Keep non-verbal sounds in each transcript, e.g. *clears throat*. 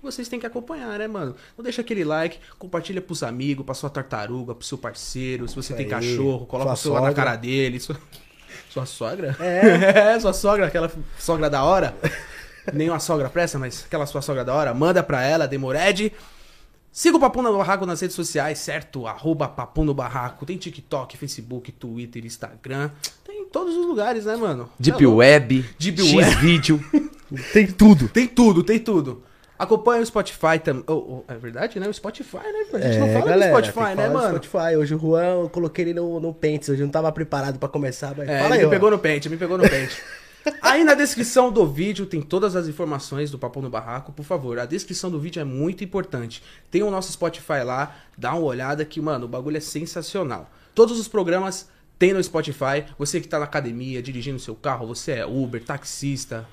E vocês têm que acompanhar, né, mano? Não deixa aquele like, compartilha pros amigos, pra sua tartaruga, pro seu parceiro. Se você Isso tem aí. cachorro, coloca Sua o celular na sogra. cara dele. Sua, *laughs* sua sogra? É. *laughs* sua sogra, aquela sogra da hora. *laughs* Nenhuma sogra presta, mas aquela sua sogra da hora. Manda pra ela, Demored. Siga o Papo no Barraco nas redes sociais, certo? Arroba Papo no Barraco. Tem TikTok, Facebook, Twitter, Instagram. Tem em todos os lugares, né, mano? Deep É. Web, Deep X-Vídeo. Tem tudo. Tem tudo, tem tudo. Acompanha o Spotify também. é verdade, né? O Spotify, né? A gente não fala do tem Spotify, que né, do mano? Spotify. Hoje o Juan, eu coloquei ele no, no Pentes. Hoje eu não tava preparado pra começar, mas É, fala aí, me ó. pegou no pente, me pegou no pente. *laughs* Aí na descrição do vídeo tem todas as informações do Papo no Barraco, por favor. A descrição do vídeo é muito importante. Tem o nosso Spotify lá, dá uma olhada que, mano, o bagulho é sensacional. Todos os programas tem no Spotify. Você que tá na academia, dirigindo seu carro, você é Uber, taxista.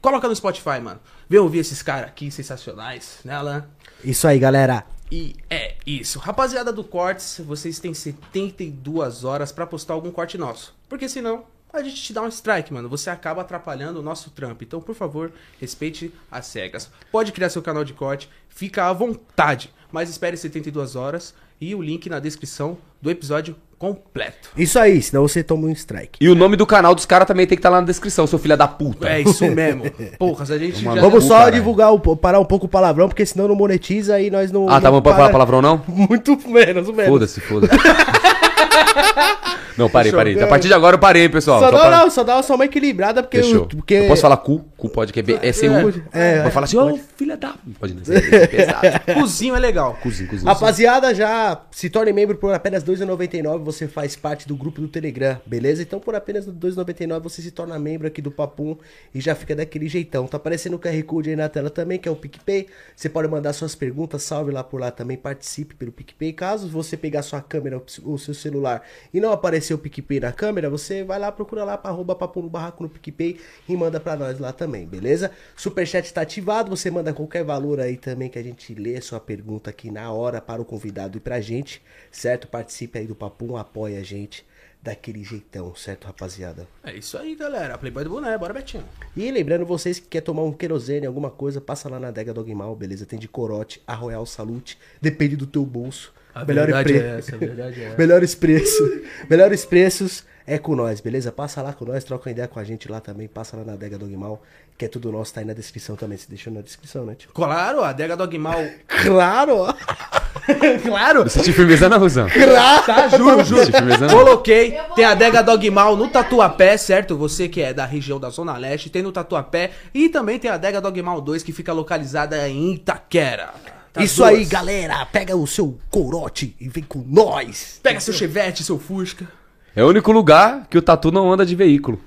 Coloca no Spotify, mano. Vem ouvir esses caras aqui sensacionais, né, Alan? Isso aí, galera. E é isso. Rapaziada do Cortes, vocês têm 72 horas pra postar algum corte nosso. Porque senão a gente te dá um strike, mano. Você acaba atrapalhando o nosso trampo. Então, por favor, respeite as regras. Pode criar seu canal de corte, fica à vontade. Mas espere 72 horas e o link na descrição do episódio completo. Isso aí, senão você toma um strike. E o nome do canal dos caras também tem que estar lá na descrição, seu filho da puta. É isso mesmo. Porra, a gente Mano, já... Vamos só caralho. divulgar, o, parar um pouco o palavrão, porque senão não monetiza e nós não. Ah, tá, não vamos pra falar para- palavrão não? *laughs* Muito menos, menos. Foda-se, foda-se. *laughs* não, parei, Fechou. parei. A partir de agora eu parei, pessoal. Só dá, pra- não, só dá só uma equilibrada, porque. Fechou. Eu, porque... Eu posso falar cu? Cu pode, que é, B- é C-U? É, Vai falar assim, ô, filha da... Pode não, é pesado. *laughs* Cozinho é legal. Cozinho, cozinho. Rapaziada, já se torne membro por apenas R$ 2,99. Você faz parte do grupo do Telegram, beleza? Então, por apenas R$ 2,99, você se torna membro aqui do Papum e já fica daquele jeitão. Tá aparecendo o QR Code aí na tela também, que é o PicPay. Você pode mandar suas perguntas, salve lá por lá também, participe pelo PicPay. Caso você pegar sua câmera ou seu celular e não aparecer o PicPay na câmera, você vai lá, procura lá para arroba Papum no Barraco no PicPay e manda pra nós lá também, beleza? Superchat tá ativado, você manda qualquer valor aí também que a gente lê a sua pergunta aqui na hora para o convidado e pra gente, certo? Participe aí do Papum, apoia a gente daquele jeitão, certo, rapaziada? É isso aí, galera. Playboy do boné, bora, Betinho. E lembrando vocês que quer tomar um querosene, alguma coisa, passa lá na adega Dogmal, beleza? Tem de corote, a Royal Salute, depende do teu bolso. A Melhor verdade pre- é essa, a verdade é *laughs* essa. Melhores preços. Melhores preços é com nós, beleza? Passa lá com nós, troca uma ideia com a gente lá também. Passa lá na Adega Dogmal, que é tudo nosso, tá aí na descrição também. Você deixou na descrição, né, tio? Claro, a Adega Dogmal. *laughs* Claro! *laughs* claro! Eu senti firmeza não, Rosão. Claro! Tá, juro, juro. Coloquei, tem a Adega Dogmal no Tatuapé, certo? Você que é da região da Zona Leste, tem no Tatuapé. E também tem a Adega Dogmal 2, que fica localizada em Itaquera. Tá Isso duas. aí, galera! Pega o seu corote e vem com nós! Pega seu chevette, seu fusca. É o único lugar que o tatu não anda de veículo.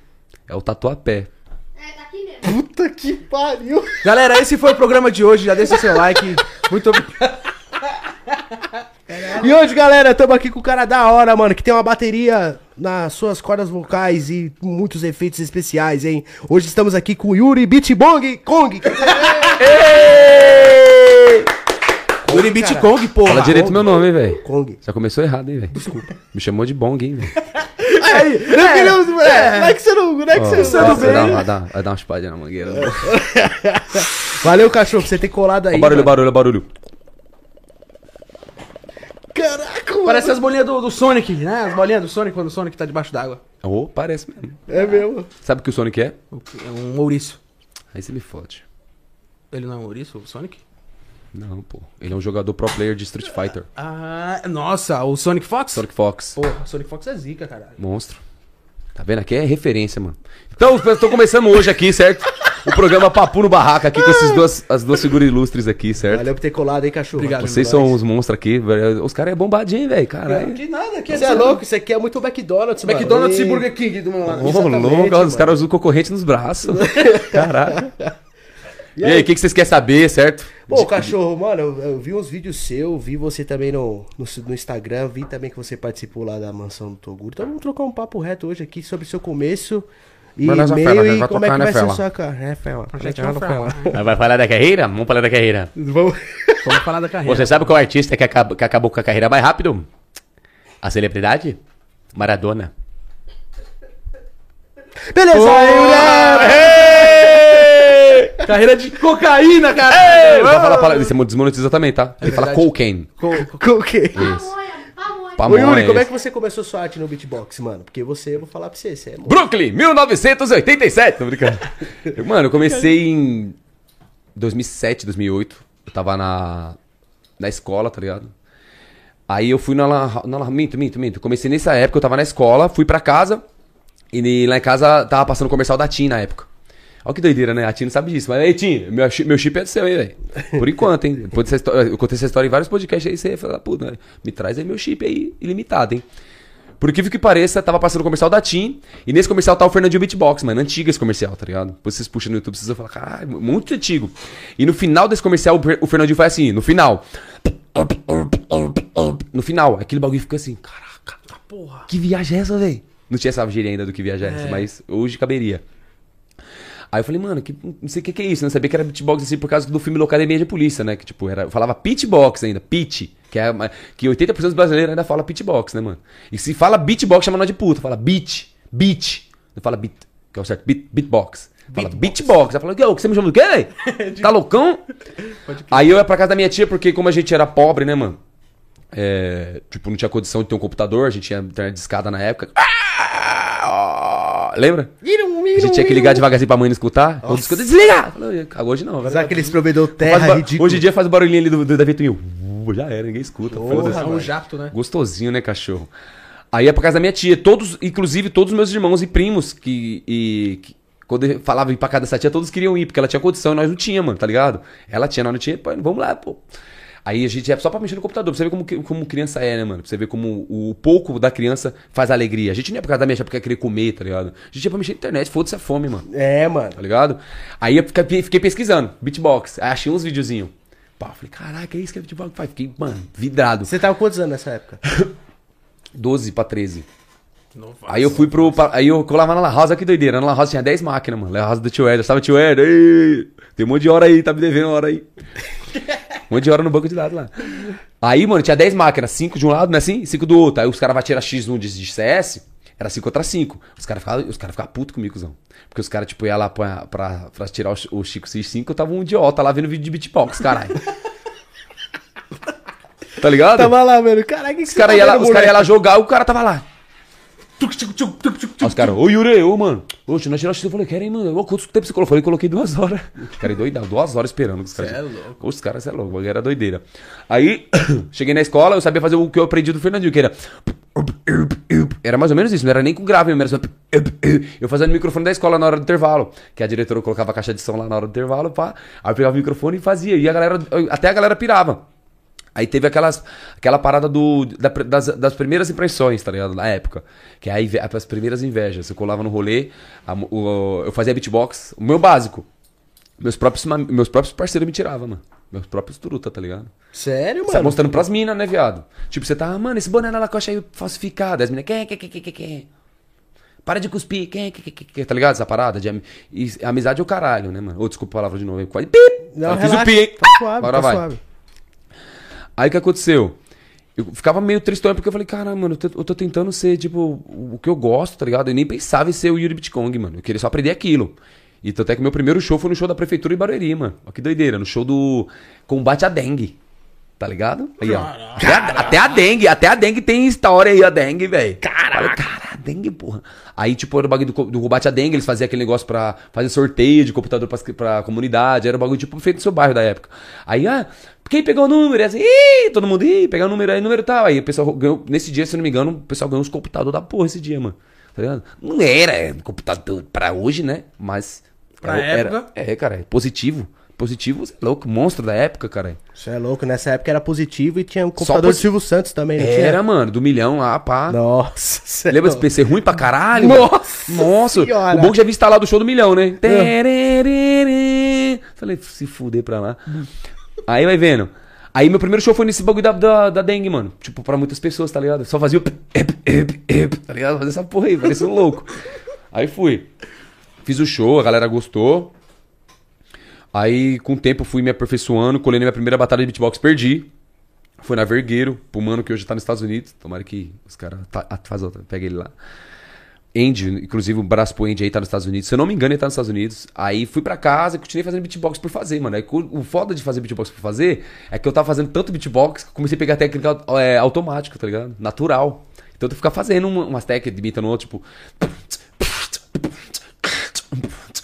É o tatu a pé. É, tá aqui mesmo. Puta que pariu! Galera, esse foi o programa de hoje. Já deixa o seu like. Muito obrigado. E hoje, galera, estamos aqui com o cara da hora, mano, que tem uma bateria nas suas cordas vocais e muitos efeitos especiais, hein? Hoje estamos aqui com o Yuri Beatbong Kong. Yuri Beat Kong, porra. Fala direito meu nome, hein, velho. Kong. Já começou errado, hein, velho. Desculpa. Me chamou de bong, hein, velho. *laughs* Aí, eu queria... É, não é que você não, não, é que Ó, você ó, não vai, dar, vê. vai, dar, vai dar uma espadinha na mangueira. Ó, *laughs* Valeu, cachorro, por você ter colado aí. barulho, mano. barulho, barulho. Caraca, mano. Parece as bolinhas do, do Sonic, né? As bolinhas do Sonic quando o Sonic tá debaixo d'água. Ô, parece mesmo. É mesmo. Sabe o que o Sonic é? É um ouriço. Aí você me fode. Ele não é um ouriço, o Sonic? Não, pô. Ele é um jogador pro player de Street Fighter. Ah, nossa, o Sonic Fox? Sonic Fox. Porra, Sonic Fox é zica, caralho. Monstro. Tá vendo? Aqui é referência, mano. Então, eu tô começando hoje aqui, certo? O programa Papo no Barraca aqui com esses duas, as duas figuras ilustres aqui, certo? Valeu por ter colado aí, cachorro. Obrigado. Vocês são os monstros aqui, velho. Os caras é bombadinho, velho. Caralho. Que nada, que Você é louco? Isso aqui é muito McDonald's, mano. McDonald's e Burger King do meu lado. Ô, louco, os caras usam concorrente nos braços. *laughs* Caraca. E aí, o que, que vocês querem saber, certo? Pô, cachorro, mano, eu, eu vi uns vídeos seus, vi você também no, no, no Instagram, vi também que você participou lá da mansão do Toguro. Então vamos trocar um papo reto hoje aqui sobre o seu começo e meio fela, e vai como é que vai ser sua carreira. É, fela. gente vai falar. Vai falar da carreira? Vamos falar da carreira. Vamos... Vamos falar da carreira. Você sabe qual artista que acabou, que acabou com a carreira mais rápido? A celebridade? Maradona. Beleza, aí, mulher! Carreira de cocaína, cara. Ei, vai falar palavra. Você desmonetiza também, tá? Ele fala verdade. cocaine. Quê? *laughs* Pamonha, pamonha. Ô Pamonha, Yuri, como é que você começou sua arte no beatbox, mano? Porque você, eu vou falar pra você, você é monstro. Brooklyn, 1987. Tô brincando. Mano, eu comecei em 2007, 2008. Eu tava na, na escola, tá ligado? Aí eu fui na, la- na, la- Minto, minto, minto. Comecei nessa época, eu tava na escola, fui pra casa. E lá em casa tava passando o comercial da TIM na época. Olha que doideira, né? A TIM não sabe disso. Mas, ei, TIM, meu, meu chip é do seu, hein, velho? Por enquanto, hein? Eu contei essa história em vários podcasts aí. Você fala, puta, me traz aí meu chip aí ilimitado, hein? Por incrível que pareça, tava passando o comercial da TIM. E nesse comercial tá o Fernandinho Beatbox, mano. Antigo esse comercial, tá ligado? Depois vocês puxam no YouTube, vocês vão falar, caralho, muito antigo. E no final desse comercial, o Fer- o Fernandinho faz assim, no final. No final, aquele bagulho fica assim, caraca, Porra. que viagem é essa, velho? Não tinha essa gíria ainda do que viagem é essa, mas hoje caberia. Aí eu falei, mano, que, não sei o que, que é isso, né? Sabia que era beatbox assim por causa do filme Locademia de Polícia, né? Que tipo, era, eu falava pitbox ainda, pit, que é que 80% dos brasileiros ainda fala pitbox, né, mano? E se fala beatbox, chama nós de puta, fala beat, beat. Não fala beat, que é o certo, beat, beatbox. Fala beatbox. Ela falou, "Que- o que você me chama do quê? *laughs* Tá loucão? Aí eu ia pra casa da minha tia, porque como a gente era pobre, né, mano? É, tipo, não tinha condição de ter um computador, a gente tinha internet de escada na época. Ah, Lembra? A gente tinha que ligar devagarzinho pra mãe não escutar. Quando escuta, desliga! Cagou hoje não. Agora aqueles provedor terra ridículo. Hoje em dia faz o barulhinho ali do, do, da. Uh, Já era, ninguém escuta. foda-se. É um jato, né? Gostosinho, né, cachorro? Aí ia pra casa da minha tia, todos, inclusive todos os meus irmãos e primos que, e, que quando eu falava ir pra casa dessa tia, todos queriam ir, porque ela tinha condição e nós não tinha, mano, tá ligado? Ela tinha, nós não tinha, pô, vamos lá, pô. Aí a gente ia só pra mexer no computador, pra você ver como, como criança é, né, mano? Pra você ver como o pouco da criança faz alegria. A gente não ia pra casa da minha tia porque ia querer comer, tá ligado? A gente ia pra mexer na internet, foda-se a fome, mano É, mano. tá ligado? Aí eu fiquei, pesquisando, beatbox. Aí achei uns videozinhos. Pá, falei, caraca, é isso que é beatbox? Fiquei, mano, vidrado. Você tava quantos anos nessa época? *laughs* 12 pra 13. Aí eu fui pro. aí eu colava na La House, que doideira. Na La House tinha 10 máquinas, mano. La House do tio Eder. Sabe, tio Eder? Ei, Tem um monte de hora aí, tá me devendo hora aí. *laughs* Um monte de hora no banco de dados lá. Aí, mano, tinha 10 máquinas, 5 de um lado, não é assim? 5 do outro. Aí os caras batiam X1 de, de CS, era 5 contra 5. Os caras ficavam os cara ficavam putos comigo, cuzão. Porque os caras, tipo, iam lá pra, pra, pra tirar o, o Chico X5, eu tava um idiota lá vendo vídeo de beatbox, caralho. *laughs* tá ligado? Tava lá, mano. Caraca, que Os caras iam lá, os cara ia lá jogar, o cara tava lá. Os caras, ô Yuri, ô mano, oxe, nós tiramos eu falei, querem, mano, ô, quanto tempo você colocou? Eu falei, coloquei duas horas. Cara é doidão, duas horas esperando. Os caras, é louco. Os caras, é louco, era doideira. Aí, *coughs* cheguei na escola, eu sabia fazer o que eu aprendi do Fernandinho, que era. Era mais ou menos isso, não era nem com grave mesmo, era só. Eu fazia no microfone da escola na hora do intervalo. Que a diretora colocava a caixa de som lá na hora do intervalo, pá. Aí eu pegava o microfone e fazia. E a galera, até a galera pirava. Aí teve aquelas, aquela parada do, da- das, das primeiras impressões, tá ligado? Na época. Que é a inve- as primeiras invejas. Eu colava no rolê, a o- eu fazia beatbox, o meu básico. Meus próprios, meus próprios parceiros me tiravam, mano. Meus próprios turuta, tá ligado? Sério, Você tá mano? mostrando pras minas, né, viado? Tipo, você tá, mano, esse boné na Lacoste aí falsificado. As minas, quem, quem, quem, quem, quem, quem? Para de cuspir, quem, quem, quem, quem, quem? Tá ligado? Essa parada de e amizade é o caralho, né, mano? Ô, desculpa a palavra de novo. aí, Quase, pip! Não, Eu fiz o relaxa. pi, hein? Tá suave, Agora tá vai. suave. Aí o que aconteceu? Eu ficava meio tristão porque eu falei, cara, mano, eu tô, eu tô tentando ser, tipo, o que eu gosto, tá ligado? Eu nem pensava em ser o Yuri Bitcoin, mano. Eu queria só aprender aquilo. E tanto é que meu primeiro show foi no show da prefeitura em Barueri, mano. Olha que doideira, no show do combate à dengue. Tá ligado? Aí, ó. Até a, até a dengue, até a dengue tem história aí, a dengue, velho. Caralho. Cara, a dengue, porra. Aí, tipo, era o bagulho do, do combate à dengue, eles faziam aquele negócio pra fazer sorteio de computador pras, pra comunidade. Era o bagulho, tipo, feito no seu bairro da época. Aí, ah, quem pegou o número? E assim, ih, todo mundo, ih, pegar o número aí, número tal. Aí o pessoal ganhou, nesse dia, se eu não me engano, o pessoal ganhou uns computadores da porra esse dia, mano. Tá ligado? Não era é, computador pra hoje, né? Mas. Pra era- época? É, cara, é positivo. Positivo, você é louco, monstro da época, cara. Isso é louco. Nessa época era positivo e tinha o computador posi- de Silvio Santos também, não Era, tinha? mano, do milhão lá, pá. Nossa, *laughs* é Lembra desse louco. PC ruim pra caralho? Nossa Nossa! Senhora. O bom que já vi instalado o show do milhão, né? Tererê. Falei, se fuder pra lá. Aí vai vendo. Aí meu primeiro show foi nesse bagulho da, da, da dengue, mano. Tipo, pra muitas pessoas, tá ligado? Só fazia o. ep, ep, ep, Tá ligado? Fazia essa porra aí, parecia um louco. Aí fui. Fiz o show, a galera gostou. Aí, com o tempo, fui me aperfeiçoando. Colei na minha primeira batalha de beatbox, perdi. Foi na Vergueiro, pro mano que hoje tá nos Estados Unidos. Tomara que os caras tá, faz outra, pega ele lá. Andy, inclusive um braço pro Andy aí tá nos Estados Unidos. Se eu não me engano, ele tá nos Estados Unidos. Aí fui pra casa e continuei fazendo beatbox por fazer, mano. Aí, o foda de fazer beatbox por fazer é que eu tava fazendo tanto beatbox que comecei a pegar técnica é, automática, tá ligado? Natural. Então eu ficar fazendo uma- umas técnicas, imitando outro, tipo.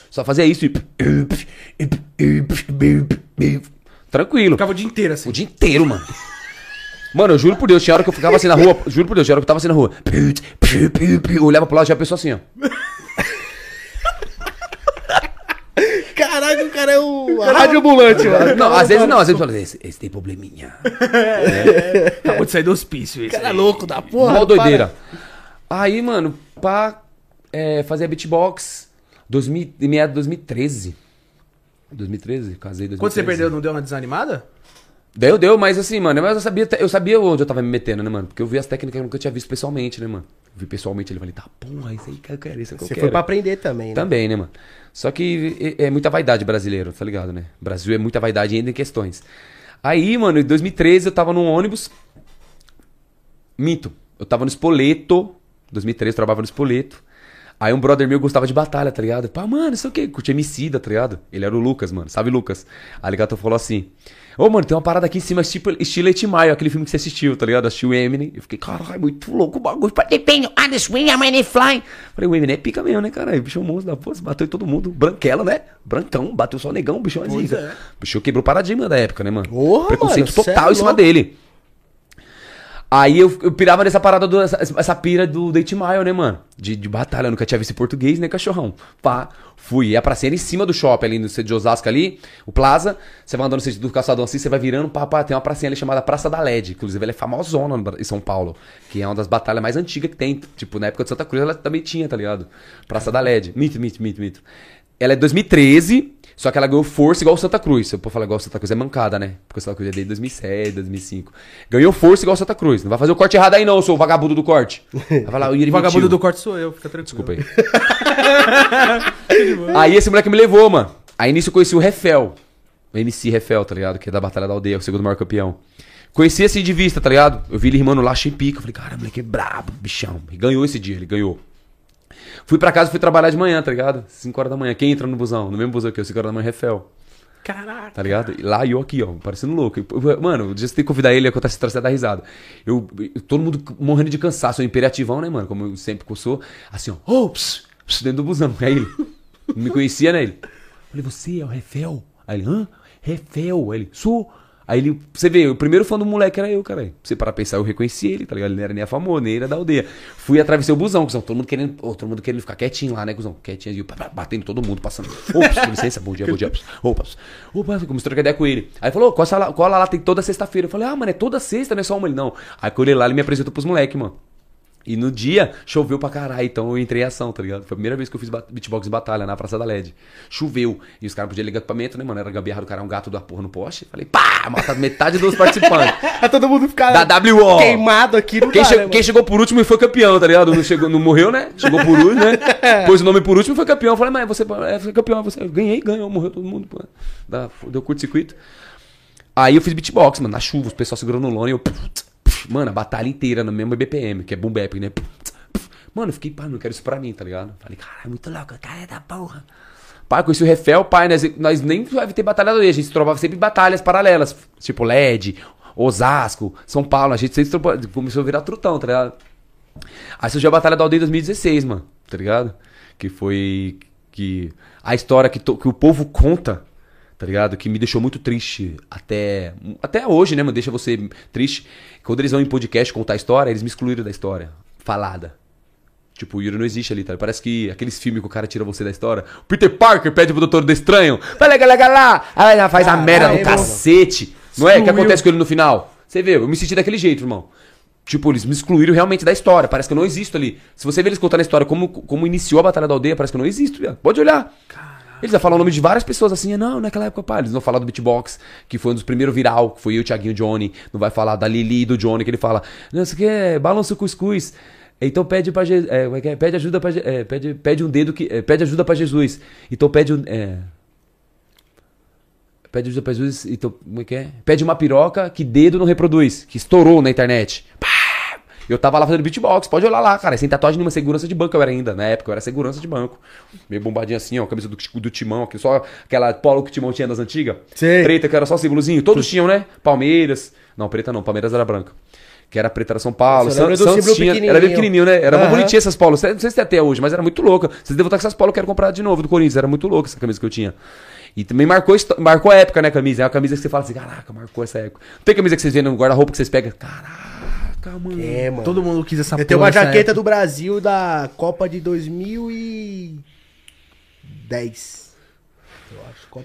Só fazia isso e. Tranquilo. Ficava o dia inteiro assim. O dia inteiro, mano. Mano, eu juro por Deus, tinha hora que eu ficava assim na rua. *laughs* Juro por Deus, tinha hora que eu tava assim na rua. Eu olhava pro lado e já a pessoa assim, ó. Caralho, o cara é o *laughs* rádio ambulante, mano. Não, às vezes não, às vezes eu falo, esse, esse tem probleminha. Acabou de sair do hospício esse. Cara aí. louco da porra. Mó doideira. Aí, mano, pá, é, fazia beatbox 2000, em meados de 2013. 2013, casei em 2013. Quando você perdeu, não deu uma desanimada? Deu, deu, mas assim, mano, mas eu sabia, eu sabia onde eu tava me metendo, né, mano? Porque eu vi as técnicas que eu nunca tinha visto pessoalmente, né, mano? Vi pessoalmente, ele falei, tá, porra, isso aí que eu quero, isso é que eu Você quero. foi pra aprender também, né? Também, né, mano? Só que é é muita vaidade brasileiro, tá ligado, né? Brasil é muita vaidade ainda em questões. Aí, mano, em 2013 eu tava num ônibus. Mito. Eu tava no Espoleto. 2013 eu trabalhava no Espoleto. Aí um brother meu gostava de batalha, tá ligado? Pá, mano, isso aqui, curtia Emicida, tá ligado? Ele era o Lucas, mano. Sabe Lucas? Aí o gato falou assim: Ô, mano, tem uma parada aqui em cima, tipo, estilo Mile, aquele filme que você assistiu, tá ligado? Assistiu o Eminem. Eu fiquei, caralho, muito louco o bagulho. Depende, on the swing, I'm in fly. Falei, o Eminem é pica mesmo, né, cara? O bicho é um monstro da força, bateu em todo mundo. Branquela, né? Brancão, bateu só negão, o bicho é uma zica. é. O bicho quebrou o paradigma da época, né, mano? Porra, Preconceito mano, cê total é em cima dele. Aí eu, eu pirava nessa parada, do, essa, essa pira do Date Mile, né, mano? De, de batalha, eu nunca tinha visto em português, né, cachorrão? Pá, fui. E a pracinha era em cima do shopping, ali no centro de Osasco ali, o Plaza. Você vai andando no sentido do Caçadão assim, você vai virando, pá, pá, tem uma pracinha ali chamada Praça da LED. Inclusive, ela é famosona em São Paulo. Que é uma das batalhas mais antigas que tem. Tipo, na época de Santa Cruz, ela também tinha, tá ligado? Praça da LED. Mito, mito, mito, mito. Ela é 2013, só que ela ganhou força igual o Santa Cruz. Se eu for falar igual o Santa Cruz, é mancada, né? Porque o Santa Cruz é desde 2007, 2005. Ganhou força igual o Santa Cruz. Não vai fazer o corte errado aí não, seu vagabundo do corte. *laughs* Vai falar, o Yuri O vagabundo mentiu. do corte sou eu, fica tranquilo. Desculpa aí. *laughs* aí esse moleque me levou, mano. Aí nisso eu conheci o Refel. O MC Refel, tá ligado? Que é da Batalha da Aldeia, o segundo maior campeão. Conheci assim de vista, tá ligado? Eu vi ele rimando lá, pica. Eu falei, cara, moleque é brabo, bichão. E ganhou esse dia, ele ganhou. Fui pra casa, fui trabalhar de manhã, tá ligado? 5 horas da manhã. Quem entra no busão? No mesmo busão que eu, 5 horas da manhã, Refel. Caraca. Tá ligado? E lá e eu aqui, ó, parecendo louco. Eu- Mano, o dia você tem que convidar ele, acontece trazer da risada. Eu, eu- todo mundo morrendo de cansaço, eu imperativão, né, mano? Como eu sempre sou. Assim, ó, oh, pss, pss, dentro do busão. Aí ele, não *laughs* me conhecia, né? Ele, falei, você é o Refel? Aí ele, hã? Refel? Aí ele, sou. Aí ele, você vê, o primeiro fã do moleque era eu, cara. Você para pensar, eu reconheci ele, tá ligado? Ele não era nem a famosa, nem era da aldeia. Fui atravessei o busão, cuzão. Todo mundo querendo, ô, todo mundo querendo ficar quietinho lá, né, cuzão? Quietinho, eu, batendo todo mundo, passando. Ops, com licença, bom dia, bom dia. Opa, opa, comecei a trocar ideia com ele. Aí falou, qual, sala, qual lá tem toda sexta-feira? Eu falei, ah, mano, é toda sexta, não é só uma. Ele, não. Aí quando ele lá, ele me apresentou pros moleques, mano. E no dia, choveu pra caralho, então eu entrei em ação, tá ligado? Foi a primeira vez que eu fiz beatbox em batalha na Praça da LED. Choveu. E os caras podiam ligar equipamento, né, mano? Era gambiarra do cara, um gato da porra no poste. Falei, pá, mata metade dos participantes. *laughs* Pra todo mundo ficar da WO. queimado aqui não Quem, che- né, quem chegou por último e foi campeão, tá ligado? Não, chegou, não morreu, né? Chegou por último, né? *laughs* Pôs o nome por último e foi campeão. Eu falei, mas você é, foi campeão, você ganhei, ganhou, morreu todo mundo, pô. Deu curto-circuito. Aí eu fiz beatbox, mano, na chuva, os pessoal segurando o lona e eu. Mano, a batalha inteira no mesmo BPM, que é boom bap, né? Mano, eu fiquei, pá, não quero isso pra mim, tá ligado? Falei, caralho, é muito louco, cara é da porra. Pai, conheci o Refel, pai, nós, nós nem deve ter batalha ali, a gente trovava sempre batalhas paralelas, tipo LED, Osasco, São Paulo, a gente sempre tropa- começou a virar trutão, tá ligado? Aí surgiu a Batalha da Aldeia em 2016, mano, tá ligado? Que foi que a história que, to- que o povo conta, tá ligado? Que me deixou muito triste até até hoje, né, mano? Deixa você triste. Quando eles vão em podcast contar a história, eles me excluíram da história falada. Tipo, o Yuri não existe ali, tá? Parece que aqueles filmes que o cara tira você da história. O Peter Parker pede pro Doutor do Estranho. Vai legal, legal lá. Aí ela faz a Caralho, merda no mano. cacete. Não é? O que acontece com ele no final? Você vê, eu me senti daquele jeito, irmão. Tipo, eles me excluíram realmente da história. Parece que eu não existo ali. Se você ver eles contando a história como, como iniciou a Batalha da Aldeia, parece que eu não existo, viado. Pode olhar. Eles vão falar o nome de várias pessoas assim, não, naquela época, pá. Eles vão falar do beatbox, que foi um dos primeiros viral, que foi eu, o Thiaguinho o Johnny. Não vai falar da Lili do Johnny, que ele fala, não, isso aqui é balança o cuscuz. Então pede pra Jesus, é, é que é? pede ajuda Je- é, pede, pede um dedo que, é, pede ajuda pra Jesus. Então pede um, é, Pede ajuda pra Jesus, então, como é que é? Pede uma piroca que dedo não reproduz, que estourou na internet. Pá! Eu tava lá fazendo beatbox, pode olhar lá, cara. Sem tatuagem nenhuma, segurança de banco eu era ainda. Na época eu era segurança de banco. Meio bombadinho assim, ó, camisa do, do timão, aqui, só aquela polo que o timão tinha das antigas. Sei. Preta, que era só símbolozinho. Todos tinham, né? Palmeiras. Não, preta não, Palmeiras era branca. Que era preta, era São Paulo. San- Santos tinha. Era bem pequenininho. né? Era uma bonitinha essas polos. Não sei se tem até hoje, mas era muito louca. Vocês devem estar com essas polos, eu quero comprar de novo do Corinthians. Era muito louca essa camisa que eu tinha. E também marcou, marcou a época, né, a camisa? É uma camisa que você fala assim, caraca, marcou essa época. Tem camisa que vocês veem no guarda-roupa que vocês pegam. Caraca, mano. É, mano. Todo mundo quis essa Eu tenho uma jaqueta época. do Brasil da Copa de 2010.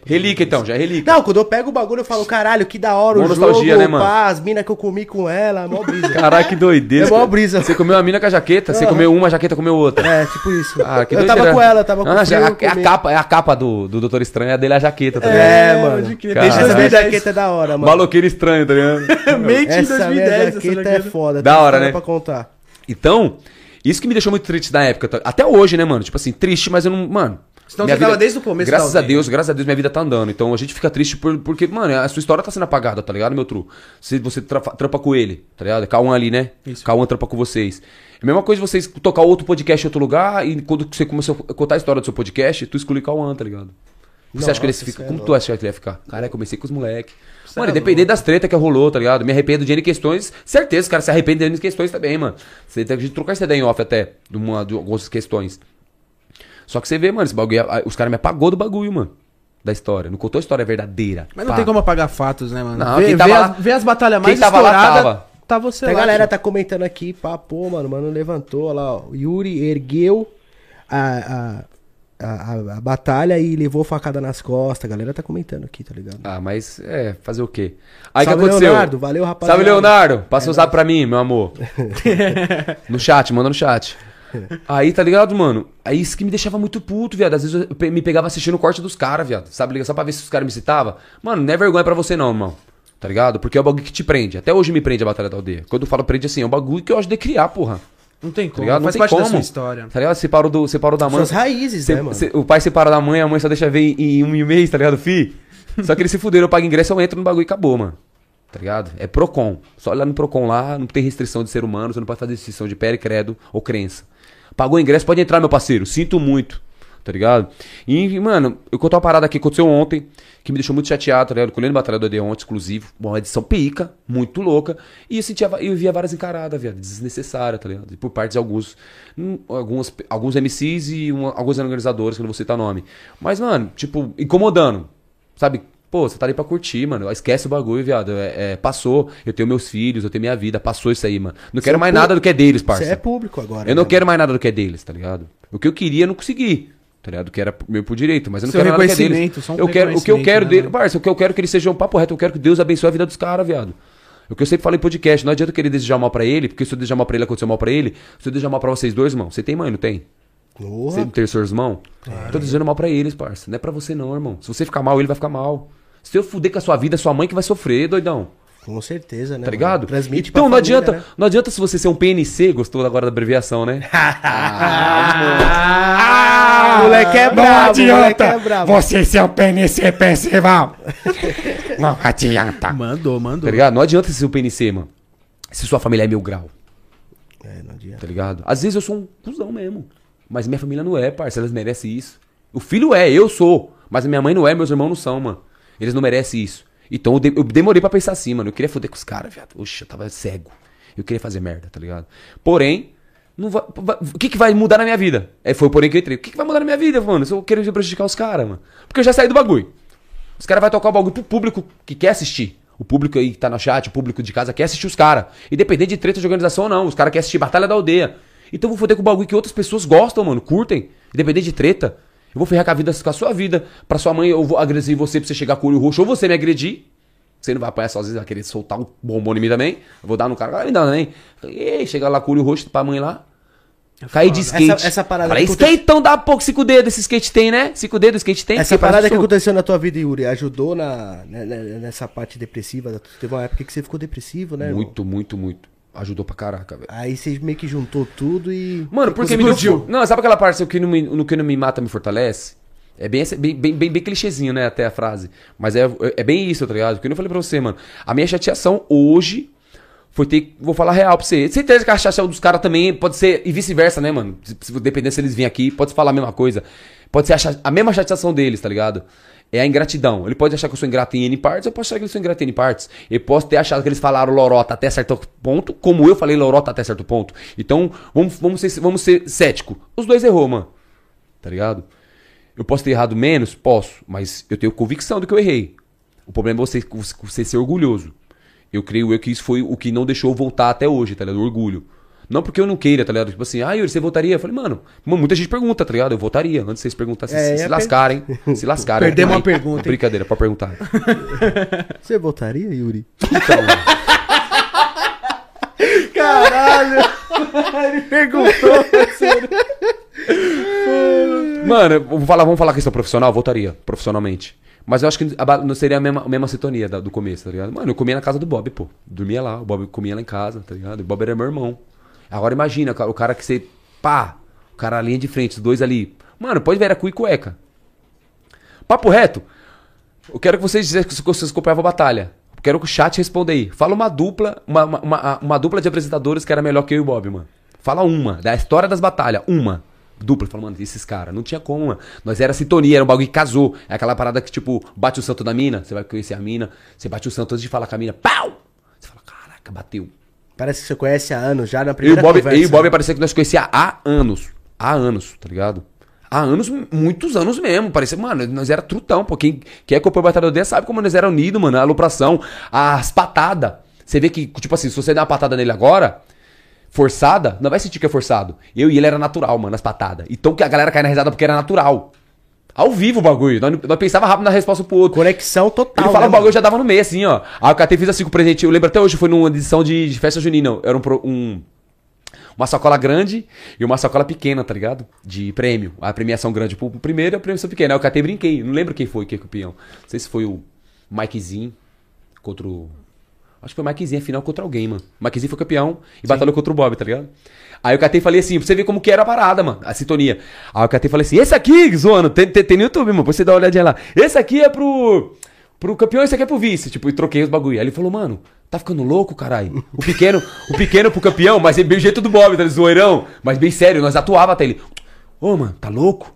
Relíquia, 2010. então, já é relíquia. Não, quando eu pego o bagulho, eu falo, caralho, que da hora Mó o nostalgia, jogo, né, mano? pá, as minas que eu comi com ela, mó brisa. *laughs* Caraca, que doideira. É mó brisa. Você comeu uma mina com a jaqueta, você comeu uma, a jaqueta comeu outra. É, tipo isso. Ah, que eu doideira. tava com ela, tava com Não, o frio, é, a, é a capa, é a capa do, do Doutor Estranho, é a dele é a jaqueta, tá ligado? É, É, mano. pode crer. Desde Essa minha 2010. jaqueta é da hora, mano. Maloqueiro estranho, tá ligado? *laughs* Mente em Essa 2010, minha essa jaqueta é foda. Da hora, né? pra contar. Então, isso que me deixou muito triste na época. tá? Até hoje, né, mano? Tipo assim, triste, mas eu não. Mano. Então minha você tava desde o começo Graças a. Deus, graças a Deus, minha vida tá andando. Então a gente fica triste por- porque, mano, a sua história tá sendo apagada, tá ligado, meu tru? Se você tra- trampa com ele, tá ligado? Cauã ali, né? Isso. Cauã trampa com vocês. É a mesma coisa vocês tocar outro podcast em outro lugar e quando você começou a contar a história do seu podcast, tu exclui Cauã, tá ligado? Você acha que ele Nossa, fica. é Como tu acha que ele ia ficar? Cara, eu comecei com os moleques. Mano, é independente das tretas que rolou, tá ligado? Me arrependo de N questões. Certeza, os caras se arrependem de N questões também, mano. Você tem que trocar essa ideia em off até, de, uma, de algumas questões. Só que você vê, mano, esse bagulho. a- Os caras me apagou do bagulho, mano. Da história. Não contou a história verdadeira. Mas não Pá. tem como apagar fatos, né, mano? Não, vê, quem tava vê lá- as, vê as batalhas quem mais tava lá, tava. tá você A lá. galera tio. tá comentando aqui, pá, pô, mano, mano levantou, olha lá, ó. Yuri ergueu a, a, a, a- a batalha e levou facada nas costas. A galera tá comentando aqui, tá ligado? Ah, mas é, fazer o quê? Aí o que Salve, aconteceu? Leonardo. Valeu, rapaziada. Salve, Leonardo. Passa o zap pra mim, meu amor. *laughs* no chat, manda no chat. *laughs* Aí, tá ligado, mano? Aí isso que me deixava muito puto, viado. Às vezes eu pe- me pegava assistindo o corte dos caras, viado. Sabe, liga só pra ver se os caras me citavam. Mano, não é vergonha pra você não, irmão. Tá ligado? Porque é o bagulho que te prende. Até hoje me prende a Batalha da Aldeia. Quando eu falo prende assim, é um bagulho que eu ajudei a criar, porra. Não tem Tá como. ligado? Não Faz tem parte como. da sua história. Tá ligado? Você parou, do, você parou da mãe. Suas raízes, né, mano? o pai separa da mãe, a mãe só deixa ver em, em um mês, tá ligado, fi? *laughs* Só que eles se fuderam, eu pago ingresso, eu entro no bagulho e acabou, mano. Tá ligado? É Procon. Só olhar no Procon lá, não tem restrição de ser humano, você não pode fazer restrição de pele, credo ou crença. Pagou o ingresso, pode entrar, meu parceiro. Sinto muito. Tá ligado? E, mano, eu conto uma parada aqui que aconteceu ontem, que me deixou muito chateado, tá ligado? Colhendo Batalha do ontem, exclusivo. Uma edição pica, muito louca. E eu sentia, eu via várias encaradas, viado, desnecessárias, tá ligado? Por parte de alguns, hum, alguns, alguns MCs e uma- alguns organizadores, que eu não vou citar nome. Mas, mano, tipo, incomodando. Sabe? Pô, você tá ali pra curtir, mano. Esquece o bagulho, viado. É, é, passou. Eu tenho meus filhos, eu tenho minha vida. Passou isso aí, mano. Não quero é mais nada do que é deles, parça. Você é público agora. Eu não né, quero mais nada do que é deles, tá ligado? O que eu queria, eu não consegui. Tá ligado? Que era meu por direito, mas eu não Seu quero nada que é deles. um eu quero, o que eu quero né, dele, mano? parça, o que eu quero é que eles sejam um papo reto, eu quero que Deus abençoe a vida dos caras, viado. O que eu sempre falo em podcast, não adianta eu querer desejar mal pra ele, porque se eu desejar mal pra ele, aconteceu mal pra ele. Se eu desejar mal pra vocês dois, irmão, você tem mãe, não tem? Porra. Você não tem seus irmãos? Tô desejando mal pra eles, parça. Não é pra você não, irmão. Se você ficar mal, ele vai ficar mal. Se eu fuder com a sua vida, é sua mãe que vai sofrer, doidão. Com certeza, né? Tá ligado? Transmite então não família, adianta, né? não adianta se você ser um PNC, gostou agora da abreviação, né? *laughs* Ah, moleque é não brabo, adianta moleque é brabo. você ser o PNC principal. não adianta. Mandou, mandou. Tá ligado? Não adianta ser um PNC, mano. Se sua família é mil grau, É, não adianta. tá ligado? Às vezes eu sou um cuzão mesmo. Mas minha família não é, parça. Elas merecem isso. O filho é, eu sou. Mas a minha mãe não é, meus irmãos não são, mano. Eles não merecem isso. Então eu, de- eu demorei pra pensar assim, mano. Eu queria foder com os caras, viado. Oxe, eu tava cego. Eu queria fazer merda, tá ligado? Porém, não o que, que vai mudar na minha vida? É, foi porém que eu entrei. O que, que vai mudar na minha vida, mano? Se eu querer prejudicar os caras, mano. Porque eu já saí do bagulho. Os caras vão tocar o bagulho pro público que quer assistir. O público aí que tá no chat, o público de casa quer assistir os caras. Independente de treta de organização ou não. Os caras querem assistir Batalha da Aldeia. Então eu vou foder com o bagulho que outras pessoas gostam, mano. Curtem. Independente de treta. Eu vou ferrar com a, vida, com a sua vida. Pra sua mãe, eu vou agredir você pra você chegar com o olho roxo. Ou você me agredir. Você não vai apanhar sozinho, vai querer soltar um bombom em mim também. Eu vou dar no cara, ah, me dá também. Ei, chega lá com o olho roxo pra mãe lá. Cair de skate. Essa- essa parada Falei, acontece- skateão dá pouco, cinco dedos, esse skate tem, né? Cinco dedos, skate tem. Essa parada que aconteceu na tua vida, Yuri, ajudou na, né, né, nessa parte depressiva? Teve uma época que você ficou depressivo, né? irmão? Muito, muito, muito. Ajudou pra caraca, velho. Aí você meio que juntou tudo e. Mano, porque me deu... Não, sabe aquela parte, que não me, no que não me mata me fortalece? É bem, bem, bem, bem, bem clichêzinho, né, até a frase. Mas é, é bem isso, tá ligado? Porque eu não falei pra você, mano. A minha chateação hoje foi ter. Vou falar real pra você. Certeza que a chateação dos caras também pode ser. E vice-versa, né, mano? Dependendo se eles virem aqui, pode falar a mesma coisa. Pode ser a, a mesma chateação deles, tá ligado? É a ingratidão. Ele pode achar que eu sou ingrato em N partes, eu posso achar que eu sou ingrato em N partes. Eu posso ter achado que eles falaram lorota até certo ponto, como eu falei lorota até certo ponto. Então, vamos, vamos, ser, vamos ser cético. Os dois errou, mano. Tá ligado? Eu posso ter errado menos? Posso. Mas eu tenho convicção do que eu errei. O problema é você, você ser orgulhoso. Eu creio eu que isso foi o que não deixou eu voltar até hoje, tá ligado? O orgulho. Não porque eu não queira, tá ligado? Tipo assim, ah, Yuri, você votaria? Eu falei, mano, muita gente pergunta, tá ligado? Eu votaria. Antes de vocês perguntarem, É, se, ia se per- lascarem. Se lascarem. Perdemos Aí, uma pergunta? Brincadeira, pode perguntar. *laughs* Você votaria, Yuri? Então, *laughs* Caralho! *laughs* Ele perguntou. mano, vamos falar, vamos falar questão profissional? Votaria, profissionalmente. Mas eu acho que não seria a mesma, a mesma sintonia da- do começo, tá ligado? Mano, eu comia na casa do Bob, pô. Dormia lá, o Bob comia lá em casa, tá ligado? O Bob era meu irmão. Agora imagina, o cara que você. Pá! O cara linha de frente, os dois ali. Mano, pode ver, era cu e cueca. Papo reto. Eu quero que vocês dizem que vocês compravam a batalha. Quero que o chat responda aí. Fala uma dupla, uma, uma, uma, uma dupla de apresentadores que era melhor que eu e o Bob, mano. Fala uma, da história das batalhas, uma. Dupla, fala, mano, esses caras, não tinha como, mano. Nós era sintonia, era um bagulho que casou. É aquela parada que, tipo, bate o santo da mina, você vai conhecer a mina, você bate o santo antes de falar com a mina, pau! Você fala, caraca, bateu. Parece que você conhece há anos já na Eu e primeira Bob, conversa. eu e o Bob parecia que nós conhecia há anos. Há anos, tá ligado? Há anos, muitos anos mesmo. Parecia, mano, nós era trutão, pô. Quem, quem acompanha o Batalha do Dia sabe como nós era unidos, mano. A alopração, as patadas. Você vê que, tipo assim, se você der uma patada nele agora, forçada, não vai sentir que é forçado. Eu e ele era natural, mano, as patadas. Então que a galera cai na risada porque era natural. Ao vivo o bagulho. Nós, nós pensava rápido na resposta pro outro. Conexão total. Ele fala né, o bagulho, eu já dava no meio, assim, ó. Aí o KT fez assim com o presente. Eu lembro até hoje, foi numa edição de, de festa junina. Era um, um- uma sacola grande e uma sacola pequena, tá ligado? De prêmio. A premiação grande pro primeiro e a premiação pequena. Aí o KT brinquei. Não lembro quem foi que é campeão. Não sei se foi o Mikezinho contra o. Acho que foi o Mikezinho a final contra alguém, mano. O Mikezinho foi campeão e batalhou contra o Bob, tá ligado? Aí o KT falei assim, pra você ver como que era a parada, mano, a sintonia. Aí o KT falei assim, esse aqui, zoando, tem, tem, tem no YouTube, mano, pra você dar uma olhadinha lá. Esse aqui é pro, pro campeão, esse aqui é pro vice. Tipo, e troquei os bagulho. Aí ele falou, mano, tá ficando louco, caralho? O pequeno, o pequeno pro campeão, mas é bem jeito do Bob, tá zoeirão. Mas bem sério, nós atuava até ele. Ô, mano, tá louco?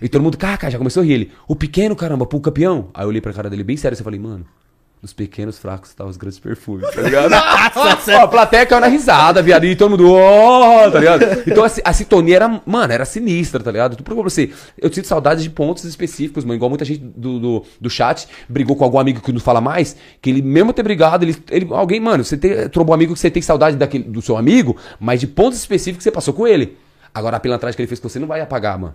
E todo mundo, caca, já começou a rir ele. O pequeno, caramba, pro campeão. Aí eu olhei pra cara dele bem sério e falei, mano, nos pequenos fracos tá os grandes perfumes, tá ligado? *laughs* Ó, a plateia caiu na risada, viado. E todo mundo, ó, tá ligado? Então a, si- a sintonia era, mano, era sinistra, tá ligado? Tu pra você, eu sinto saudade de pontos específicos, mano. Igual muita gente do, do, do chat brigou com algum amigo que não fala mais, que ele mesmo ter brigado, ele, ele alguém, mano, você tem, trombou um amigo que você tem saudade daquele, do seu amigo, mas de pontos específicos que você passou com ele. Agora a pilantragem que ele fez com você não vai apagar, mano.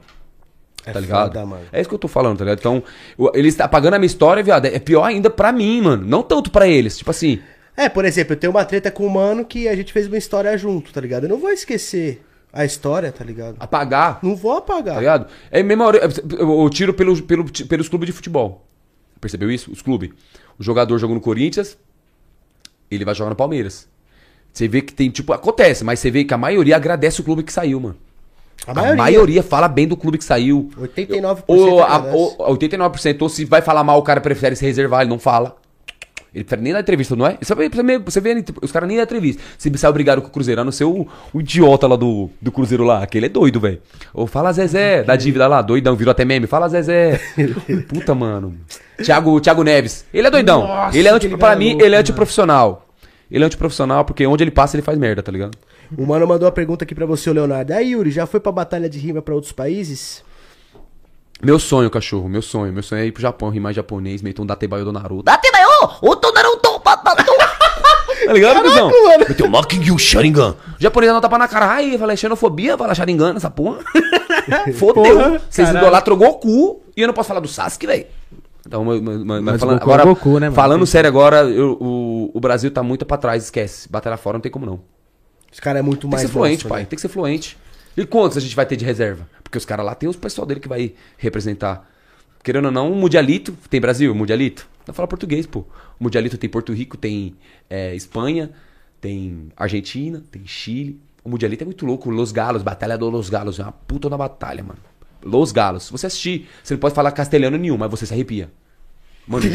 Tá ligado? foda, mano. É isso que eu tô falando, tá ligado? Então, o- ele está apagando a minha história, viado. É pior ainda pra mim, mano. Não tanto pra eles. Tipo assim, É, por exemplo, eu tenho uma treta com o mano que a gente fez uma história junto, tá ligado? Eu não vou esquecer a história, tá ligado? apagar, Não vou apagar. tá ligado? É a mesma hora. Eu eu tiro pelo, pelo, pelos clubes de futebol. Percebeu isso? Os clubes. O jogador joga no Corinthians, ele vai jogar no Palmeiras. Você vê que tem, tipo, acontece, mas você vê que a maioria agradece o clube que saiu, mano. A A maioria. maioria, fala bem do clube que saiu. 89% Ou, a, ou 89%. Ou se vai falar mal, o cara prefere se reservar, ele não fala. Ele prefere nem dar entrevista, não é? Você vê, você vê- vê os caras nem dão entrevista. Se sai obrigado com o Cruzeiro, a não ser o, o idiota lá do, do Cruzeiro lá, aquele é doido, velho. Ou fala Zezé, da dívida lá, doidão, virou até meme. Fala Zezé. *laughs* Puta, mano. Thiago, Thiago Neves. Ele é doidão. Nossa, ele é anti, pra é mim, louco, ele é mano. antiprofissional. Ele é antiprofissional porque onde ele passa, ele faz merda, tá ligado? O mano mandou uma pergunta aqui pra você, o Leonardo. Aí, Yuri, já foi pra batalha de rima pra outros países? Meu sonho, cachorro, meu sonho. Meu sonho é ir pro Japão, rimar japonês, meter um Datebayo do Naruto. Datebayo, o Naruto, papato. *laughs* Tá ligado, cuzão? Meteu o Mocking Sharingan. O japonês não tapa na cara. Ai, eu falei, xenofobia, fala Sharingan nessa porra. *laughs* Fodeu. Vocês idolatram o Goku e eu não posso falar do Sasuke, velho. Então, mas, mas- mas Mas falando, é agora, Goku, né, falando sério agora, eu- o, o Brasil tá muito pra trás, esquece. Batalha fora não tem como não. Esse cara é muito Tem mais que ser fluente, nosso, pai. né? Tem que ser fluente. E quantos a gente vai ter de reserva? Porque os caras lá tem os pessoal dele que vai representar. Querendo ou não, o Mundialito. Tem Brasil, Mundialito? Não fala português, pô. O Mundialito tem Porto Rico, tem é, Espanha, tem Argentina, tem Chile. O Mundialito é muito louco. Los Galos, Batalha do Los Galos. É uma puta na batalha, mano. Los Galos. Se você assistir, você não pode falar castelhano nenhum, mas você se arrepia. Mano, juro,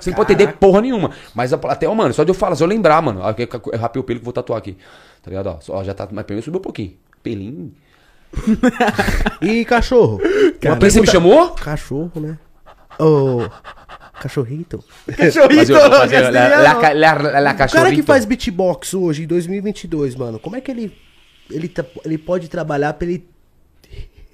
você não pode entender porra nenhuma. Mas até, ó, mano, só de eu falar, se eu lembrar, mano. Eu rapei o pelo que eu vou tatuar aqui. Tá ligado? Ó, só- já tá, mas pelo menos subiu um pouquinho. Pelinho. *laughs* E cachorro? Uma Quem você me chamou? Cachorro, né? Ô, cachorrito. La, la, la, la O cara que cachorrito. faz beatbox hoje, em 2022, mano, como é que ele ele, ele pode trabalhar pra ele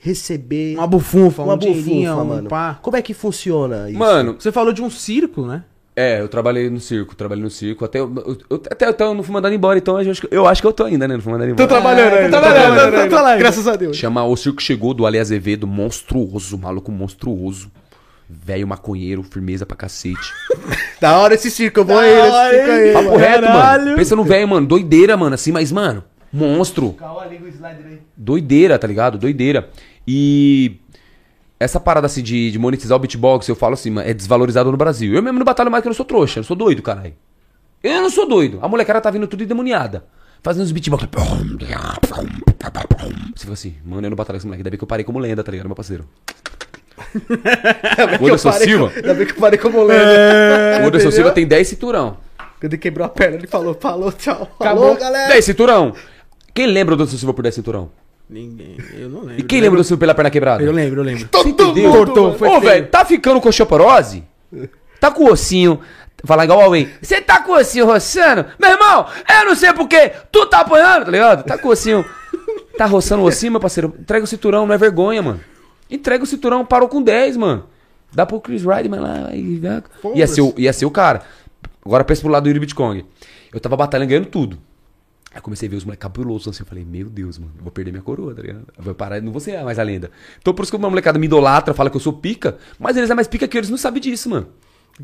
receber Uma bufunfa, uma um bufunfa, um mano? pá. Como é que funciona isso? Mano, Você falou de um circo, né? é, eu trabalhei no circo, trabalhei no circo. Até, eu, eu- até eu não fui mandado embora, então eu acho, que- eu acho que eu tô ainda, né? Não fui mandado embora. trabalhando ainda, tô trabalhando, tô trabalhando. Graças a Deus. Chama O Circo Chegou do Ale Azevedo, monstruoso, maluco monstruoso. Velho maconheiro, firmeza pra cacete. *laughs* Da hora esse circo, eu vou aí hora, circo aí. Papo mano. reto, mano. Pensa no velho, mano. Doideira, mano. Assim, mas, mano, monstro. Doideira, tá ligado? Doideira. E essa parada assim de, de monetizar o beatbox, eu falo assim, mano, é desvalorizado no Brasil. Eu mesmo não batalho mais que eu não sou trouxa, eu não sou doido, caralho. Eu não sou doido. A molecada tá vindo tudo endemoniada. Fazendo os beatbox. Você fica assim, mano, eu não batalho com esse moleque. Ainda bem que eu parei como lenda, tá ligado, meu parceiro? O Anderson Silva. com- Ainda bem que eu parei como lenda. O Anderson Silva tem 10 cinturão. Quando ele quebrou a perna, ele falou, falou, tchau. Acabou. Falou, galera. 10 cinturão. Quem lembra do Anderson Silva por 10 cinturão? Ninguém, eu não lembro. E quem lembra do Silva pela perna quebrada? Eu lembro, eu lembro. Cortou, foi Ô, velho, tá ficando com osteoporose? Tá com o ossinho. Falar igual o Huawei. Você tá com o ossinho roçando? Meu irmão, eu não sei porquê. Tu tá apanhando, tá ligado? Tá com o ossinho. Tá roçando o ossinho, meu parceiro. Entrega o cinturão, não é vergonha, mano. Entrega o cinturão, parou com 10, mano. Dá pro Chris Rideman lá. Né? ia, ser o, ia ser o cara. Agora pensa pro lado do Yuri Bitcoin. Eu tava batalhando, ganhando tudo. Aí comecei a ver os moleques cabulosos assim. Eu falei, meu Deus, mano, eu vou perder minha coroa, tá ligado? Eu vou parar, não vou ser mais a lenda. Então por isso que uma molecada me idolatra, fala que eu sou pica, mas eles é mais pica que eu, eles não sabem disso, mano.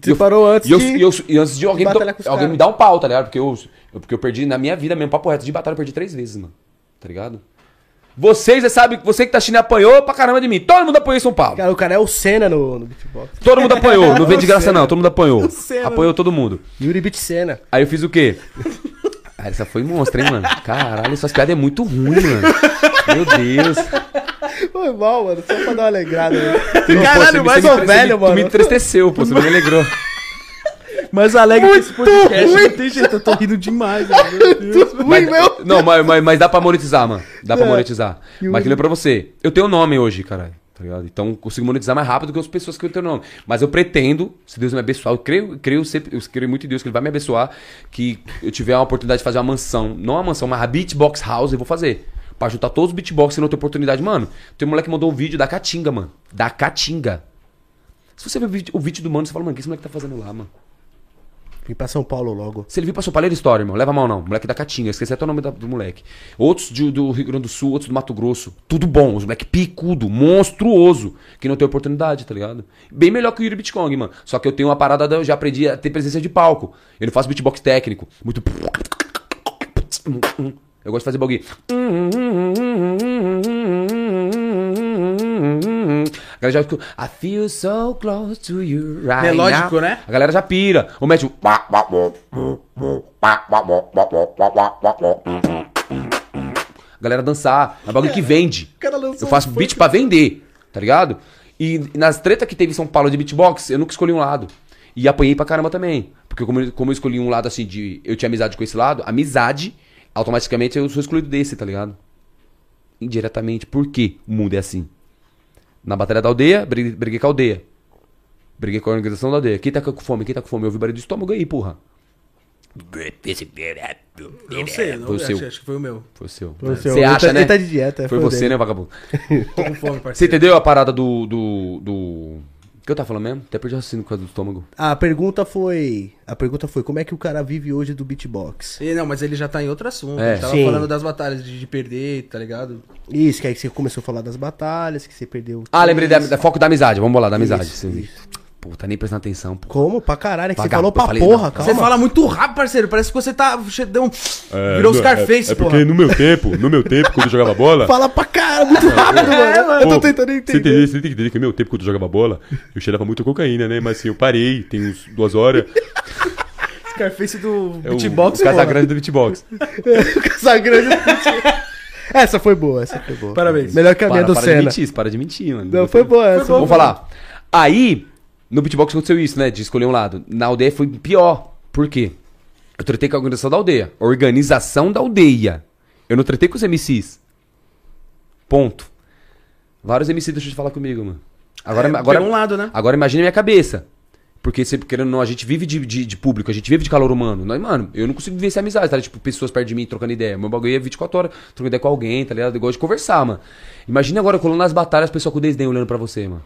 Você parou antes E, eu, de... eu, antes de alguém, me, alguém me dar um pau, tá ligado? Porque eu, eu- porque eu perdi na minha vida mesmo, papo reto, de batalha eu perdi três vezes, mano. Tá ligado? Vocês, você sabe, você que tá assistindo apanhou pra caramba de mim. Todo mundo apanhou em São Paulo. Cara, o cara é o Senna no, no beatbox. Todo mundo apanhou. Não vem de graça, *laughs* não. Todo mundo apanhou. Senna. Apanhou todo mundo. Yuri Beat Senna. Aí eu fiz o quê? *laughs* Ah, essa foi monstro, hein, mano? Caralho, essas piadas é muito ruim, mano. Meu Deus. Foi mal, mano. Só pra dar uma alegrada. Né? Caralho, mas sou me- velho, me- mano. Tu me entristeceu, pô. Você não me alegrou. Mas alegre que esse podcast não tem jeito, eu tô rindo demais. mano. Meu Deus. Ruim, meu. Não, mas, mas, mas dá pra monetizar, mano. Dá pra É. monetizar. E o- Mas que nem pra você. Eu tenho nome hoje, caralho. Tá ligado? Então consigo monetizar mais rápido que as pessoas que eu tenho nome. Mas eu pretendo, se Deus me abençoar, eu creio, creio, sempre, eu creio muito em Deus que Ele vai me abençoar, que eu tiver a oportunidade de fazer uma mansão. Não uma mansão, mas a beatbox house eu vou fazer. Pra juntar todos os beatbox que não tem oportunidade. Mano, tem um moleque que mandou um vídeo da Caatinga, mano. Da Caatinga. Se você ver o vídeo do mano, você fala, mano, o que esse moleque tá fazendo lá, mano? Vim pra São Paulo logo. Se ele vir pra São Paulo, ele história, irmão. Leva mal, não. Moleque da Caatinga. Esqueci até o nome da- do moleque. Outros de- do Rio Grande do Sul, outros do Mato Grosso. Tudo bom. Os moleque picudo, monstruoso. Que não tem oportunidade, tá ligado? Bem melhor que o Yuri Bitcoin, mano. Só que eu tenho uma parada, da- eu já aprendi a ter presença de palco. Eu não faço beatbox técnico. Muito... Eu gosto de fazer bagulho. A galera já fica, I feel so close to you right Melódico, now." né? A galera já pira. Ou mete o... A galera dançar. É um bagulho que vende. Eu faço beat pra vender, tá ligado? E nas tretas que teve em São Paulo de beatbox, eu nunca escolhi um lado. E apanhei pra caramba também. Porque como, eu- como eu escolhi um lado assim de. Eu tinha amizade com esse lado, amizade, automaticamente eu sou excluído desse, tá ligado? Indiretamente. Por quê? O mundo é assim. Na batalha da aldeia, briguei, briguei com a aldeia. Briguei com a organização da aldeia. Quem tá com fome? Quem tá com fome? Eu ouvi barulho do estômago aí, porra. Não sei, não, Foi o acho, seu. acho que foi o meu. Foi o seu. Foi o seu. Você Ele acha, tá- né? ele tá de dieta, Foi foi o você, dele. né, vagabundo? *laughs* Tô com fome, Você parceiro. entendeu a parada do. do. do. O que eu tava falando mesmo? Até perdi o raciocínio por causa do estômago. A pergunta foi. A pergunta foi como é que o cara vive hoje do beatbox? E, não, mas ele já tá em outro assunto. É. Ele tava Sim. falando das batalhas de, de perder, tá ligado? Isso, que aí você começou a falar das batalhas, que você perdeu. Ah, lembrei da, da foco da amizade. Vamos lá, da amizade. Isso, isso. Pô, tá nem prestando atenção, pô. Como? Pra caralho, é que você falou pra falei, porra, não. calma. Você fala muito rápido, parceiro. Parece que você tá. você Deu um, É, virou os não, Scarface, é, é porra. porque no meu tempo, no meu tempo, quando eu jogava bola. Fala pra cara, muito rápido, mano. Eu tô Pô, tentando Você, entender. entender, você tem que entender que no meu tempo, quando eu jogava bola, eu cheirava muito cocaína, né? Mas assim, eu parei, tem uns duas horas. *laughs* Scarface do É beatbox, o. Casagrande do beatbox. *laughs* Casagrande. Essa foi boa, essa foi boa. Parabéns. Melhor que a minha Para, do para de Senna. mentir, para de mentir, mano. Não, foi boa essa. Vamos falar. Aí, No beatbox aconteceu isso, né? De escolher um lado. Na aldeia foi pior. Por quê? Eu tratei com a organização da aldeia. Organização da aldeia. Eu não tratei com os MCs. Ponto. Vários MCs deixam de falar comigo, mano. Agora, É, agora, um lado, né? agora imagine minha cabeça. Porque, sempre querendo ou não, a gente vive de, de, de público, a gente vive de calor humano. Nós, mano, eu não consigo viver sem amizade, tá? Tipo, pessoas perto de mim trocando ideia. Meu bagulho é 24 horas trocando ideia com alguém, tá ligado? Eu gosto de conversar, mano. Imagina agora colando nas batalhas, pessoal com desdém olhando pra você, mano.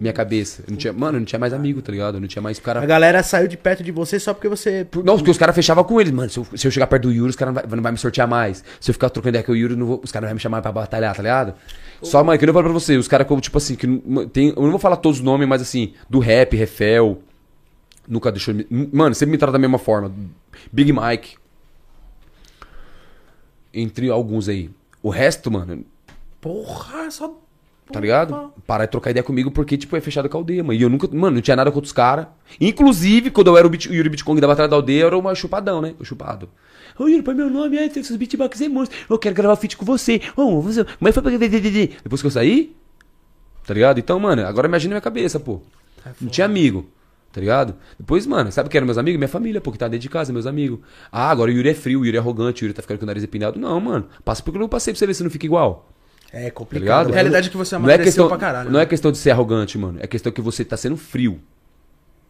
Minha cabeça. Eu não tinha, mano, eu não tinha mais amigo, tá ligado? Eu não tinha mais A cara. galera saiu de perto de você só porque você. Não, porque os caras fechavam com eles, mano. Se eu, se eu chegar perto do Yuri, os caras não vai, não vai me sortear mais. Se eu ficar trocando ideia com o Yuri, não vou- os caras não vão me chamar pra batalhar, tá ligado? Só, mano, que eu não falo pra você, os caras como, tipo assim, que não- tem, eu não vou falar todos os nomes, mas assim, do rap, Refel, nunca deixou. Mano, sempre me trata da mesma forma. Big Mike. Entre alguns aí. O resto, mano, Porra, só. Tá ligado? Para de trocar ideia comigo porque, tipo, é fechado com a aldeia, mano. E eu nunca, mano, não tinha nada contra os caras. Inclusive, quando eu era o, o Yuri Bitcoin da Batalha da Aldeia, eu era o chupadão, né? O chupado. Ô, Yuri, põe meu nome, é, tem seus beatbox é monstro. Eu quero gravar feat com você. Ô, você. Mas foi pra. Depois que eu saí, tá ligado? Então, mano, agora imagina minha cabeça, pô. Não tinha amigo. Tá ligado? Depois, mano, sabe o que eram meus amigos? Minha família, pô, que tá dentro de casa, meus amigos. Ah, agora o Yuri é frio, o Yuri é arrogante, o Yuri tá ficando com o nariz empinado. Não, mano. Passa porque eu não passei pra você ver se não fica igual. É Tá complicado. ligado? A mano. realidade é que você Não é questão, pra caralho. não né? é questão de ser arrogante, mano. É questão que você tá sendo frio.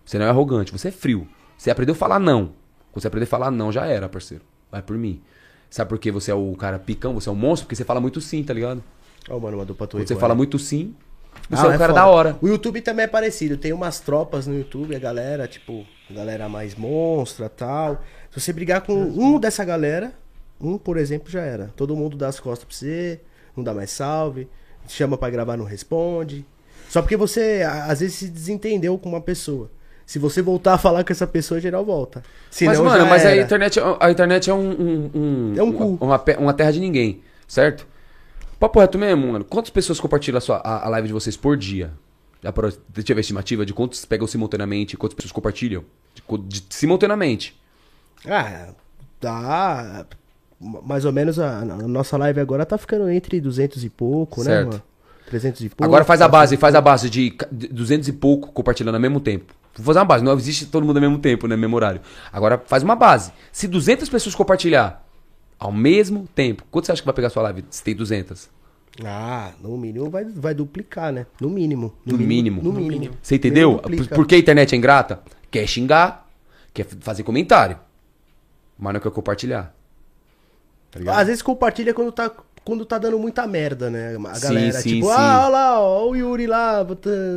Você não é arrogante, você é frio. Você aprendeu a falar não. Quando você aprender a falar não, já era, parceiro. Vai por mim. Sabe por que você é o cara picão, você é um monstro? Porque você fala muito sim, tá ligado? Ó, mano, mandou pra tu Quando você fala é. muito sim, Ah, você é um é cara foda. da hora. O YouTube também é parecido. Tem umas tropas no YouTube, a galera, tipo, a galera mais monstra tal. Se você brigar com um dessa galera, um, por exemplo, já era. Todo mundo dá as costas pra você, não dá mais salve, chama pra gravar, não responde. Só porque você, às vezes, se desentendeu com uma pessoa. Se você voltar a falar com essa pessoa, geral volta. Senão, mas, mano, mas a internet, a internet é um. um- um- É um cu. Uma, uma terra de ninguém, certo? Papo reto mesmo, mano. Quantas pessoas compartilham a, sua, a, a live de vocês por dia? Já parou, tive a estimativa de quantos pegam simultaneamente, quantas pessoas compartilham? De de- simultaneamente. Ah, dá. Mais ou menos a, a nossa live agora tá ficando entre 200 e pouco, né, Certo. mano? 300 e pouco. Agora faz a 400 base, faz a base de ca- de 200 e pouco compartilhando ao mesmo tempo. Vou fazer uma base, não existe todo mundo ao mesmo tempo, né, mesmo horário. Agora faz uma base. Se 200 pessoas compartilhar ao mesmo tempo, quanto você acha que vai pegar a sua live se tem 200? Ah, no mínimo vai, vai duplicar, né? No mínimo. No mínimo. No No mínimo. Você entendeu? Por, por que a internet é ingrata? Quer xingar, quer fazer comentário, mas não quer compartilhar. Tá? Às vezes compartilha quando tá, quando tá dando muita merda, né? A Sim, galera, sim, tipo, sim. ah, olha lá, ó, o Yuri lá,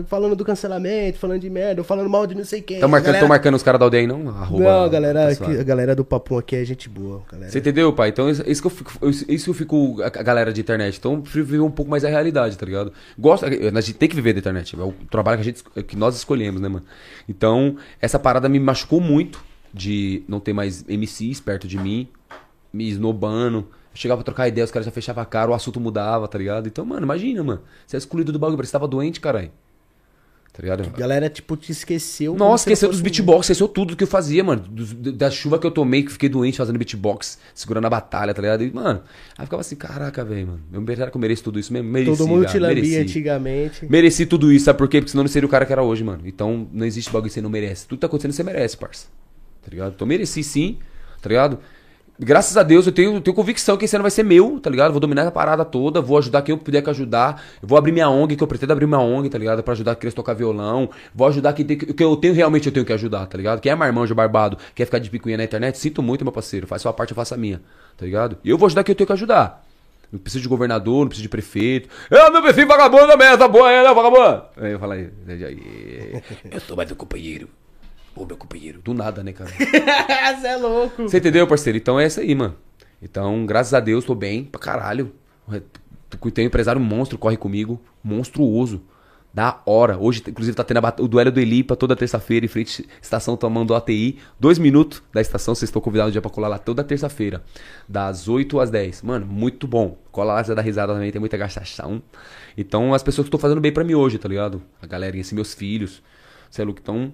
falando do cancelamento, falando de merda, ou falando mal de não sei quem. Tá marcando, galera- marcando os caras da aldeia aí, não? Arroba, Não, a galera, tá aqui- suave. a galera do Papum aqui é gente boa, galera. Você entendeu, pai? Então, isso isso que eu fico, isso que eu fico a galera de internet. Então, viver um pouco mais a realidade, tá ligado? Gosto, a gente tem que viver da internet. É o trabalho que, a gente, que nós escolhemos, né, mano? Então, essa parada me machucou muito de não ter mais MCs perto de mim, me esnobando. Chegava pra trocar ideia, os caras já fechavam a cara, o assunto mudava, tá ligado? Então, mano, imagina, mano. Você é excluído do bagulho, que tava doente, caralho. Tá ligado? A galera, tipo, te esqueceu. Nossa, esqueceu dos beatbox, esqueceu tudo que eu fazia, mano. Dos- da chuva que eu tomei, que fiquei doente fazendo beatbox, segurando a batalha, tá ligado? E, mano, aí ficava assim, caraca, velho, mano. Eu, será que eu mereço tudo isso mesmo? Mereci, Todo mundo viado, te lambia mereci. antigamente. Mereci tudo isso, sabe por quê? Porque senão não seria o cara que era hoje, mano. Então, não existe bagulho que você não merece. Tudo que tá acontecendo, você merece, parça. Tá ligado? Então, mereci sim, tá ligado? Graças a Deus, eu tenho, tenho convicção que esse ano vai ser meu, tá ligado? Vou dominar a parada toda, vou ajudar quem eu puder que ajudar. Vou abrir minha ONG, que eu pretendo abrir minha ONG, tá ligado? Pra ajudar a criança a tocar violão. Vou ajudar quem tem, que eu tenho realmente eu tenho que ajudar, tá ligado? Quem é marmanjo barbado, quer ficar de picuinha na internet, sinto muito, meu parceiro. Faz sua parte, eu faço a minha, tá ligado? E eu vou ajudar quem eu tenho que ajudar. Não preciso de governador, não preciso de prefeito. Eu, meu perfil vagabundo tá boa aí, né, vagabundo? Aí eu falo aí, aí, *laughs* eu sou mais um companheiro. Ô, meu companheiro. Do nada, né, cara? *laughs* Você é louco. Você entendeu, parceiro? Então é isso aí, mano. Então, graças a Deus, tô bem pra caralho. Tem um empresário monstro, corre comigo. Monstruoso. Da hora. Hoje, inclusive, tá tendo o duelo do Elipa toda terça-feira, em frente à estação tomando ATI. Dois minutos da estação, vocês estão convidados já pra colar lá toda terça-feira. Das 8 às 10. Mano, muito bom. Cola lá, você dá risada também, tem muita gastação. Então, as pessoas que estão fazendo bem pra mim hoje, tá ligado? A galerinha, assim, meus filhos. Você é louco. Então,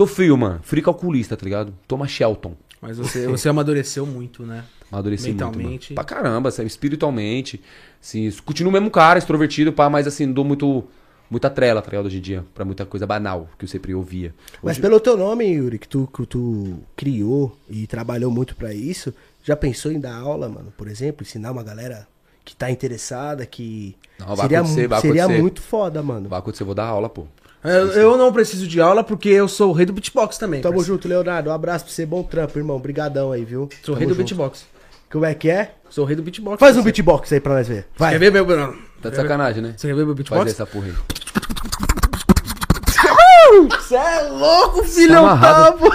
tô frio, mano. Frio calculista, tá ligado? Toma Shelton. Mas você, você amadureceu muito, né? Amadureci muito, Mentalmente. mano. Pra caramba, assim, espiritualmente. Assim, continuo o mesmo cara, extrovertido, pá, mas assim, não dou muito muita trela, tá ligado? Hoje em dia, pra muita coisa banal que eu sempre ouvia. Mas pelo teu nome, Yuri, que tu, que tu criou e trabalhou muito pra isso, já pensou em dar aula, mano? Por exemplo, ensinar uma galera que tá interessada, que Não, vai seria, acontecer, mu- vai seria acontecer. muito foda, mano. Vai acontecer, eu vou dar aula, pô. Eu, eu não preciso de aula porque eu sou o rei do beatbox também. Tamo parceiro. junto, Leonardo. Um abraço pra você, bom trampo, irmão. Brigadão aí, viu? Sou o Tamo rei do junto. beatbox. Como é que é? Sou o rei do beatbox. Faz um parceiro. beatbox aí pra nós ver. Vai. Quer ver meu... Não. Tá de sacanagem, né? Você quer ver meu Fazer beatbox? essa porra aí. *laughs* Você é louco, filhão, Tá amarrado. tá, pô.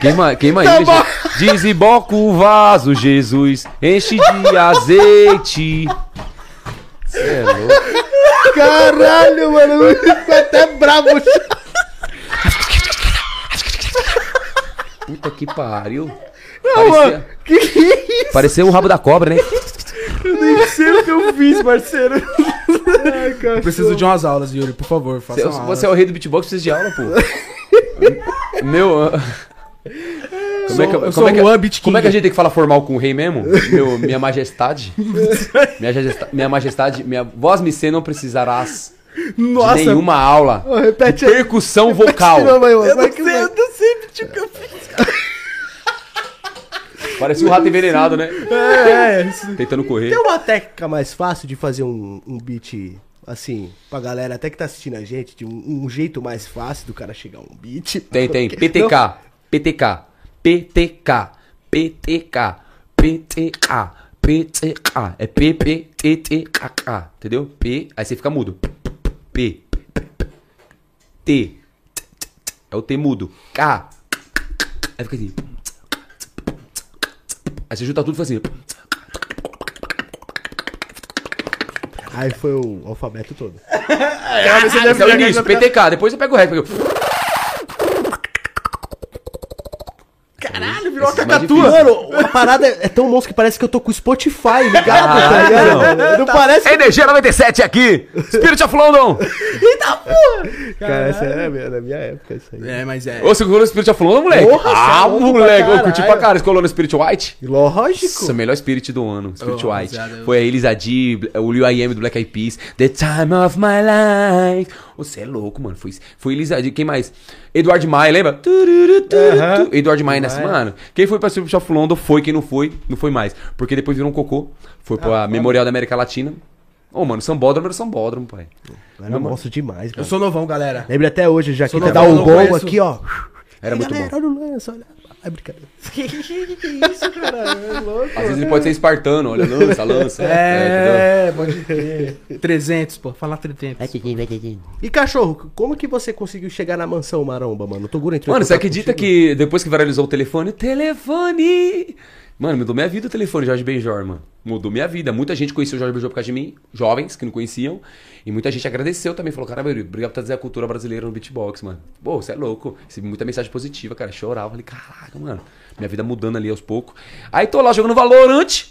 Queima, queima aí, gente. Desemboca o vaso, Jesus. Enche de azeite. Cê é louco. Caralho, mano. Ficou até bravo. Puta que pariu. Não, Parecia, mano. Que é isso? parecia o rabo da cobra, né? Nem sei o que eu fiz, parceiro. Ai, cara. Preciso de umas aulas, Yuri, por favor, faça Você, aula. você é o rei do beatbox, precisa de aula, pô. Meu. Como é que, eu como é que- como é que a gente tem que falar formal com o rei mesmo? Meu, minha majestade. *laughs* Minha, majestade, minha majestade, minha voz me ser não precisarás Nossa, de nenhuma aula. Ô, repete aí. percussão Repete vocal. aí, mano. eu não que sei, vai. eu não sei, tipo, que eu fiz. Parecia um rato envenenado, né? É, é, isso. Tentando correr. Tem uma técnica mais fácil de fazer um, um beat, assim, pra galera até que tá assistindo a gente, de um, um jeito mais fácil do cara chegar a um beat? Tem, tem. *laughs* Porque- PTK. PTK. PTK. PTK. PTA. PTA. É PPTTKK. Entendeu? P. Aí você fica mudo. P. T. É o T mudo. K. Aí fica assim. Aí você junta tudo e faz assim. Aí foi o alfabeto todo. Esse é o início. PTK. Depois você pega o resto. Virou uma Esse é cacatua. Mano, a parada é é tão monstro que parece que eu tô com o Spotify ligado, Ah, tá ligado? não. Não, parece que... Energia 97 aqui. Spirit of London. Cara, essa é minha- da minha época, isso aí. É, mas é. Ô, você colou no Spirit of London, moleque? Porra, ah, é pra moleque. Eu curti pra cara. Você colou no Spirit White? Lógico. Nossa, melhor Spirit do ano. Spirit Ô, White. Foi a Elisa D, o Lil I Am do Black Eyed Peas. The time of my life. Você é louco, mano. Foi, foi Elisa D. Quem mais? Eduardo Maia, lembra? Tu. Eduardo Maia nessa. Mano, quem foi pra Spirit of London foi. Quem não foi, não foi mais. Porque depois virou um cocô. Foi pra Memorial da América Latina. Ô, mano, Sambódromo era Sambódromo, pai. Era monstro demais, Eu mano. sou novão, galera. Lembra até hoje, já que tá eu um gol aqui, ó. Era muito galera, bom. olha o lance, olha. É brincadeira. *laughs* Que que isso, cara? É louco. Às vezes ele pode ser espartano, olha, lança, lança. *laughs* entendeu? É, pode crer. 300, pô. Falar 300. Vai, Titi, vai, Titi. E cachorro, como que você conseguiu chegar na mansão Maromba, mano? O Toguro entrou Mano, você acredita contigo? que depois que viralizou o telefone, telefone! Mano, mudou minha vida o telefone Jorge Benjor, mano. Mudou minha vida. Muita gente conheceu o Jorge Benjor por causa de mim, jovens que não conheciam. E muita gente agradeceu também. Falou, cara, obrigado por trazer a cultura brasileira no beatbox, mano. Pô, você é louco. Recebi muita mensagem positiva, cara. Chorava. Falei, caraca, mano. Minha vida mudando ali aos poucos. Aí tô lá jogando Valorant,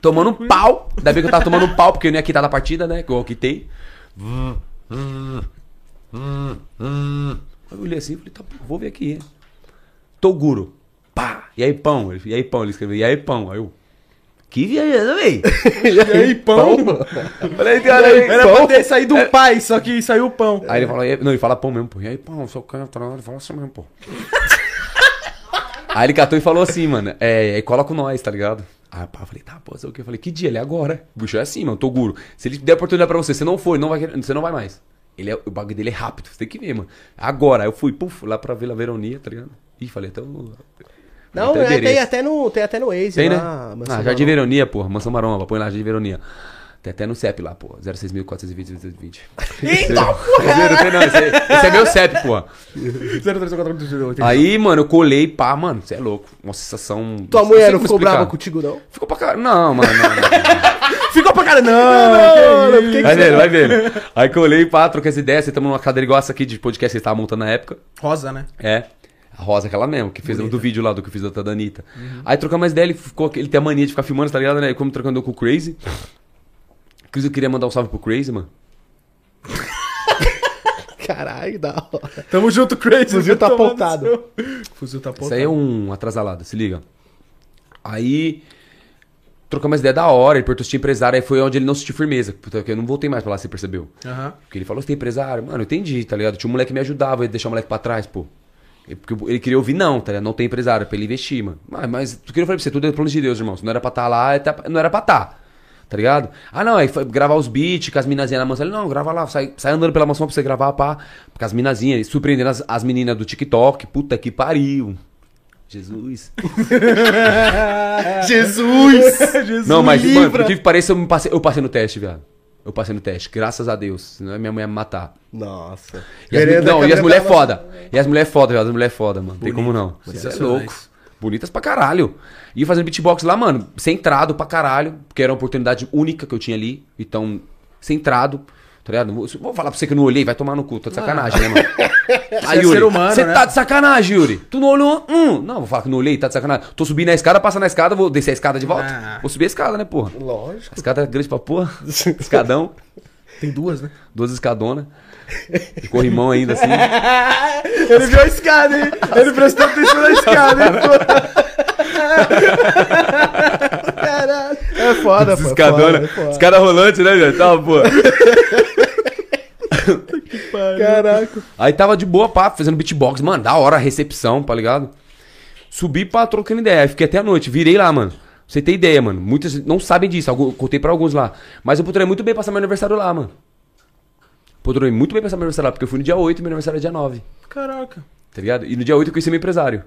tomando um pau. Ainda bem que eu tava tomando um pau, porque eu nem ia quitar da partida, né? Que eu quitei. Aí eu olhei assim e falei, tá, vou ver aqui. Toguro. Pá! E aí, pão? Ele- E aí, pão? Ele escreveu, e aí, pão? Aí eu. Que viajando, véi? *laughs* E aí, pão? *laughs* Falei, cara, aí, Era pão? pra ter saído um pai, só que saiu o pão. Aí ele falou, não, ele fala pão mesmo, pô. E aí, pão, seu canto, ele fala assim mesmo, pô. *laughs* aí ele catou e falou assim, mano, é, aí cola com nós, tá ligado? Aí pá, eu falei, tá, pô, sei o que? Eu falei, que dia? Ele é agora. O bicho é assim, mano, Toguro. Se ele der oportunidade pra você, você não for, não vai, você não vai mais. Ele é, o bagulho dele é rápido, você tem que ver, mano. Agora, aí eu fui, puf, lá pra Vila Veronia, tá ligado? Ih, falei, então... Não, até o é, tem, até no, tem até no Waze Tem, né? lá. Mansão Ah, Jardim. Veronia, porra. Mansão Maromba. Põe lá, Jardim Veronia. Tem até no CEP lá, pô. 06420. Eita, porra! Não tem não, esse, é- esse é meu CEP, porra. Aí, mano, eu colei, pá, mano. Você é louco. Uma sensação... Tua não mulher não ficou explicar. brava contigo, não? Ficou pra caralho. Não, mano, não, não. Ficou pra cara, não! Mano, que Vai vendo, vai vendo. Aí colei, pá, troquei essa ideia. Sentamos numa cadeira igual essa aqui de podcast que você tava montando na época. Rosa, né? É. A Rosa, aquela mesmo, que fez o do vídeo lá, do que eu fiz da da Anitta. Aí trocamos mais ideia, ele, ficou, ele tem a mania de ficar filmando, tá ligado, né? Como trocando com o Crazy. Crazy, eu queria mandar um salve pro Crazy, mano. *laughs* Caralho, da hora. Tamo junto, Crazy. Fuzil tá apontado. seu- Fuzil tá apontado. Isso aí é um atrasalado, se liga. Aí. trocamos ideia da hora, ele perguntou se tinha empresário, aí foi onde ele não sentiu firmeza. Porque eu não voltei mais pra lá, você percebeu. Aham. Porque ele falou, você tem empresário? Mano, eu entendi, tá ligado? Tinha um moleque que me ajudava, ia deixar o moleque pra trás, pô. E- Porque ele queria ouvir não, tá ligado? Não tem empresário, pra ele investir, mano. Mas, mas tu que eu falei pra você, tudo é plano de Deus, irmão. Se não era pra estar lá, é tá- não era pra estar. Tá ligado? Ah, não, aí foi gravar os beats com as minazinhas na mansão. Ele, não, grava lá, sai, sai andando pela mansão pra você gravar, pá. Com as minazinhas, surpreendendo as, as meninas do TikTok. Puta que pariu. Jesus. *laughs* Jesus! não, mas, mano, livra. por que pareça, eu, passei, eu passei no teste, viado. Eu passei no teste, graças a Deus. Senão minha mãe ia me matar. Nossa. E as, Vereda, não, e as mulheres tava- foda. E as mulheres foda. As mulheres foda, mano. Tem como não. Você é louco. Bonitas pra caralho. E fazendo beatbox lá, mano, centrado pra caralho. Porque era uma oportunidade única que eu tinha ali. Então, centrado. Tá ligado? Vou, falar pra você que eu não olhei, vai tomar no cu. Tô de sacanagem, né, mano? *laughs* é ser humano, Você tá de sacanagem, Yuri. Tu não olhou? Hum. Não, vou falar que não olhei, tá de sacanagem. Tô subindo a escada, passando a escada, vou descer a escada de volta. Ah. Vou subir a escada, né, porra? Lógico. A escada é grande pra porra. *laughs* Escadão. Tem duas, né? Duas escadonas. De corrimão ainda, assim. *laughs* Ele viu a escada, hein? Ele prestou atenção na escada, hein? Caralho. É foda, pô. é Escadona. foda, é foda. Escada rolante, né, velho? Tava, pô. Caraca. Aí tava de boa, pá, fazendo beatbox. Mano, da hora a recepção, tá ligado? Subi pra trocando ideia. Aí Fiquei até a noite. Virei lá, mano. Pra Você tem ideia, mano. Muitas não sabem disso. Algum, contei pra alguns lá. Mas eu puderei muito bem passar meu aniversário lá, mano. Puderei muito bem passar meu aniversário lá, porque eu fui no dia 8 e meu aniversário é dia 9. Caraca. Tá ligado? E no dia 8 eu conheci meu empresário.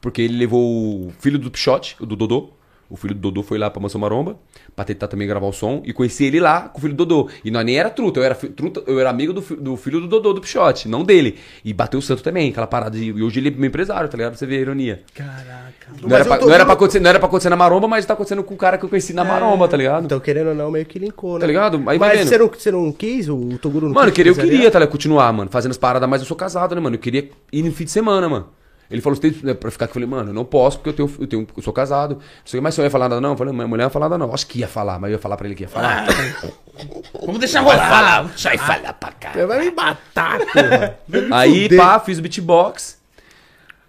Porque ele levou o filho do Pichote, o do Dodô. O filho do Dodô foi lá pra Mansão Maromba, pra tentar também gravar o som. E conheci ele lá com o filho do Dodô. E nós nem era truta, eu era, truta, eu era amigo do, do filho do Dodô, do Pichote, não dele. E bateu o santo também, aquela parada. De, e hoje ele é meu empresário, tá ligado? Pra você ver a ironia. Caraca. Não era, pra, não, era pra acontecer, não era pra acontecer na Maromba, mas tá acontecendo com o cara que eu conheci na Maromba, tá ligado? Então, querendo ou não, meio que linkou, né? Tá ligado? Aí Mas você não, você não quis? O Toguro não Mano, quis queria, eu queria, tá ligado? Continuar, mano, fazendo as paradas, mas eu sou casado, né, mano? Eu queria ir no fim de semana, mano. Ele falou, você tem pra ficar aqui? Eu falei, mano, eu não posso, porque eu tenho, eu tenho, eu sou casado. Não sei, mas você não ia falar nada, não? Eu falei, minha mulher não ia falar nada, não. Acho que ia falar, mas eu ia falar pra ele que ia falar. Vamos deixar rolar. Sai fala pra cá. Vai me matar, porra. *laughs* Vai Aí, fuder. pá, fiz o beatbox.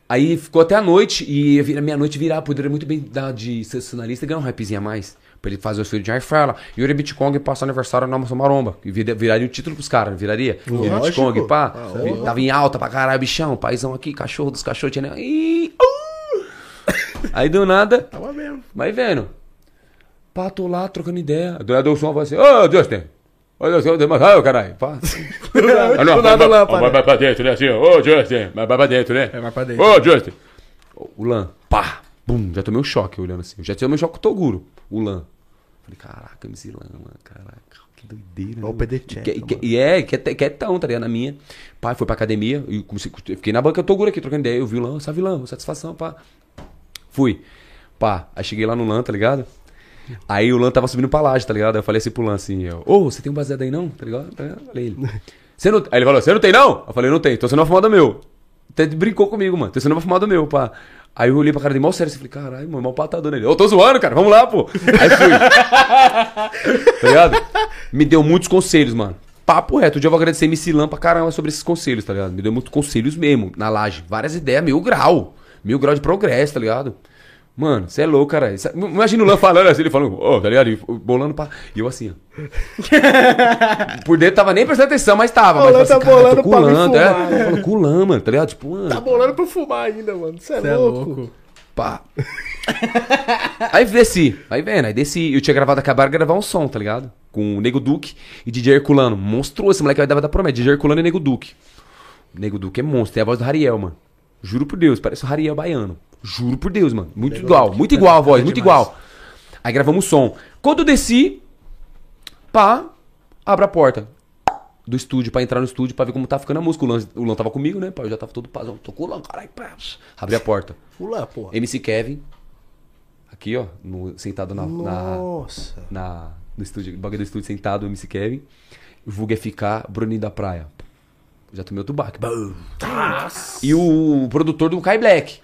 Aí ficou até a noite, e a minha noite virar, poderia muito bem dar de sensacionalista e ganhar um rapzinho a mais. Pra ele fazer o filho de. E o Yuri Bitcoin passar aniversário na Maromba. E vira- viraria um título pros caras, viraria. Yuri. Bitcoin, pá. Ah, tava em alta pra caralho, bichão. Paizão aqui, cachorro dos cachorros. Tinha... Ih, uh! Aí do nada, Tava mesmo. vai vendo. Pá, tô lá trocando ideia. Do nada o som vai assim, ô Justin. Ô Justin, mas ah, caralho. Pá. *laughs* Ah, não, nada vai- lá, para. vai pra dentro, né? Assim, ô Justin, vai pra dentro, né? É, vai pra dentro. Ô Justin. O Lan, pá, bum, já tomei um choque olhando assim. Eu já tomei um choque com o Toguro, o Lan. Falei, caraca, MC Lan, mano, caraca, que doideira. Ó o né, PD mano? Check, E é, que é, que é tão, tá ligado? Na minha. Pai, foi pra academia, e comecei, eu fiquei na banca do Toguro aqui, trocando ideia. Eu vi o Lan, salve Lan, satisfação, pá. Fui. Pá, aí cheguei lá no Lan, tá ligado? Aí o Lan tava subindo pra laje, tá ligado? Aí eu falei assim pro Lan assim, ô, você tem um baseado aí não? Tá ligado? Tá ligado? Falei ele. *laughs* Você não... Aí ele falou, você não tem não? Eu falei, não tem, tô sendo uma fumada meu. Até brincou comigo, mano. Tô sendo uma fumada meu, pá. Aí eu olhei pra cara dele, mal sério, assim, falei, caralho, mano, mal patadão nele. Ô, tô zoando, cara, vamos lá, pô. Aí fui. *laughs* tá ligado? Me deu muitos conselhos, mano. Papo reto, um dia eu vou agradecer MC Lan pra caramba sobre esses conselhos, tá ligado? Me deu muitos conselhos mesmo, na laje. Várias ideias, mil grau. Mil grau de progresso, tá ligado? Mano, você é louco, cara. Imagina o Lan falando assim, ele falando, ô, tá ligado? E bolando pra. E eu assim, ó. *laughs* Por dentro tava nem prestando atenção, mas tava. O Mas Lan falei tá cara, bolando com pra me Lan, fumar. é. Eu falo com o Lan, mano, tá ligado? Tipo, mano. Tá bolando pra fumar ainda, mano. Você é, é louco. Pá. aí desci, aí vendo, aí desci. Eu tinha gravado, acabaram de gravar um som, tá ligado? Com o Nego Duque e DJ Herculano. Monstruoso, esse moleque vai dar da promessa. DJ Herculano e Nego Duque. O Nego Duque é monstro, tem a voz do Hariel, mano. Juro por Deus, parece o Hariel baiano. Juro por Deus, mano. Muito igual, muito igual a voz, muito igual. Aí gravamos o som. Quando eu desci, pá, abre a porta do estúdio pra entrar no estúdio pra ver como tá ficando a música. O Lan, o Lan tava comigo, né? Pá, eu já tava todo pazão. Tô com o Lan, caralho, pá. Abri a porta. Pula, porra. MC Kevin. Aqui, ó. no- sentado na, na, Nossa. na- no estúdio. No bagulho do estúdio sentado, o MC Kevin. O Vulgo FK, Bruninho da Praia. Já tomei outro baque. E o produtor do Kai Black.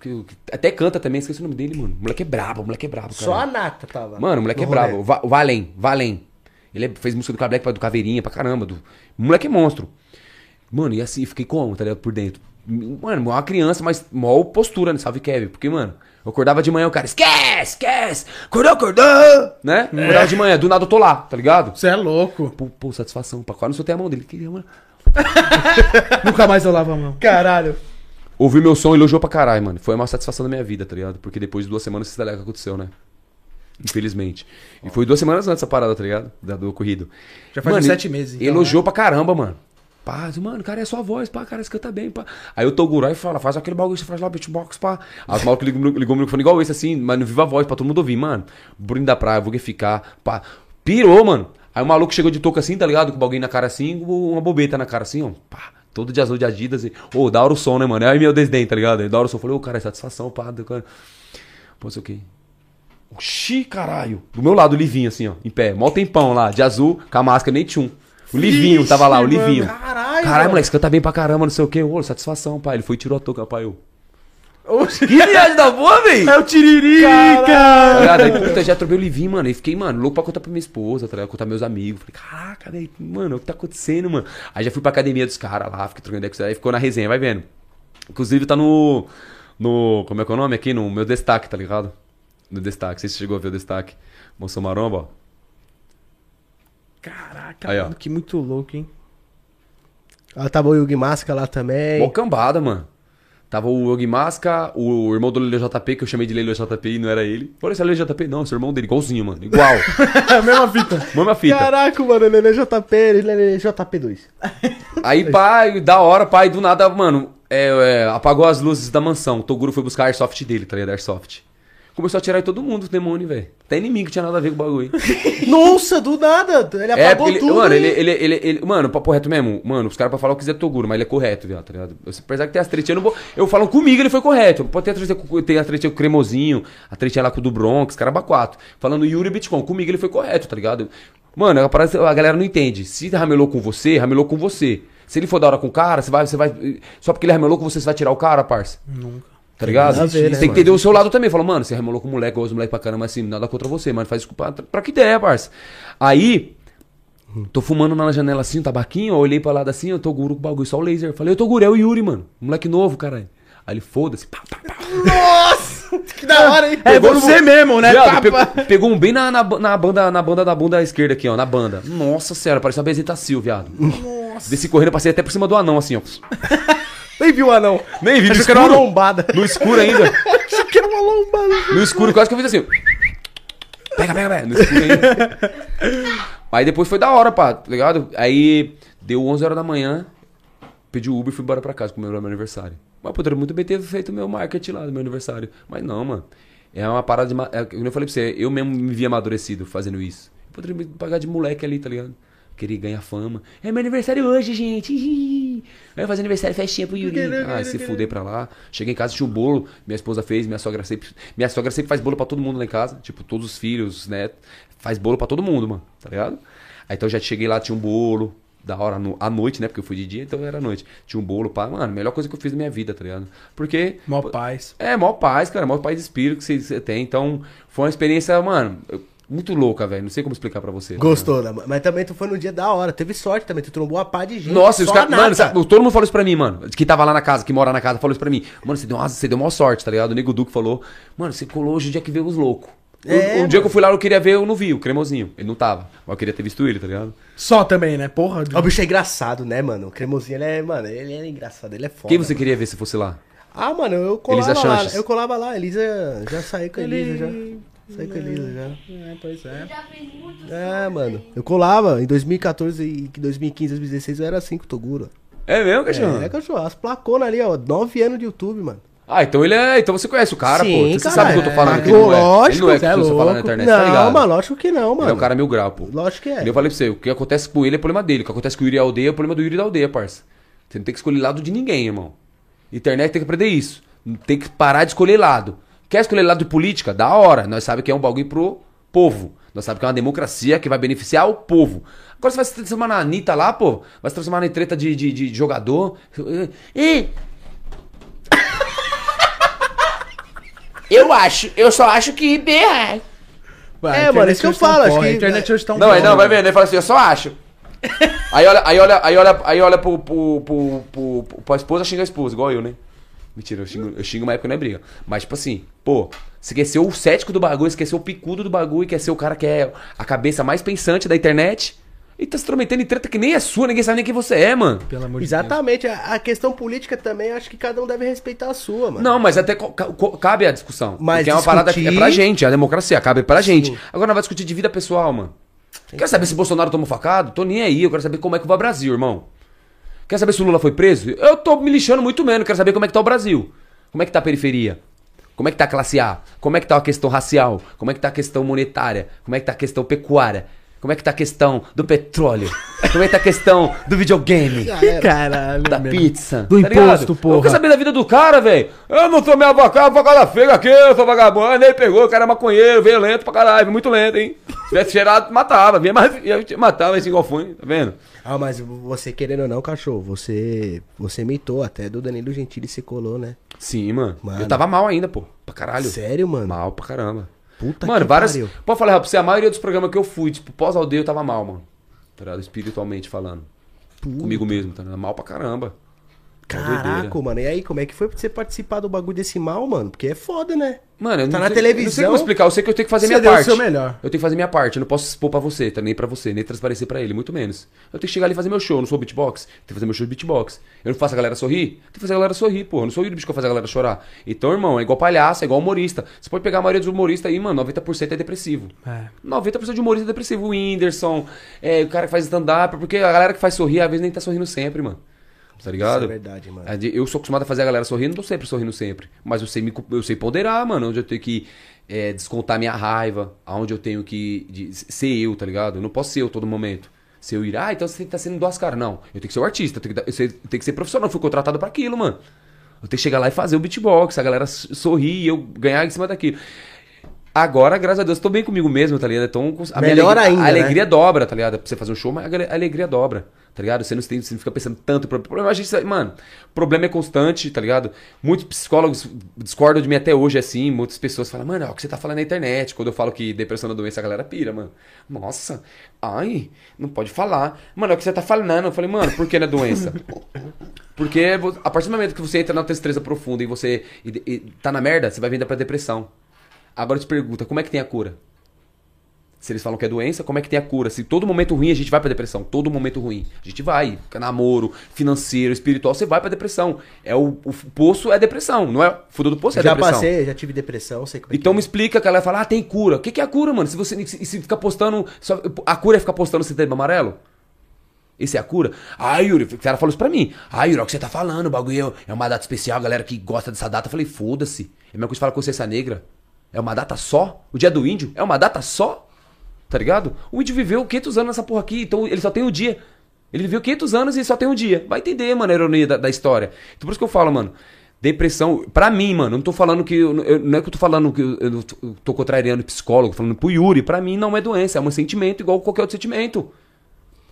Que- que Até canta também, esqueci o nome dele, mano. O moleque é brabo, o moleque é brabo, cara. Só a Nata tava. Mano, o moleque é brabo. O Va- O Valem, Valem. Ele é- fez música do Kai Black, do Caveirinha, pra caramba. Do... O moleque é monstro. Mano, e assim, fiquei como, tá ligado? Por dentro. Mano, uma criança, mas maior postura, né? Salve Kevin. Porque, mano, Eu acordava de manhã, o cara, esquece, esquece, acordou, acordou, né? Acordava de manhã, do nada eu tô lá, tá ligado? Você é louco. Pô, pô, satisfação, pá, quase não soltei a mão dele. Que, mano. *laughs* Nunca mais eu lavo a mão. Caralho. Ouviu meu som e elogiou pra caralho, mano. Foi a maior satisfação da minha vida, tá ligado? Porque depois de duas semanas você tá que aconteceu, né? Infelizmente. E foi duas semanas antes essa parada, tá ligado? Da, do ocorrido. Já faz uns sete meses, então, elogiou pra caramba, mano. Pá, mano, cara, é sua voz, pá, cara, você canta bem, pá. Aí o aí fala, faz aquele bagulho, você faz lá beatbox, pá. Aí os malucos ligam, ligou o microfone igual esse, assim, mas no viva voz, pra todo mundo ouvir, mano. Bruno da praia, vou ficar, pá. Pirou, mano. Aí o maluco chegou de touca assim, tá ligado? Com bagulho na cara assim, uma bobeta na cara assim, ó. Pá. Todo de azul de Adidas. E, Ô, da hora o som, né, mano? Aí meu desdém, tá ligado? Da hora o som. Falei, ô, cara, é satisfação, pá. do Cara. Pô, sei o quê. Oxi, caralho. Do meu lado, o Livinho, assim, ó, em pé. Mó tempão lá, de azul, com a máscara, nem tchum. O Livinho tava lá, o Livinho. caralho, Caralho, moleque, você canta bem pra caramba, não sei o quê. Ô, satisfação, pai. Ele foi e tirou a touca, pai. Eu. Que viagem da boa, velho! É o Tiririca! Tá ligado? Aí, puta, já trovei o Livinho, mano. E fiquei, mano, louco pra contar pra minha esposa, tá ligado? Contar meus amigos. Falei, caraca, velho, mano, o que tá acontecendo, mano? Aí já fui pra academia dos caras lá, fiquei trocando ideia com. Aí ficou na resenha, vai vendo. Inclusive tá no. No. Como é que é o nome aqui? No meu destaque, tá ligado? No destaque. Não sei se você chegou a ver o destaque. Moção Maromba, ó. Caraca, Aí, ó. mano, que muito louco, hein? Ah, tava o Yugi Masca lá também. Mó cambada, mano. Tava o Yogi Masca, o irmão do Lele JP, que eu chamei de Lele JP e não era ele. Olha, esse é Lele JP? Não, esse é o irmão dele, igualzinho, mano. Igual. *laughs* Mesma fita. Mesma fita. Caraca, mano, ele é JP, ele é JP2. Aí, pai, da hora, pai, do nada, mano, é, é, apagou as luzes da mansão. O Toguro foi buscar a Airsoft dele, tá ligado? Airsoft. Começou a tirar de todo mundo, o demônio, velho. Até inimigo tinha nada a ver com o bagulho. *laughs* Nossa, do nada, ele É, apagou ele, tudo. mano, hein? ele, ele, ele, ele- Mano, papo reto mesmo. Mano, os caras pra falar o que quiser Toguro, mas ele é correto, viado, tá ligado? Eu, apesar que tem as tretinhas, eu não vou. Eu falo comigo, ele foi correto. Pode ter a tretinha tem a tretinha com o Cremosinho, a tretinha lá com o do Bronx, caramba, quatro. Falando Yuri Bitcoin, comigo ele foi correto, tá ligado? Mano, a, parada- a galera não entende. Se ramelou com você, ramelou com você. Se ele for da hora com o cara, você vai, você vai. Só porque ele ramelou com você, você vai tirar o cara, parça. Nunca. Tá ligado? a ver, né, você tem que entender o seu lado também. Fala, mano, você remolou com o moleque, gosta do moleque pra caramba, mas assim, nada contra você, mano. Faz isso pra, pra que ideia, parça. Aí, tô fumando na janela assim, um tabaquinho, eu olhei pra lado assim, eu tô guru com o bagulho, só o laser. Falei, eu tô guru, é o Yuri, mano. Moleque novo, caralho. Aí ele, foda-se. Nossa, *laughs* que da hora, hein? É Pegou no você bo- mesmo, né? Viado, pegou, pegou um bem na, na, na banda, na banda da bunda esquerda aqui, ó, na banda. Nossa senhora, parecia uma bezetacil, viado. Nossa. Desci correndo, passei até por cima do anão, assim, ó. Nem viu o anão. Nem vi, Achou que era uma lombada. No escuro ainda. Achou que era uma lombada. No escuro, quase que eu fiz assim. Pega, pega, pega. No escuro ainda. Aí depois foi da hora, pá, tá ligado? Aí deu 11 horas da manhã, pedi o Uber e fui embora pra casa comemorar meu aniversário. Mas poderia muito bem ter feito meu marketing lá do meu aniversário. Mas não, mano. É uma parada de. É, como eu falei pra você, eu mesmo me vi amadurecido fazendo isso. Eu poderia me pagar de moleque ali, tá ligado? Queria ganhar fama. É meu aniversário hoje, gente. Vai fazer aniversário, festinha pro Yuri. Ah, se fuder pra lá. Cheguei em casa, tinha um bolo. Minha esposa fez, minha sogra sempre. Minha sogra sempre faz bolo pra todo mundo lá em casa. Tipo, todos os filhos, os netos. Faz bolo pra todo mundo, mano. Tá ligado? Aí então já cheguei lá, tinha um bolo. Da hora no, à noite, né? Porque eu fui de dia, então era noite. Tinha um bolo, pá. Mano, melhor coisa que eu fiz na minha vida, tá ligado? Porque. Mó paz. É, maior paz, cara, maior paz de espírito que você- você tem. Então, foi uma experiência, mano, eu- muito louca, velho. Não sei como explicar pra você. Gostou, né? mas também tu foi no dia da hora. Teve sorte também, tu trombou a pá de gente. Nossa, os caras. Mano, sabe, todo mundo falou isso pra mim, mano. Que tava lá na casa, que mora na casa, falou isso pra mim. Mano, você deu uma, você deu uma sorte, tá ligado? O Nego Duque falou. Mano, você colou hoje o dia que veio os loucos. O, É, o dia que eu fui lá, eu queria ver, eu não vi, o cremosinho. Ele não tava. Mas eu queria ter visto ele, tá ligado? Só também, né? Porra. O bicho é engraçado, né, mano? O cremosinho, ele é, mano, ele é engraçado, ele é foda. Quem você queria ver se fosse lá? Ah, mano, eu colava Elisa lá. Chanches. Eu colava lá, Elisa já saiu com a Elisa, já. Saí com a Elisa, já. É, pois é. Já fez muito É, mano. Eu colava. Em 2014 e 2015, 2016 eu era assim com o Toguro. É mesmo, cachorro? É, cachorro. As placonas ali, ó. 9 anos de YouTube, mano. Ah, então ele é. Então você conhece o cara, Sim, pô. Você cara, sabe o que eu tô é. falando que ele não é. Lógico, ele não é é você fala na internet, tá não, ligado? mas lógico que não, mano. Ele é um cara mil grau, pô. Lógico que é. Eu falei pra você, o que acontece com ele é problema dele. O que acontece com o Yuri e a aldeia é problema do Yuri e da aldeia, parça. Você não tem que escolher lado de ninguém, irmão. Internet tem que aprender isso. Tem que parar de escolher lado. Quer escolher lado de política? Da hora. Nós sabemos que é um bagulho pro povo. Nós sabemos que é uma democracia que vai beneficiar o povo. Agora você vai se transformar na Anitta lá, pô. Vai se transformar em treta de, de, de jogador. Ih. Eu acho, eu só acho que berra. Vai, a É, mano, isso que eu tá um falo, acho que- A internet hoje tá um Não, não, vai vendo. Ele fala assim, eu só acho. aí olha, aí olha, aí olha, aí olha pro, pro, pro, pro, pro, pra esposa, xinga a esposa, igual eu, né? Mentira, eu xingo, eu xingo uma época não é briga. Mas, tipo assim, pô, você quer ser o cético do bagulho, você quer ser o picudo do bagulho, quer ser o cara que é a cabeça mais pensante da internet. E tá se intrometendo em treta que nem é sua, ninguém sabe nem quem você é, mano. Pelo amor de Exatamente. A, a questão política também, acho que cada um deve respeitar a sua, mano. Não, mas até cabe a discussão. Mas porque é uma parada que é discutir- pra gente, a democracia, cabe pra gente. Sim. Agora não vai discutir de vida pessoal, mano. Quer saber se Bolsonaro tomou facado? Tô nem aí, eu quero saber como é que vai o Brasil, irmão. Quer saber se o Lula foi preso? Eu tô me lixando muito menos, quero saber como é que tá o Brasil. Como é que tá a periferia? Como é que tá a classe A? Como é que tá a questão racial? Como é que tá a questão monetária? Como é que tá a questão pecuária? Como é que tá a questão do petróleo? Como é que tá a questão do videogame? Caralho, da meu. pizza. Do tá imposto, porra. Eu quero saber da vida do cara, velho. Eu não tomei avocado, avocada feia aqui, eu sou vagabundo. Ele pegou, o cara é maconheiro, veio lento pra caralho, muito lento, hein? Se tivesse cheirado, matava. Vinha mais, ia matava esse igual foi, tá vendo? Ah, mas você querendo ou não, cachorro, você você imitou até do Danilo Gentili se colou, né? Sim, mano. Mano. Eu tava mal ainda, pô. Pra caralho. Sério, mano? Mal pra caramba. Puta mano, que várias. pariu. Pode falar pra você, a maioria dos programas que eu fui, tipo, pós-aldeia, eu tava mal, mano. Tá ligado? Espiritualmente falando. Comigo mesmo, tá ligado? Mal pra caramba. Uma Caraca, mano. E aí, como é que foi pra você participar do bagulho desse mal, mano? Porque é foda, né? Mano, eu Tá não na sei, Eu não sei televisão. como explicar, eu sei que eu tenho que fazer Você minha parte. seu melhor. Eu tenho que fazer minha parte, eu não posso expor pra você, tá? nem pra você, nem transparecer pra ele, muito menos. Eu tenho que chegar ali e fazer meu show, eu não sou beatbox, tenho que fazer meu show de beatbox. Eu não faço a galera sorrir, tenho que fazer a galera sorrir, pô. Eu não sou o bicho que eu fazer a galera chorar. Então, irmão, é igual palhaço, é igual humorista. Você pode pegar a maioria dos humoristas aí, mano, 90% é depressivo. É. 90% de humorista é depressivo. O Whindersson, é, o cara que faz stand-up, porque a galera que faz sorrir, às vezes nem tá sorrindo sempre, mano. Tá ligado? Isso é verdade, mano. É Eu sou acostumado a fazer a galera sorrir, não tô sempre sorrindo sempre. Mas eu sei, me, eu sei ponderar, mano, onde eu tenho que é, descontar minha raiva, aonde eu tenho que de- ser eu, tá ligado? Eu não posso ser eu todo momento. Se eu ir, ah, então você tem que estar sendo duas caras. Não, eu tenho que ser o artista, eu tenho que, eu tenho que ser profissional, eu fui contratado pra aquilo, mano. Eu tenho que chegar lá e fazer o beatbox, a galera sorrir e eu ganhar em cima daquilo. Agora, graças a Deus, tô bem comigo mesmo, tá ligado? Então, a Melhor alegria, ainda, A né? alegria dobra, tá ligado? Pra você fazer um show, mas a ale- a alegria dobra, tá ligado? Você não, tem, você não fica pensando tanto. pro- Problema, a gente, mano, problema é constante, tá ligado? Muitos psicólogos discordam de mim até hoje, assim. Muitas pessoas falam, mano, é o que você tá falando na internet. Quando eu falo que depressão é doença, a galera pira, mano. Nossa, ai, não pode falar. Mano, é o que você tá falando. Eu falei, mano, por que não é doença? *laughs* Porque a partir do momento que você entra na tristeza profunda e você e, e tá na merda, você vai vindo pra depressão. Agora te pergunta, como é que tem a cura? Se eles falam que é doença, como é que tem a cura? Se todo momento ruim a gente vai pra depressão, todo momento ruim. A gente vai, namoro, financeiro, espiritual, você vai pra depressão. É o, o poço é depressão, não é? Fundo do poço é já depressão. passei, já tive depressão, sei como é Então me explica que ela fala, ah, tem cura. O que, que é a cura, mano? Se você se, se ficar postando. só- a cura é ficar postando setembro amarelo? Isso é a cura? Ah, Yuri, o cara falou isso pra mim. Ah, Yuri, é o que você tá falando, o bagulho é uma data especial, a galera que gosta dessa data. Eu falei, foda-se. É a mesma coisa que fala consciência negra. É uma data só? O dia do índio é uma data só? Tá ligado? O índio viveu 500 anos nessa porra aqui, então ele só tem um dia. Ele viveu 500 anos e só tem um dia. Vai entender, mano, a ironia da, da história. Então por isso que eu falo, mano. Depressão, pra mim, mano, não tô falando que. eu- eu- não é que eu tô falando que eu, eu tô- contrariando psicólogo, falando pro Yuri. Pra mim não é doença, é um sentimento igual qualquer outro sentimento.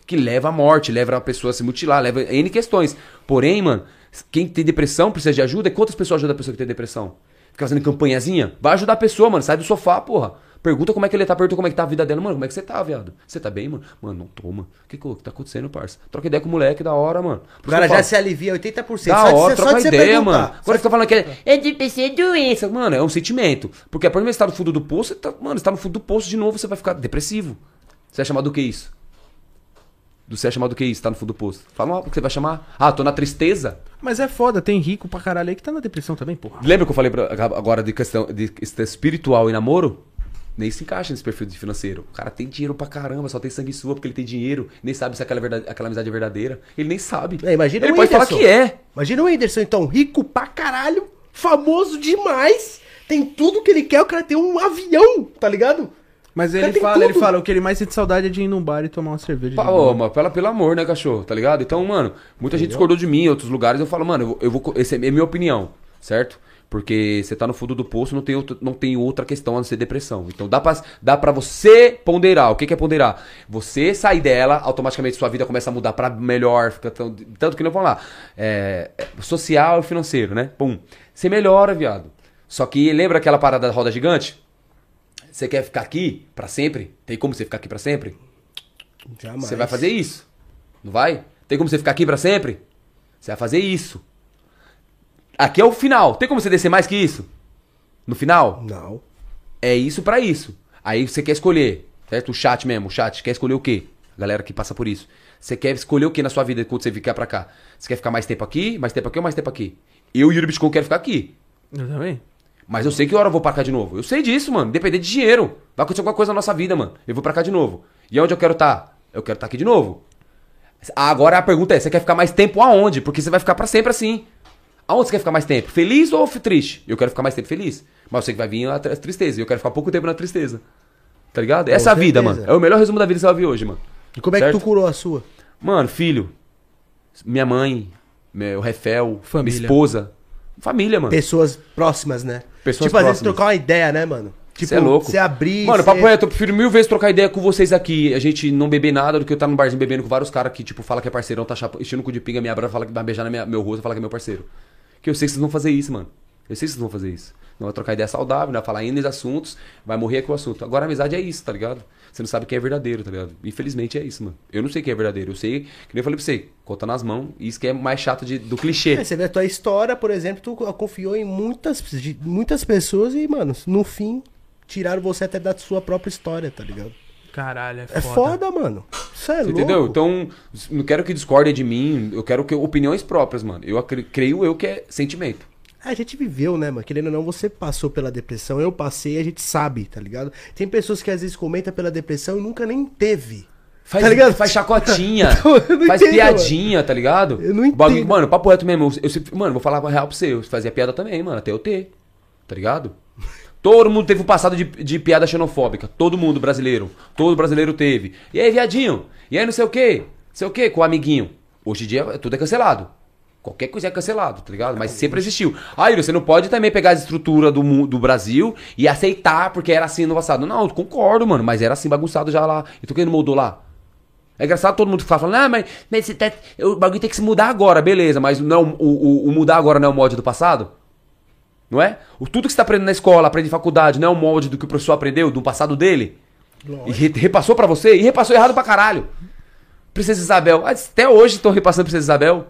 Que leva à morte, leva a pessoa a se mutilar, leva N questões. Porém, mano, quem tem depressão precisa de ajuda. Quantas pessoas ajudam a pessoa que tem depressão? Fica fazendo campanhazinha? Vai ajudar a pessoa, mano. Sai do sofá, porra. Pergunta como é que ele tá, pergunta como é que tá a vida dela. Mano, como é que você tá, viado? Você tá bem, mano? Mano, não tô, mano. O que, que, tá acontecendo, parça? Troca ideia com o moleque, da hora, mano. Por O cara já falo, se alivia 80%. Da só de hora, você- só troca de você ideia, perguntar. mano. Só Agora de- fica falando que é, é depressão, é doença. Mano, é um sentimento. Porque a partir do momento que você tá no fundo do poço, você tá, mano, você tá no fundo do poço de novo, você vai ficar depressivo. Você vai chamar do que isso? Do você vai chamar do que isso? Tá no fundo do poço. Fala o que você vai chamar. Ah, tô na tristeza. Mas é foda, tem rico pra caralho aí que tá na depressão também, porra. Lembra que eu falei pra- agora de questão de questão espiritual e namoro? Nem se encaixa nesse perfil de financeiro. O cara tem dinheiro pra caramba, só tem sangue sua porque ele tem dinheiro. Nem sabe se aquela, verdade, aquela amizade é verdadeira. Ele nem sabe. É, imagina ele o pode falar Whindersson. que é. Imagina o Whindersson, então, rico pra caralho, famoso demais, tem tudo que ele quer, o cara tem um avião, tá ligado? Mas ele fala, ele tudo. fala, o que ele mais sente saudade é de ir num bar e tomar uma cerveja. Pá, boa. mas pela, pelo amor, né, cachorro? Tá ligado? Então, mano, muita gente discordou de mim em outros lugares. Eu falo, mano, eu vou. Eu vou essa é a minha opinião, certo? Porque você tá no fundo do poço, não tem, outro, não tem outra questão a não ser depressão. Então dá pra, dá pra você ponderar. O que, que é ponderar? Você sair dela, automaticamente sua vida começa a mudar pra melhor. Fica tão, tanto que não vamos lá. É, é, social e financeiro, né? Pum. Você melhora, viado. Só que lembra aquela parada da roda gigante? Você quer ficar aqui pra sempre? Tem como você ficar aqui pra sempre? Jamais. Você vai fazer isso. Não vai? Tem como você ficar aqui pra sempre? Você vai fazer isso. Aqui é o final. Tem como você descer mais que isso? No final? Não. É isso pra isso. Aí você quer escolher, certo? O chat mesmo, o chat, quer escolher o quê? A galera que passa por isso. Você quer escolher o que na sua vida quando você vier pra cá? Você quer ficar mais tempo aqui, mais tempo aqui ou mais tempo aqui? Eu e o Yuri Bitcoin quero ficar aqui. Eu também. Mas eu sei que hora eu vou pra cá de novo. Eu sei disso, mano. Depender de dinheiro. Vai acontecer alguma coisa na nossa vida, mano. Eu vou pra cá de novo. E onde eu quero estar? Eu quero estar aqui de novo. Agora a pergunta é: você quer ficar mais tempo aonde? Porque você vai ficar pra sempre assim. Aonde você quer ficar mais tempo? Feliz ou triste? Eu quero ficar mais tempo feliz. Mas eu sei que vai vir a tr- tristeza. E eu quero ficar pouco tempo na tristeza. Tá ligado? Essa é vida, mano. É o melhor resumo da vida que você vai ver hoje, mano. E como é que Certo? tu curou a sua? Mano, filho. Minha mãe. Meu Refel. Família. Minha esposa. Família, mano. Pessoas próximas, né? Pessoas tipo, às vezes próximas. trocar uma ideia, né, mano? Tipo, Cê é louco. Você abrir. Mano, cê- papo reto, eu prefiro mil vezes trocar ideia com vocês aqui. A gente não beber nada do que eu estar no barzinho bebendo com vários caras que, tipo, fala que é parceirão, tá chapa, enchendo o cu de pinga, me abra, fala que vai beijar no minha, meu rosto, fala que é meu parceiro. Que eu sei que vocês vão fazer isso, mano. Eu sei que vocês vão fazer isso. Não vai trocar ideia saudável, não vai falar N assuntos, vai morrer aqui o assunto. Agora a amizade é isso, tá ligado? Você não sabe quem é verdadeiro, tá ligado? Infelizmente é isso, mano. Eu não sei quem é verdadeiro. Eu sei, que nem eu falei pra você, conta nas mãos. Isso que é mais chato de- do clichê. É, você vê a tua história, por exemplo, tu confiou em muitas, de muitas pessoas e, mano, no fim, tiraram você até da sua própria história, tá ligado? Caralho, é foda. É foda, mano. Isso é Você louco. entendeu? Então, não quero que discordem de mim, eu quero que opiniões próprias, mano. Eu creio eu que é sentimento. A gente viveu, né, mano? Querendo ou não, você passou pela depressão, eu passei, a gente sabe, tá ligado? Tem pessoas que às vezes comentam pela depressão e nunca nem teve. Faz, Tá ligado? faz chacotinha, *laughs* Então, faz entendo, piadinha, tá ligado? Eu não O bagulho- entendo. Mano, papo reto mesmo. Eu, mano, vou falar a real pra você. Eu fazia piada também, mano, até eu ter. Tá ligado? *laughs* Todo mundo teve um passado de, de piada xenofóbica. Todo mundo brasileiro. Todo brasileiro teve. E aí, viadinho? E aí, não sei o quê? Não sei o quê com o amiguinho. Hoje em dia, tudo é cancelado. Qualquer coisa é cancelado, tá ligado? Mas sempre existiu. Ah, Yuri, você não pode também pegar a estrutura do, do Brasil e aceitar porque era assim no passado. Não, concordo, mano, mas era assim bagunçado já lá. Então quem não mudou lá? É engraçado todo mundo ficar falando, ah, mas, mas tá- o bagulho tem que se mudar agora, beleza, mas não, é o, o- o mudar agora não é o molde do passado? Não é? O, tudo que você tá aprendendo na escola, aprende em faculdade, não é o molde do que o professor aprendeu, do passado dele? E re- repassou pra você? E repassou errado pra caralho. Princesa Isabel. Ah, Até hoje estão repassando Princesa Isabel.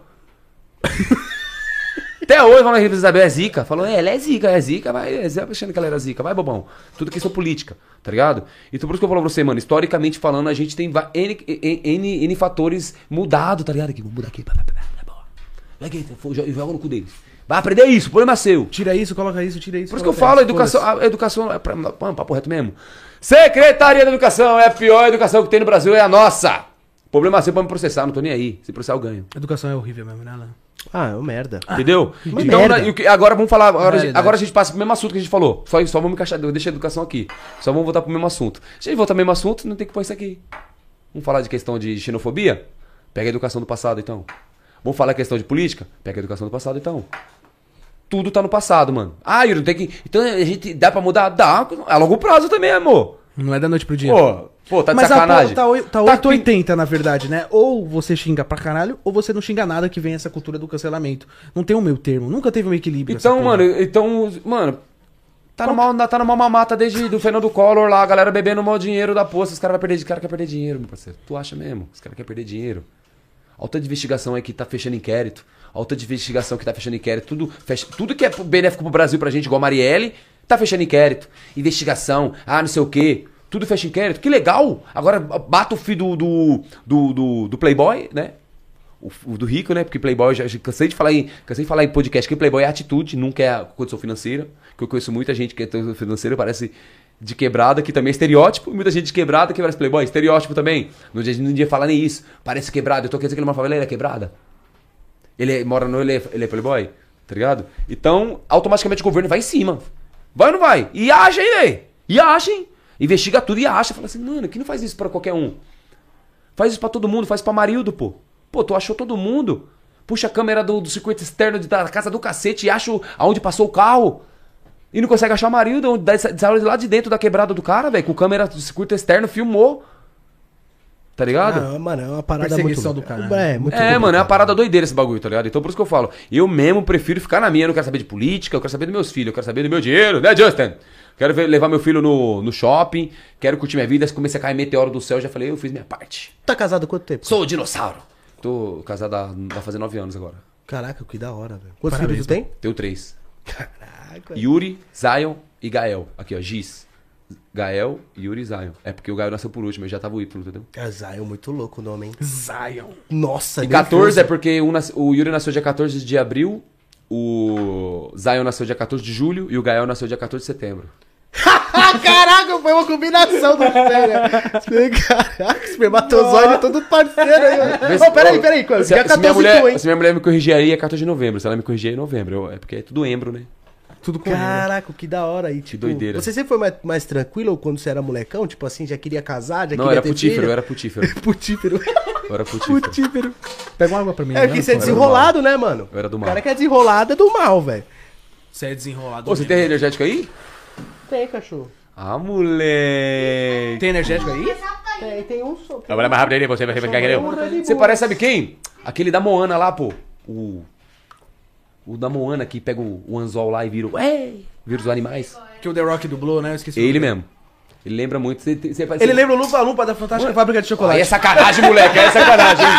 Até hoje falam que Isabel é zica. Falou, é, ela é zica, é zica, vai, é zica, achando que ela era zica. Vai, bobão. Tudo questão política, tá ligado? Então por isso que eu falo pra você, mano, historicamente falando, a gente tem N, N, N, N fatores mudados, tá ligado? Aqui, vamos mudar aqui. pá, pá, pá, pá, aqui, joga no cu deles. Vai aprender isso, o problema é seu. Tira isso, coloca isso, tira isso. Por isso que eu falo, a educação, a educação é pra, mano, papo reto mesmo. Secretaria da Educação é a pior educação que tem no Brasil, é a nossa. Problema seu pra me processar, não tô nem aí. Se processar, eu ganho. Educação é horrível mesmo, né, Alan? Ah, é uma merda. Entendeu? uma Então, merda. o que- agora vamos falar. Agora, agora a gente passa pro mesmo assunto que a gente falou. Só, só vamos encaixar. Deixa a educação aqui. Só vamos voltar pro mesmo assunto. Se a gente voltar pro mesmo assunto, não tem que pôr isso aqui. Vamos falar de questão de xenofobia? Pega a educação do passado, então. Vamos falar questão de política? Pega a educação do passado, então. Tudo tá no passado, mano. Ah, Yuri, não tem que. Então a gente. Dá pra mudar? Dá. A longo prazo também, amor. Não é da noite pro dia. Pô, pô, tá de Mas a sacanagem. po- tá, tá Tá 880, na verdade, né? Ou você xinga pra caralho, ou você não xinga nada que vem essa cultura do cancelamento. Não tem um meio termo. Nunca teve um equilíbrio. Então, mano, então, mano, tá numa, tá numa mamata desde do Fernando Collor lá, a galera bebendo mal dinheiro da poça, os caras vão perder, cara perder dinheiro, meu parceiro. Tu acha mesmo? Os caras querem perder dinheiro. Tanto de investigação aí que tá fechando inquérito. Tanto de investigação que tá fechando inquérito. Tudo, fecha, tudo que é benéfico pro Brasil pra gente, igual a Marielle, tá fechando inquérito. Investigação, ah, não sei o quê. Tudo fecha inquérito. Que legal! Agora bata o filho do, do, do, do, Playboy, né? O, o do rico, né? Porque Playboy, já, já cansei de falar em, cansei de falar em podcast que Playboy é atitude, nunca é a condição financeira. Que eu conheço muita gente que é condição financeira, parece de quebrada, que também é estereótipo. Muita gente de quebrada que parece Playboy, estereótipo também. Não dia, não dia falar nem isso. Parece quebrado. Eu tô querendo dizer que ele mora na favela, ele é quebrada. Ele é- mora no, ele é, ele é Playboy, tá ligado? Então, automaticamente o governo vai em cima. Vai ou não vai? E achem, velho. E achem. Investiga tudo e acha. Fala assim, mano, que não faz isso pra qualquer um? Faz isso pra todo mundo, faz pra Marildo, pô. Pô, tu achou todo mundo. Puxa a câmera do, do circuito externo de- da casa do cacete e acha aonde passou o carro. E não consegue achar o Marildo, onde saiu lá de dentro da quebrada do cara, velho. Com câmera do circuito externo, filmou. Tá ligado? Ah, mano, é uma parada Perseguição muito... do caralho. É, muito É, mano, é uma parada doideira esse bagulho, tá ligado? Então por isso que eu falo, eu mesmo prefiro ficar na minha, eu não quero saber de política, eu quero saber dos meus filhos, eu quero saber do meu dinheiro, né, Justin? Quero ver- levar meu filho no, no shopping, quero curtir minha vida, se começar a cair meteoro do céu, já falei, eu fiz minha parte. Tá casado há quanto tempo? Sou o dinossauro. Tô casado há, vai fazer nove anos agora. Caraca, que da hora, velho. Quantos Parabéns, filhos tu tem? Tenho três. Caraca. Yuri, Zion e Gael. Aqui, ó, Giz. Gael, Yuri e Zion. É porque o Gael nasceu por último, ele já tava o Y, entendeu? É Zion, muito louco o nome, hein? Zion. Nossa, E nervoso. 14 é porque um nas- o Yuri nasceu dia 14 de abril, o Zion nasceu dia 14 de julho e o Gael nasceu dia 14 de setembro. *laughs* Caraca, foi uma combinação do velho. Caraca, espermatozoide todo parceiro aí. Ô, se- peraí, peraí, cara. Se, Dia se minha 14 mulher, tu, hein? se minha mulher me corrigir aí, é 14 de novembro. Se ela me corrigir aí, é novembro. É porque é tudo embro, né? Tudo com Caraca, que da hora aí, tipo. doideira. Você sempre foi mais, mais tranquilo quando você era molecão? Tipo assim, já queria casar, já Não, queria era ter putífero, filho? eu era putífero. *laughs* Putífero. Eu era putífero. Putífero. Pega uma água pra mim. É né, que você é pô? desenrolado, né, mano? Eu era do O mal. cara que é desenrolado é do mal, velho. Você é desenrolado. Ô, você tem energético aí? Tem, cachorro. Ah, moleque. Tem energético aí? Tem, tem um só. Trabalha mais rápido aí, você vai ficar querendo. Você parece, sabe quem? Aquele da Moana lá, pô. O. O da Moana que pega o, o anzol lá e vira o. Ei! Vira os animais. Que o The Rock dublou, né? Eu esqueci. o Ele mesmo. Ele lembra muito. Você, você, você... Ele lembra o Lupa Lupa da Fantástica Fábrica de Chocolate. Aí é sacanagem, moleque. Aí é sacanagem, hein?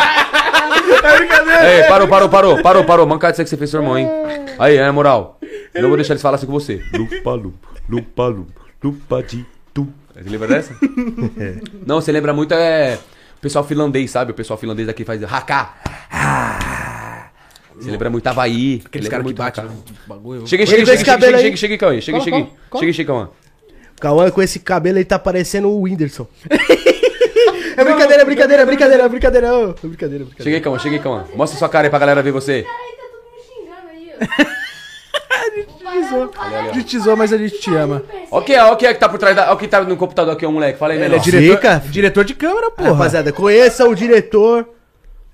É brincadeira. Ei, parou, parou, parou, parou, parou. Mancada isso que você fez seu irmão, hein? Aí, é moral. Eu não vou deixar eles falar assim com você. Lupa, lupa, lupa, lupa, lupa de tu. Você lembra dessa? Não, você lembra muito é. O pessoal finlandês, sabe? O pessoal finlandês aqui faz haká. Ah. Você lembra muito Havaí. Aqueles caras que muito batem no bagulho. Chega, chega, chega, chega, chega, aí. chega, chega, Cauê. Chega, chega. Chega, chega, Cauã. Cauã com esse cabelo aí tá parecendo o Whindersson. é brincadeira, é brincadeira, é brincadeira, é brincadeira. É brincadeira, é brincadeira. Chega aí, Cauã, chega aí, Cauã. Mostra sua cara aí pra galera ver você. Tá todo mundo xingando aí, *laughs* ó. A gente zoa, mas a gente te ama. É, quem é que tá por trás da. Ó quem tá no computador aqui, ó, moleque. Fala aí, Ele é menor. diretor, diretor de câmera, porra. Rapaziada, conheça o diretor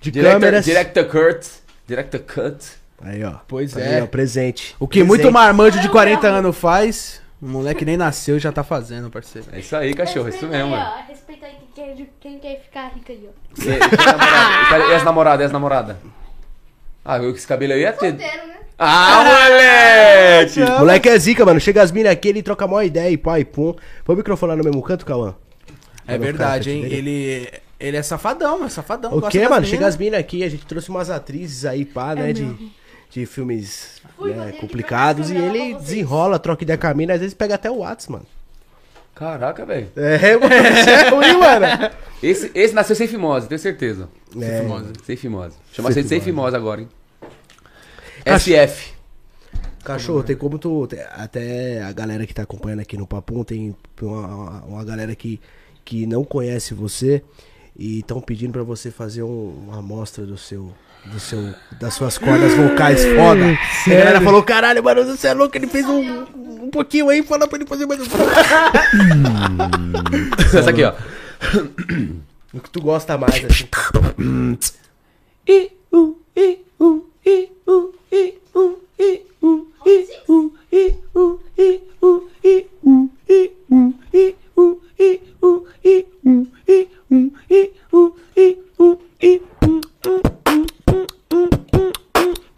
de Director, câmeras. Director Kurt. Director Cut. Aí, ó. Pois Aí, é. ó, presente. O que muito marmanjo de 40 anos faz, o moleque nem nasceu e já tá fazendo, parceiro. É isso aí, cachorro. É isso mesmo, aí, mano. ó. Respeita aí quem quer, quem quer ficar rico aí, ó. E, e? E e as namoradas? E as namoradas? Ah, eu com esse cabelo aí ia ter. Solteiro, né? Ah, moleque! *laughs* Moleque é zica, mano. Chega as minas aqui, ele troca a maior ideia e pai, pum. Põe o microfone lá no mesmo canto, Cauã. É não verdade, na hein? dele. Ele, ele é safadão, é safadão. O gosta que, das mano? Chega as minas aqui, a gente trouxe umas atrizes aí, pá, né? De, de filmes né, complicados. E ele desenrola, troca ideia mina, às vezes pega até o Whats, mano. Caraca, velho. É, mano, *laughs* isso é ruim, mano. Esse, esse nasceu sem fimose, tenho certeza. É, Sem fimose. Chama-se de sem Sem fimose agora, hein? Acho- SF. Cachorro, tem como tu. Até a galera que tá acompanhando aqui no Papum, tem uma, uma- uma galera que, que não conhece você e estão pedindo pra você fazer um- uma amostra do seu. Do seu, das suas cordas vocais foda. E a galera falou: caralho, mano, você é louco, ele fez um, um pouquinho aí, fala pra ele fazer mais um pouco. Essa aqui, ó. O que tu gosta mais, assim.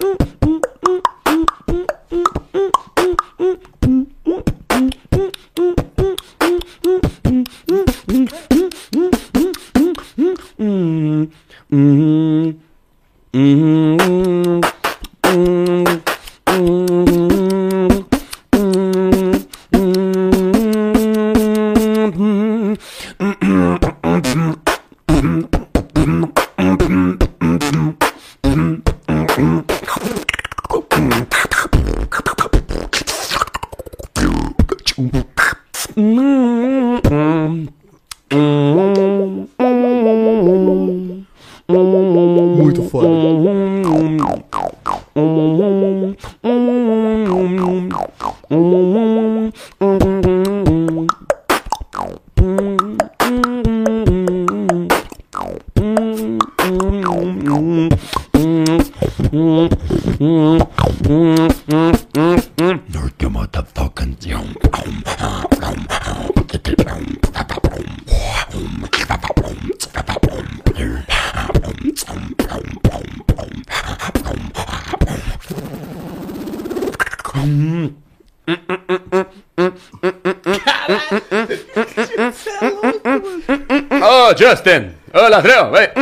Muito Ô, Justin! Ô, ladrão! Vai!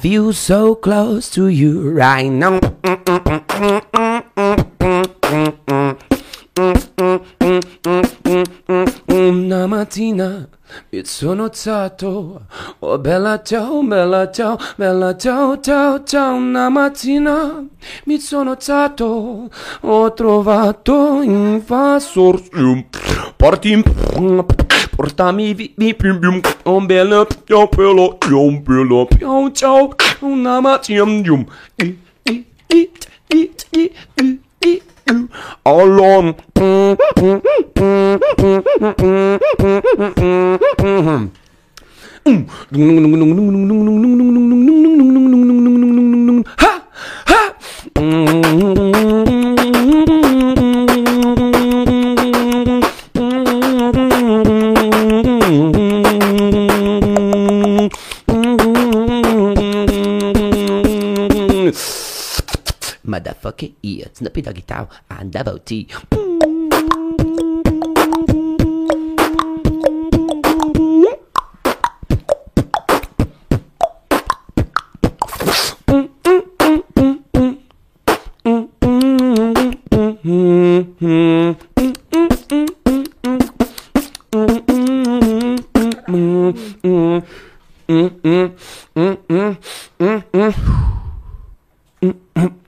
Feel so close to you right now. Una mattina mi sono alzato, oh bella ciao, bella ciao, bella ciao, ciao, ciao. Una mattina mi sono alzato, ho trovato in sorcio, parti, portami vi, vi, pium, pium, un bello, ciao, bello, ciao, bello, ciao, ciao. Una mattina, yum, i, i, i, i, i, i, i, Alone. Ha! Ha! Motherfucker, yeah, Snoopy Doggy Town, and Double T. *laughs*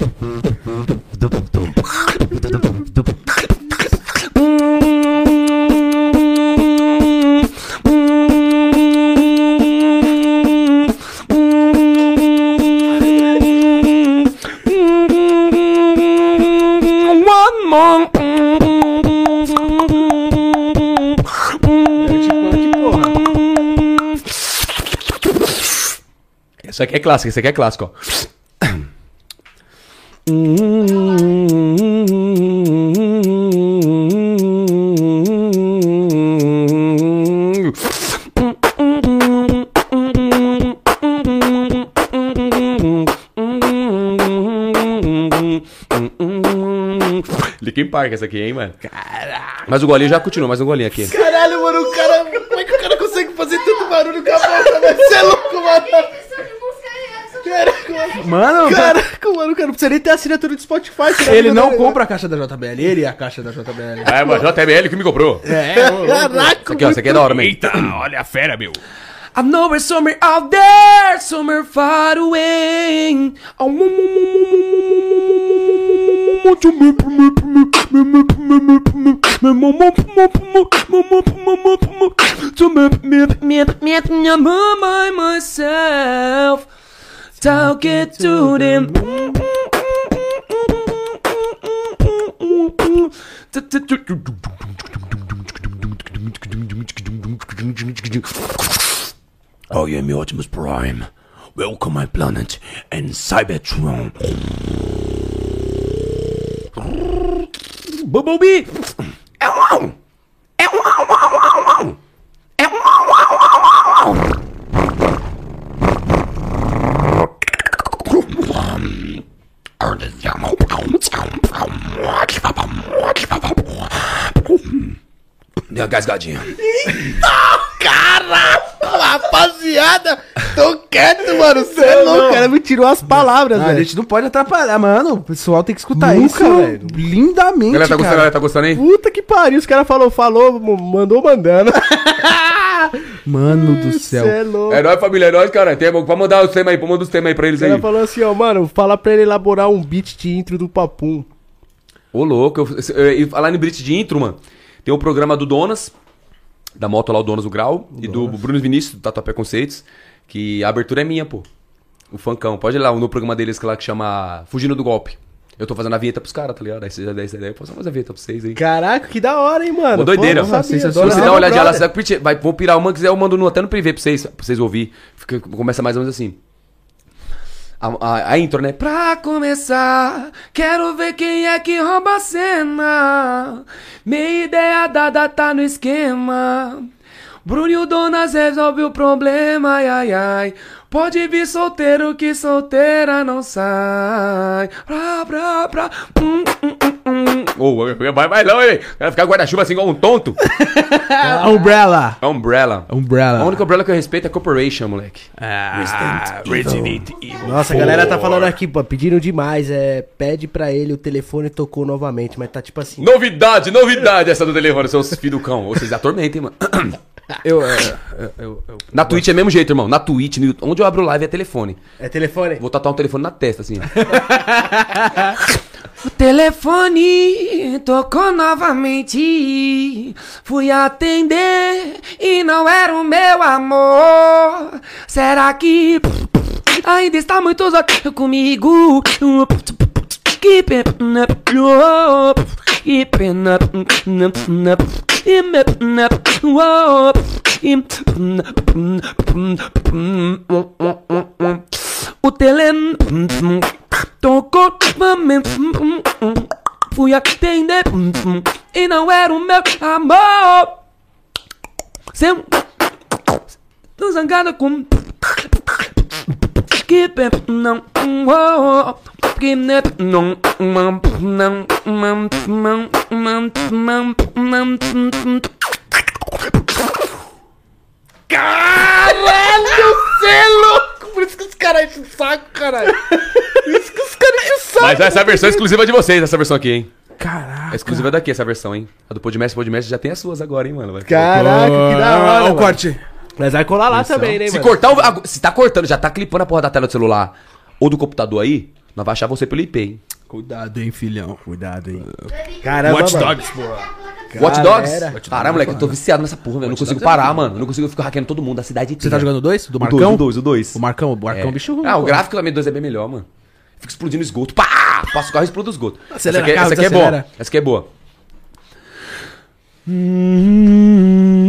Isso aqui é clássico, isso aqui é clássico, ó. Linkin parque essa aqui, hein, mano? Caraca. Mas o golinho já continua, mais um golinho aqui. Caralho, mano, o cara consegue fazer tanto barulho com a boca, velho? Você é louco, mano. Edição de música é essa. Caraca, mano. Caraca, mano, cara, não precisa nem ter assinatura do Spotify. você ele não compra a caixa da JBL, ele é a caixa da JBL. É, mas JBL que me comprou. É, né? Caraca, Isso aqui, ó, isso aqui é da hora, man. Eita, olha a fera, meu. I know somewhere out there, somewhere far away. To make me, me, me, me, my, myself. Talk it to them. I am your Optimus Prime. Welcome my planet and Cybertron. Bumblebee. Deu uma gasgadinha. Rapaziada, tô quieto, mano. Você é louco, o cara me tirou as palavras, Ah, a velho. gente não pode atrapalhar, mano. O pessoal tem que escutar Nunca, isso velho. lindamente, Galera, tá gostando? cara. Galera, tá gostando aí? Puta que pariu, os caras falou, falou, mandou mandando. *laughs* Mano do céu. Cê é louco. É nóis, família, é nóis, cara. Tem, pra mandar os temas aí, pra mandar os temas aí pra eles O aí. cara falou assim, ó, mano, fala pra ele elaborar um beat de intro do Papum. Ô, louco. Eu, eu, eu, falar em Brit de intro, mano. Tem o programa do Donas, da moto lá, o Donas do Grau, e do Bruno Vinícius, do Tatuapé Conceitos, que a abertura é minha, pô. O funkão. Pode ir lá no programa deles que lá que chama Fugindo do Golpe. Eu tô fazendo a vinheta pros caras, tá ligado? Aí você já dá essa ideia, eu posso fazer a vinheta pra vocês aí. Caraca, que da hora, hein, mano. Uma doideira. Pô, não sabia. Sensacional. Dona Se você dá uma olhadinha lá, você vai, vou pirar uma, quiser eu mando no, até no privê pra vocês, pra vocês ouvir. Fica, começa mais ou menos assim. A, a- a intro, né? Pra começar, quero ver quem é que rouba a cena. Minha ideia dada tá no esquema. Bruno e o Donas resolve o problema, ai ai ai. Pode vir solteiro que solteira não sai. Pra, pra, pra. Hum, hum, hum, hum. Ô, vai, vai não, hein? Vai ficar guarda-chuva assim igual um tonto. *laughs* Umbrella. É Umbrella. Umbrella. A única umbrella que eu respeito é Corporation, moleque. Ah, Resident Evil. Nossa, a galera tá falando aqui, pô, pediram demais. É, pede pra ele, o telefone tocou novamente, mas tá tipo assim. Novidade, novidade essa do telefone, seus filhos do cão. Vocês atormentem, mano. *clears throat* eu, é, eu, eu, eu- Na Twitch é mesmo jeito, irmão. Na Twitch, no YouTube, onde eu abro live é telefone. É telefone? Vou tatuar um telefone na testa, assim, *laughs* o telefone tocou novamente. Fui atender e não era o meu amor. Será que ainda está muito comigo? Que pena, que pena, o tele tocou fui atender e não era o meu amor Seu tô zangada com que pena não que ne não não não não não não não Caralho, você é louco! Por isso que os caras enchem o saco, caralho. Por isso que os caras enchem o saco. Mas essa é a versão exclusiva de vocês, essa versão aqui, hein? Caraca. É exclusiva daqui, essa versão, hein? A do Podmestre, Podmestre já tem as suas agora, hein, mano? Vai- Caraca, que da hora. Olha o mano. corte. Mas vai colar lá também, né, Se mano? cortar o. Se tá cortando, já tá clipando a porra da tela do celular ou do computador aí, nós vai achar você pelo IP, hein? Cuidado, hein, filhão. Cuidado aí. Caramba, Watch mano. Dogs, porra. Watch Dogs? Caramba, moleque, eu tô viciado nessa porra, velho. Eu não consigo parar, mano. Eu não consigo ficar hackeando todo mundo da cidade inteira. Você tá jogando dois? Do O Marcão? dois, o dois, o dois. O Marcão, o Marcão, É. bicho ruim. Ah, o gráfico da M2 é bem melhor, mano. Fica explodindo esgoto. Pá! Passa o carro e explode o esgoto. Acelera essa aqui, é- carro, essa aqui é boa. Essa aqui é boa. Harry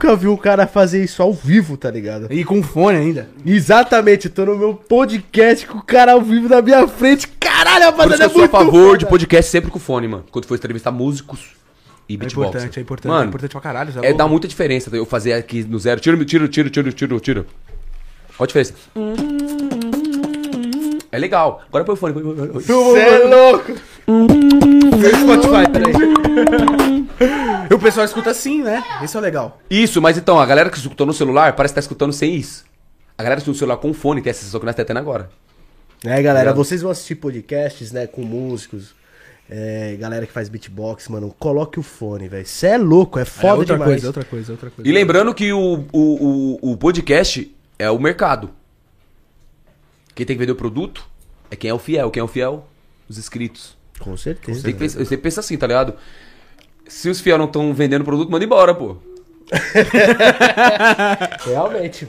nunca vi um cara fazer isso ao vivo, tá ligado? E com fone ainda. Exatamente, tô no meu podcast com o cara ao vivo na minha frente. Caralho, rapaziada, é eu sou a muito favor foda. de podcast sempre com fone, mano. Quando for entrevistar músicos e É beatbox. importante, é importante, é Mano, importante pra caralho. É, dá muita diferença eu fazer aqui no zero. Tiro, tiro, tiro, tiro, tiro, tiro. Olha a diferença. É legal. Agora põe o fone. Você é louco. Meu Spotify, peraí. E *laughs* o pessoal escuta assim, né? Isso é legal. Isso, mas então, a galera que escutou no celular parece que tá escutando sem isso. A galera que escuta no celular com fone tem essa sensação que nós tá tendo agora. É, galera, vocês vão assistir podcasts, né, com músicos, é, galera que faz beatbox, mano, coloque o fone, velho. Você é louco, é é foda outra demais. coisa, outra coisa, outra coisa. E lembrando que o, o, o, o podcast é o mercado. Quem tem que vender o produto é quem é o fiel. Quem é o fiel? Os inscritos. Com certeza. Tem que pensar, você pensa assim, tá ligado? Se os fiel não estão vendendo produto, manda embora, pô. *laughs* Realmente.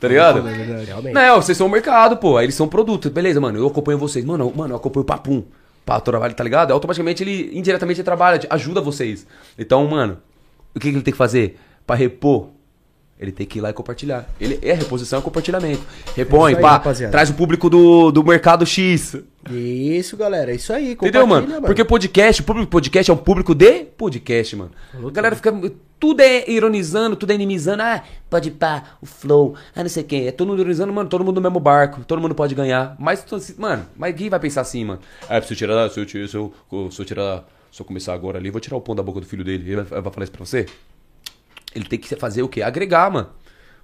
Tá ligado? Realmente. Não, vocês são o mercado, pô. Aí eles são produto. Beleza, mano. Eu acompanho vocês. Mano, eu- mano, eu acompanho o Papum. Pra trabalho, tá ligado? Automaticamente ele indiretamente ele trabalha, ajuda vocês. Então, mano, o que, que ele tem que fazer? Pra repor, ele tem que ir lá e compartilhar. Ele é reposição e compartilhamento. Repõe, Isso aí, pá, rapaziada. traz o público do, do mercado X. Isso, galera, é isso aí. Entendeu, mano? compartilha, Porque podcast, o público podcast é um público de podcast, mano. A galera fica. Tudo é ironizando, tudo é inimizando. Ah, pode pá, o flow, ah, não sei quê. É todo mundo ironizando, mano, todo mundo no mesmo barco, todo mundo pode ganhar. Mas, mano, mas quem vai pensar assim, mano? Ah, se eu tirar, se eu, tirar- se eu, se eu tirar, se eu começar agora ali, eu vou tirar o pão da boca do filho dele. Ele vai, vai falar isso pra você? Ele tem que fazer o quê? Agregar, mano.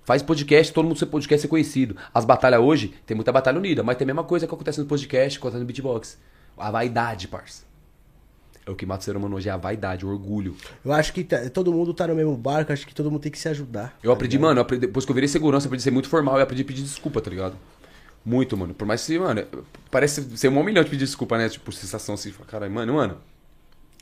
Faz podcast, todo mundo ser podcast ser conhecido. As batalhas hoje, tem muita batalha unida, mas tem a mesma coisa que acontece no podcast, que acontece no beatbox. A vaidade, parça. É o que mata o ser humano hoje, é a vaidade, o orgulho. Eu acho que tá- todo mundo tá no mesmo barco, acho que todo mundo tem que se ajudar. Eu aprendi, mano, eu aprendi- depois que eu virei segurança, eu aprendi a ser muito formal e aprendi a pedir desculpa, tá ligado? Muito, mano. Por mais que, mano, parece ser um milhão de pedir desculpa, né? Tipo, sensação assim, caralho, mano, mano.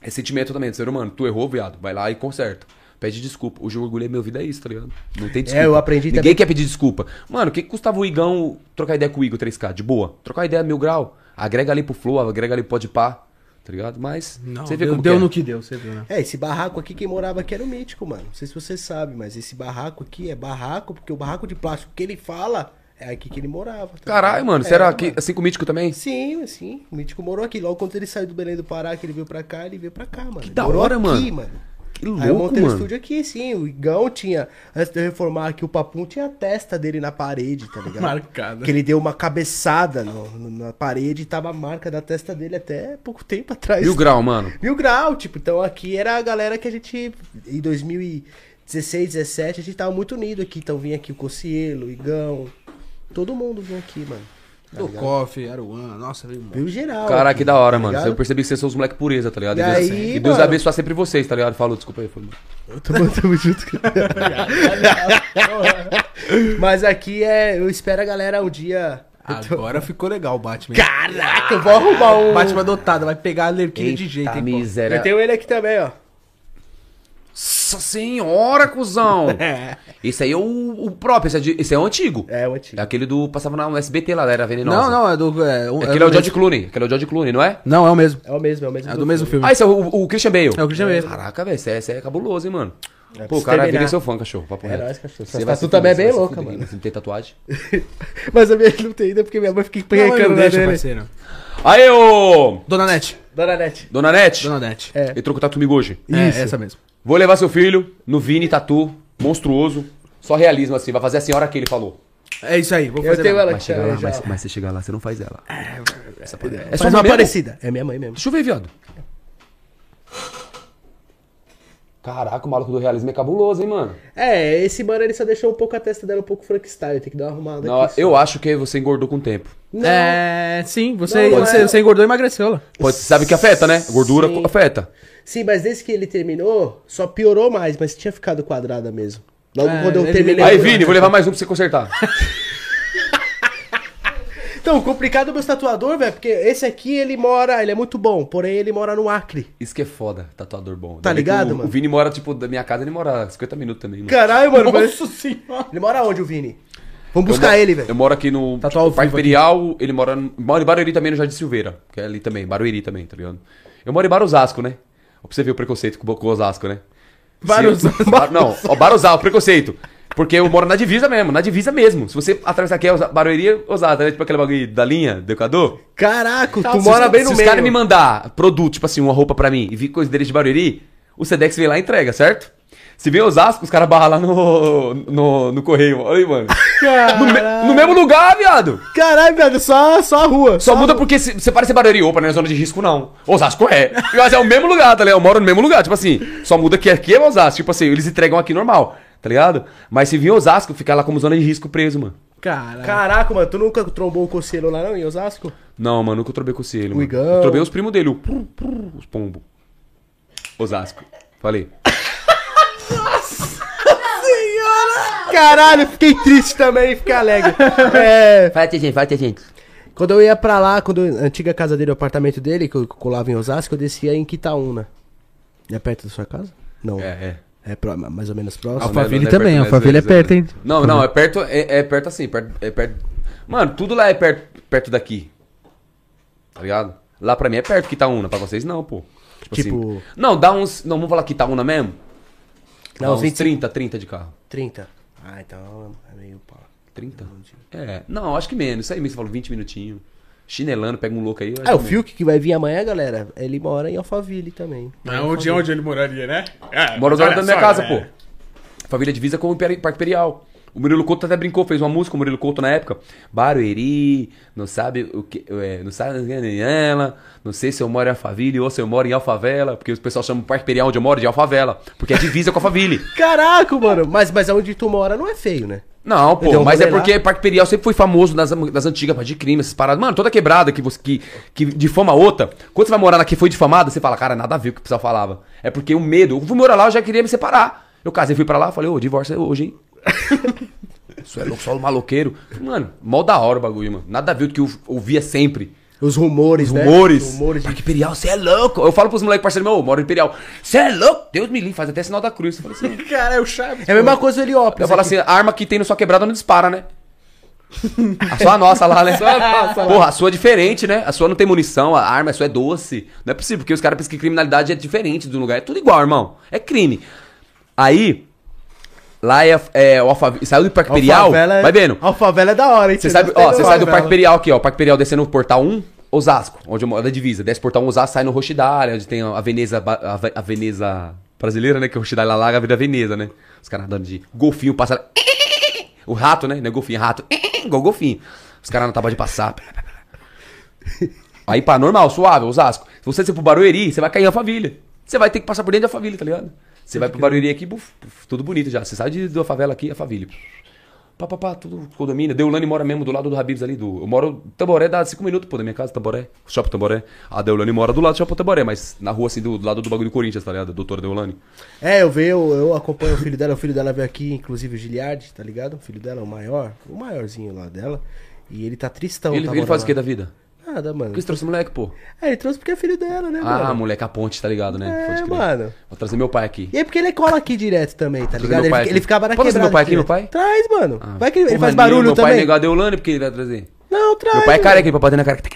É sentimento também do ser humano. Tu errou, viado. Vai lá e conserta. Pede desculpa. Hoje o orgulho é meu vida, é isso, tá ligado? Não tem desculpa. eu aprendi Ninguém também- quer pedir desculpa. Mano, o que, que custava o Igão trocar ideia com o Igor 3K? De boa. Trocar ideia mil grau. Agrega ali pro Flow, agrega ali pro Pode Pá. Tá ligado? Mas. Não, você vê deu, como deu que é. no que deu, você viu, né? É, esse barraco aqui, quem morava aqui era o Mítico, mano. Não sei se você sabe, mas esse barraco aqui é barraco, porque o barraco de plástico que ele fala é aqui que ele morava. tá Caralho, mano. É, Será que mano. assim com o Mítico também? Sim, sim. O Mítico morou aqui. Logo quando ele saiu do Belém do Pará, que ele veio pra cá, ele veio pra cá, mano. Que da hora, mano. Que Aí eu louco, montei o mano. estúdio aqui, sim. O Igão tinha, antes de eu reformar aqui, o Papum tinha a testa dele na parede, tá ligado? *laughs* Marcada. Que ele deu uma cabeçada no- no- na parede e tava a marca da testa dele até pouco tempo atrás. Mil grau, mano. Mil grau, tipo, então aqui era a galera que a gente, em 2016, 17, a gente tava muito unido aqui. Então vinha aqui o Cocielo, o Igão, todo mundo vinha aqui, mano. Tá Do ligado? Coffee, Aruan, nossa, veio. Viu geral. Caraca, que da hora, tá mano. ligado? Eu percebi que vocês são os moleques pureza, tá ligado? E Deus, aí, e Deus mano? abençoe sempre vocês, tá ligado? Falou, desculpa aí. Falou. Tamo, tamo junto. Mas aqui é. Eu espero a galera um dia. Agora ficou legal o Batman. Caraca, eu vou arrumar um. Batman adotado, vai pegar a lerquinha de jeito, hein, pô. miséria. Eu tenho ele aqui também, ó. Nossa senhora, cuzão! *laughs* Esse aí é o, o próprio, esse é, de- esse é o antigo. É, o É antigo. aquele do. Passava na SBT lá, era venenosa. Não, não, é do. É, um- Aquele do é o George mesmo- Clooney. Aquele é o George Clooney, não é? Não, é o mesmo. É o mesmo, é o mesmo. É do mesmo filme. Ah, esse é o, o Christian Bale. É o Christian Bale. Caraca, velho, esse é, esse é cabuloso, hein, mano. É, Pô, o cara terminar. vira seu fã, cachorro. Papo É reto. nóis, cachorro. Você Essa vai se tatu também é fuder, bem você vai se louca, fuder. mano. Você não tem tatuagem? *laughs* Mas a minha não tem ainda porque minha mãe fica Não, mas não empenhecando na deixa, dele. parceiro. Aí, ô! Dona Nete. Dona Nete. Dona Nete, Dona Nete. É. entrou com tatu comigo hoje. É, Isso. essa mesmo. Vou levar seu filho no Vini Tatu, monstruoso. Só realismo assim, vai fazer a senhora que ele falou. É isso aí, vou Eu fazer. tenho lá. ela Mas aqui chega lá, mas, mas você chegar lá, você não faz ela. Essa é É só só uma mesmo? parecida. É minha mãe mesmo. Deixa eu ver, viado. Caraca, o maluco do realismo é cabuloso, hein, mano? É, esse mano ele só deixou um pouco a testa dela um pouco Frankenstein. Tem que dar uma arrumada Não, aqui. só. eu acho que você engordou com o tempo. Não. É, sim, você, Não, não você, é. você engordou e emagreceu lá. Pode, sabe que afeta, né? Gordura Sim. afeta. Sim, mas desde que ele terminou, só piorou mais, mas tinha ficado quadrada mesmo. Logo É, quando eu terminei. Aí, Vini, vou levar mais um pra você consertar. *laughs* Então, o complicado do meu tatuador, velho, porque esse aqui ele mora, ele é muito bom, porém ele mora no Acre. Isso que é foda, tatuador bom. Tá que ligado, o, mano? O Vini mora, tipo, da minha casa, ele mora 50 minutos também, mano. Caralho, mano. mas- Nossa senhora. Ele mora onde, o Vini? Vamos Eu buscar ele, Eu velho. moro aqui no Tatuar ao Parque. Imperial, ele mora, no- mora em Barueri também, no Jardim Silveira. Que é ali também, Barueri também, tá ligado? Eu moro em Barosasco, né? Pra você ver o preconceito com, o Osasco, né? Se- *laughs* Bar- Não, ó, Baruzal, preconceito. Porque eu moro na divisa mesmo, na divisa mesmo. Se você atravessar aqui, é Barueri, Osasco, né? Tipo aquele bagulho da linha, do Equador. Caraca, tu Se mora os- bem no Se os meio. caras me mandar produto, tipo assim, uma roupa pra mim, e vir coisa deles de Barueri, o Sedex vem lá e entrega, certo? Se vem Osasco, os caras barram lá no, no, no correio. Olha aí, mano. No, me- no mesmo lugar, viado. Caralho, velho, só, só a rua. Só muda porque se, você parece Barueri, opa, não é zona de risco, não. Osasco é. Mas é o mesmo lugar, tá ligado? Eu moro no mesmo lugar. Tipo assim, só muda que aqui é Osasco. Tipo assim, eles entregam aqui normal, tá ligado? Mas se vir Osasco, fica lá como zona de risco preso, mano. Caralho. Caraca, mano, tu nunca trombou o Conselho lá não, em Osasco? Não, mano, nunca trobei com esse ele, mano. Igão. Eu trobei os primos dele, o prur, prur, os pombo. Osasco. Falei. Caralho, fiquei triste também, fiquei alegre. *laughs* É, Fala, gente, fala, gente. quando eu ia pra lá, quando eu- a antiga casa dele, o apartamento dele, que eu colava em Osasco, eu descia em Quitaúna. É perto da sua casa? Não. É, é. É pro- mais ou menos próximo. Alphaville Não é também, perto, Alphaville é perto, hein? Não, não, é perto, é, é perto assim, perto, é perto. Mano, tudo lá é perto, perto daqui. Tá ligado? Lá pra mim é perto Quitaúna, pra vocês não, pô. Tipo- assim, não, dá uns. Não, vamos falar Quitaúna mesmo? Não, Dá uns uns 25. 30, 30 de carro. 30. Ah, então é meio pau. 30? É, não, acho que menos. Isso aí mesmo, você falou 20 minutinhos. Chinelando, pega um louco aí. É, o. Fiuk que vai vir amanhã, galera, ele mora em Alphaville também. Mas onde, onde ele moraria, né? É, Mora do lado da minha só, casa, né? pô. Família divisa com o Parque Imperial. O Murilo Couto até brincou, fez uma música, o Murilo Couto na época. Barueri, não sabe o que. É, não sabe ela. Não sei se eu moro em Alphaville ou se eu moro em Alfavela. Porque o pessoal chama o Parque Imperial onde eu moro de Alfavela. Porque é divisa com Alphaville. *laughs* Caraca, mano, mas, mas onde tu mora não é feio, né? Não, pô, um mas é lá? porque Parque Imperial sempre foi famoso nas, nas antigas de crime, essas paradas. Mano, toda quebrada que você que, que difama outra. Quando você vai morar na que foi difamada, você fala, cara, nada a ver com o que o pessoal falava. É porque o medo. Eu fui morar lá, eu já queria me separar. Eu casei, fui pra lá, falei, ô, divórcio é hoje, hein? *laughs* Isso é louco, só o maloqueiro. Mano, mó da hora o bagulho, mano. Nada a ver com o que eu ouvia sempre. Os rumores, Os né? rumores. Os rumores de... Parque Imperial, você é louco. Eu falo pros moleques parceiros meu, ô, moro em Imperial. Você é louco? Deus me livre, faz até sinal da cruz. Eu falo assim, *laughs* Cara, é o Chaves. É a mesma coisa do Heliópolis. eu falo assim, a arma que tem na sua quebrada não dispara, né? A sua nossa lá, *laughs* né? Porra, a sua é diferente, né? A sua não tem munição, a arma a sua é doce. Não é possível, porque os caras pensam que criminalidade é diferente do lugar. É tudo igual, irmão. É crime. Aí, lá é, é o Alphaville. Saiu do Parque Imperial, é- vai vendo. Alfavela é da hora, hein? Você sabe, ó, você sai do. Parque Imperial aqui, ó. O Parque Imperial descendo o portal 1, Osasco, onde eu moro, da divisa. Desce o portal 1 Osasco, sai no Rochidália, onde tem a Veneza, a, Ve- a Veneza brasileira, né? Que é o Rochidália lá, a vida Veneza, né? Os caras andando de golfinho, passa. O rato, né? Não é golfinho, é rato. Igual golfinho. Os caras não tava de passar. Aí, pá, normal, suave, Osasco. Se você for pro Barueri, você vai cair na família. Você vai ter que passar por dentro da família, tá ligado? Você vai pro Barueri aqui, buf, buf, tudo bonito já. Você sai de, da favela aqui, a família. Pá, pá, pá, tudo condomínio. Deulane mora mesmo do lado do Habibs ali. Do, eu moro. Tamboré dá 5 minutos, pô, da minha casa, Tamboré. Shopping Tamboré. A Deulane mora do lado do Shopping Tamboré, mas na rua assim, do, do lado do bagulho do Corinthians, tá ligado? Doutora Deulane. É, eu vejo, eu, eu acompanho o filho dela. O filho dela veio aqui, inclusive o Giliard, tá ligado? O filho dela, o maior, o maiorzinho lá dela. E ele tá tristão. ele tá ele faz o que da vida? Nada, mano. Por que você trouxe moleque, pô? É, ele trouxe porque é filho dela, né, Ah, mano? moleque, a ponte, tá ligado, né? É, mano. Vou trazer meu pai aqui. E é porque ele cola aqui direto também, tá ligado? Ele, ele ficava na Pode trazer quebrada meu pai aqui, meu pai? Traz, mano. Ah, Vai que ele, ele faz barulho meu pai também. negou a Deulane porque ele vai trazer. Não, traz. Meu pai é careca, meu pai batendo na careca.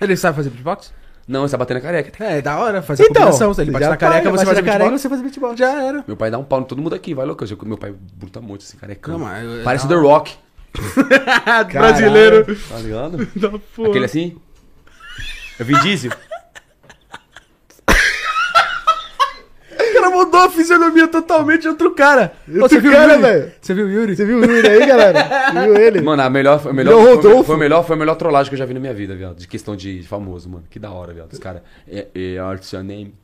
Ele sabe fazer beatbox? Não, ele tá batendo na careca. É, da hora fazer Então, combinação. Se ele bate na careca, vai, você faz careca, beatbox. você faz beatbox. Já era. Meu pai dá um pau em todo mundo aqui, vai louco. Eu- Meu pai bruta muito, assim, carecão. Não, mas eu- Parece o não. The Rock, *laughs* Brasileiro. tá ligado? *laughs* Aquele assim. Eu vi diesel. O *laughs* cara mudou a fisionomia totalmente de outro cara. Outro Você viu o cara, Yuri? velho. Você viu o Yuri? Você viu o Yuri aí, galera? Viu ele? Mano, a melhor, foi, a melhor, Virou foi, Rodolfo. foi, a melhor, foi a melhor trollagem que eu já vi na minha vida, viado. De questão de famoso, mano. Que da hora, viado. Os caras. É, é, what's your name?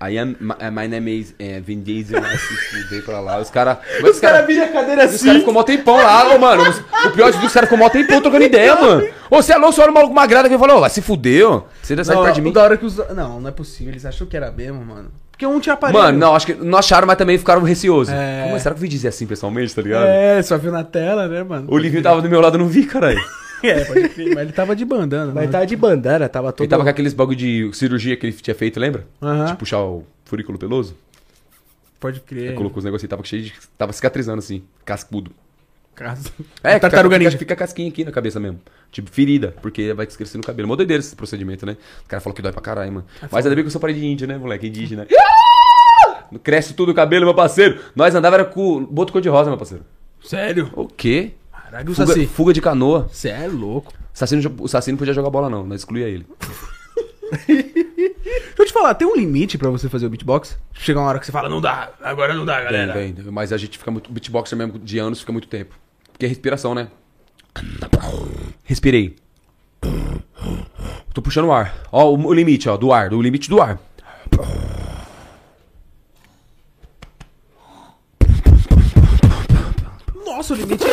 I am, my, my name is é, Vin Diesel. Se fuder pra lá. Os caras. Os caras viram a cadeira Os caras ficou mó tempão lá, ô, mano. Os- O pior de tudo, os caras ficou mó tempão trocando ideia, mano. Ô, você é louco, você olha o maluco magrado que falou, vai se fuder, ó. Você ainda sai Não, perto de mim. da hora que os... Não, não é possível. Eles achou que era mesmo, mano. Porque um tinha aparelho. Mano, não, acho que não acharam, mas também ficaram receosos. É. Pô, Mas será que eu vi dizer assim pessoalmente, tá ligado? É, só viu na tela, né, mano? O Livinho tava do meu lado, eu não vi, caralho. É, pode crer. Mas ele tava de bandana. Mas mano. tava de bandana, tava todo... Ele tava com aqueles bagulho de cirurgia que ele tinha feito, lembra? Aham. De puxar o furículo peloso. Pode crer. Aí colocou os negocinhos, tava cheio de. Tava cicatrizando assim, cascudo. Caso. É, *laughs* Tartaruga fica, ninja. fica, fica casquinha aqui na cabeça mesmo. Tipo, ferida, porque vai crescer no cabelo. Mó doideira esse procedimento, né? O cara falou que dói pra caralho, mano. Mas ainda bem que eu sou parede de índio, né, moleque? Indígena. *laughs* Cresce tudo o cabelo, meu parceiro. Nós andava era com boto cor-de-rosa, meu parceiro. Sério? O quê? Caralho, o Fuga, Saci. fuga de canoa. Você é louco. O Saci, não, o Saci não podia jogar bola, não. Nós excluía ele. *laughs* Deixa eu te falar, tem um limite pra você fazer o beatbox? Chega uma hora que você fala, não dá, agora não dá, galera. Tem, tem. Mas a gente fica muito. Beatboxer mesmo de anos fica muito tempo. Porque é respiração, né? Respirei. Tô puxando o ar. Ó, o, o limite, ó, do ar, do limite do ar. Nossa, o limite.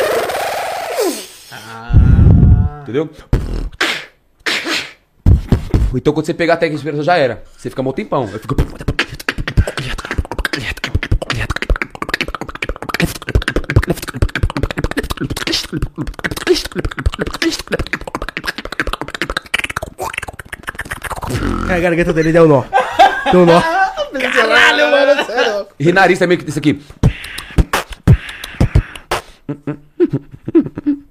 Entendeu? Então quando você pegar a técnica de respiração já era. Você fica mó tempão. Eu fico. É, a garganta dele deu nó. Deu nó. Caralho, mano, sério. E nariz também, isso aqui.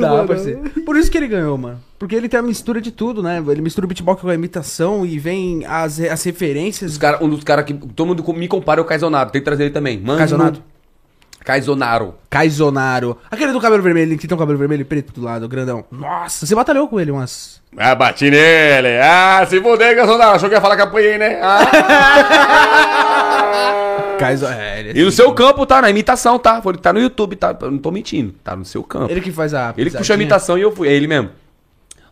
Não dá, mano. parceiro. Por isso que ele ganhou, mano. Porque ele tem a mistura de tudo, né? Ele mistura o beatbox com a imitação e vem as, as referências. Os cara, um dos caras que todo mundo me compara é o Kaizonaro. Tem que trazer ele também. Mano, Kaizonado? Kaizonaro. Kaizonaro. Aquele do cabelo vermelho, que tem um cabelo vermelho e preto do lado, grandão. Nossa, você batalhou com ele umas. Ah, bati nele. Ah, se fuder, Kaizonaro. Achou que ia falar que apanhei, né? Ah. *laughs* É, ele, é E no seu campo, tá? Na imitação, tá? Foi- Tá no YouTube, tá? Eu não tô mentindo. Tá no seu campo. Ele que faz a. Ele que puxou a imitação e eu fui. É ele mesmo.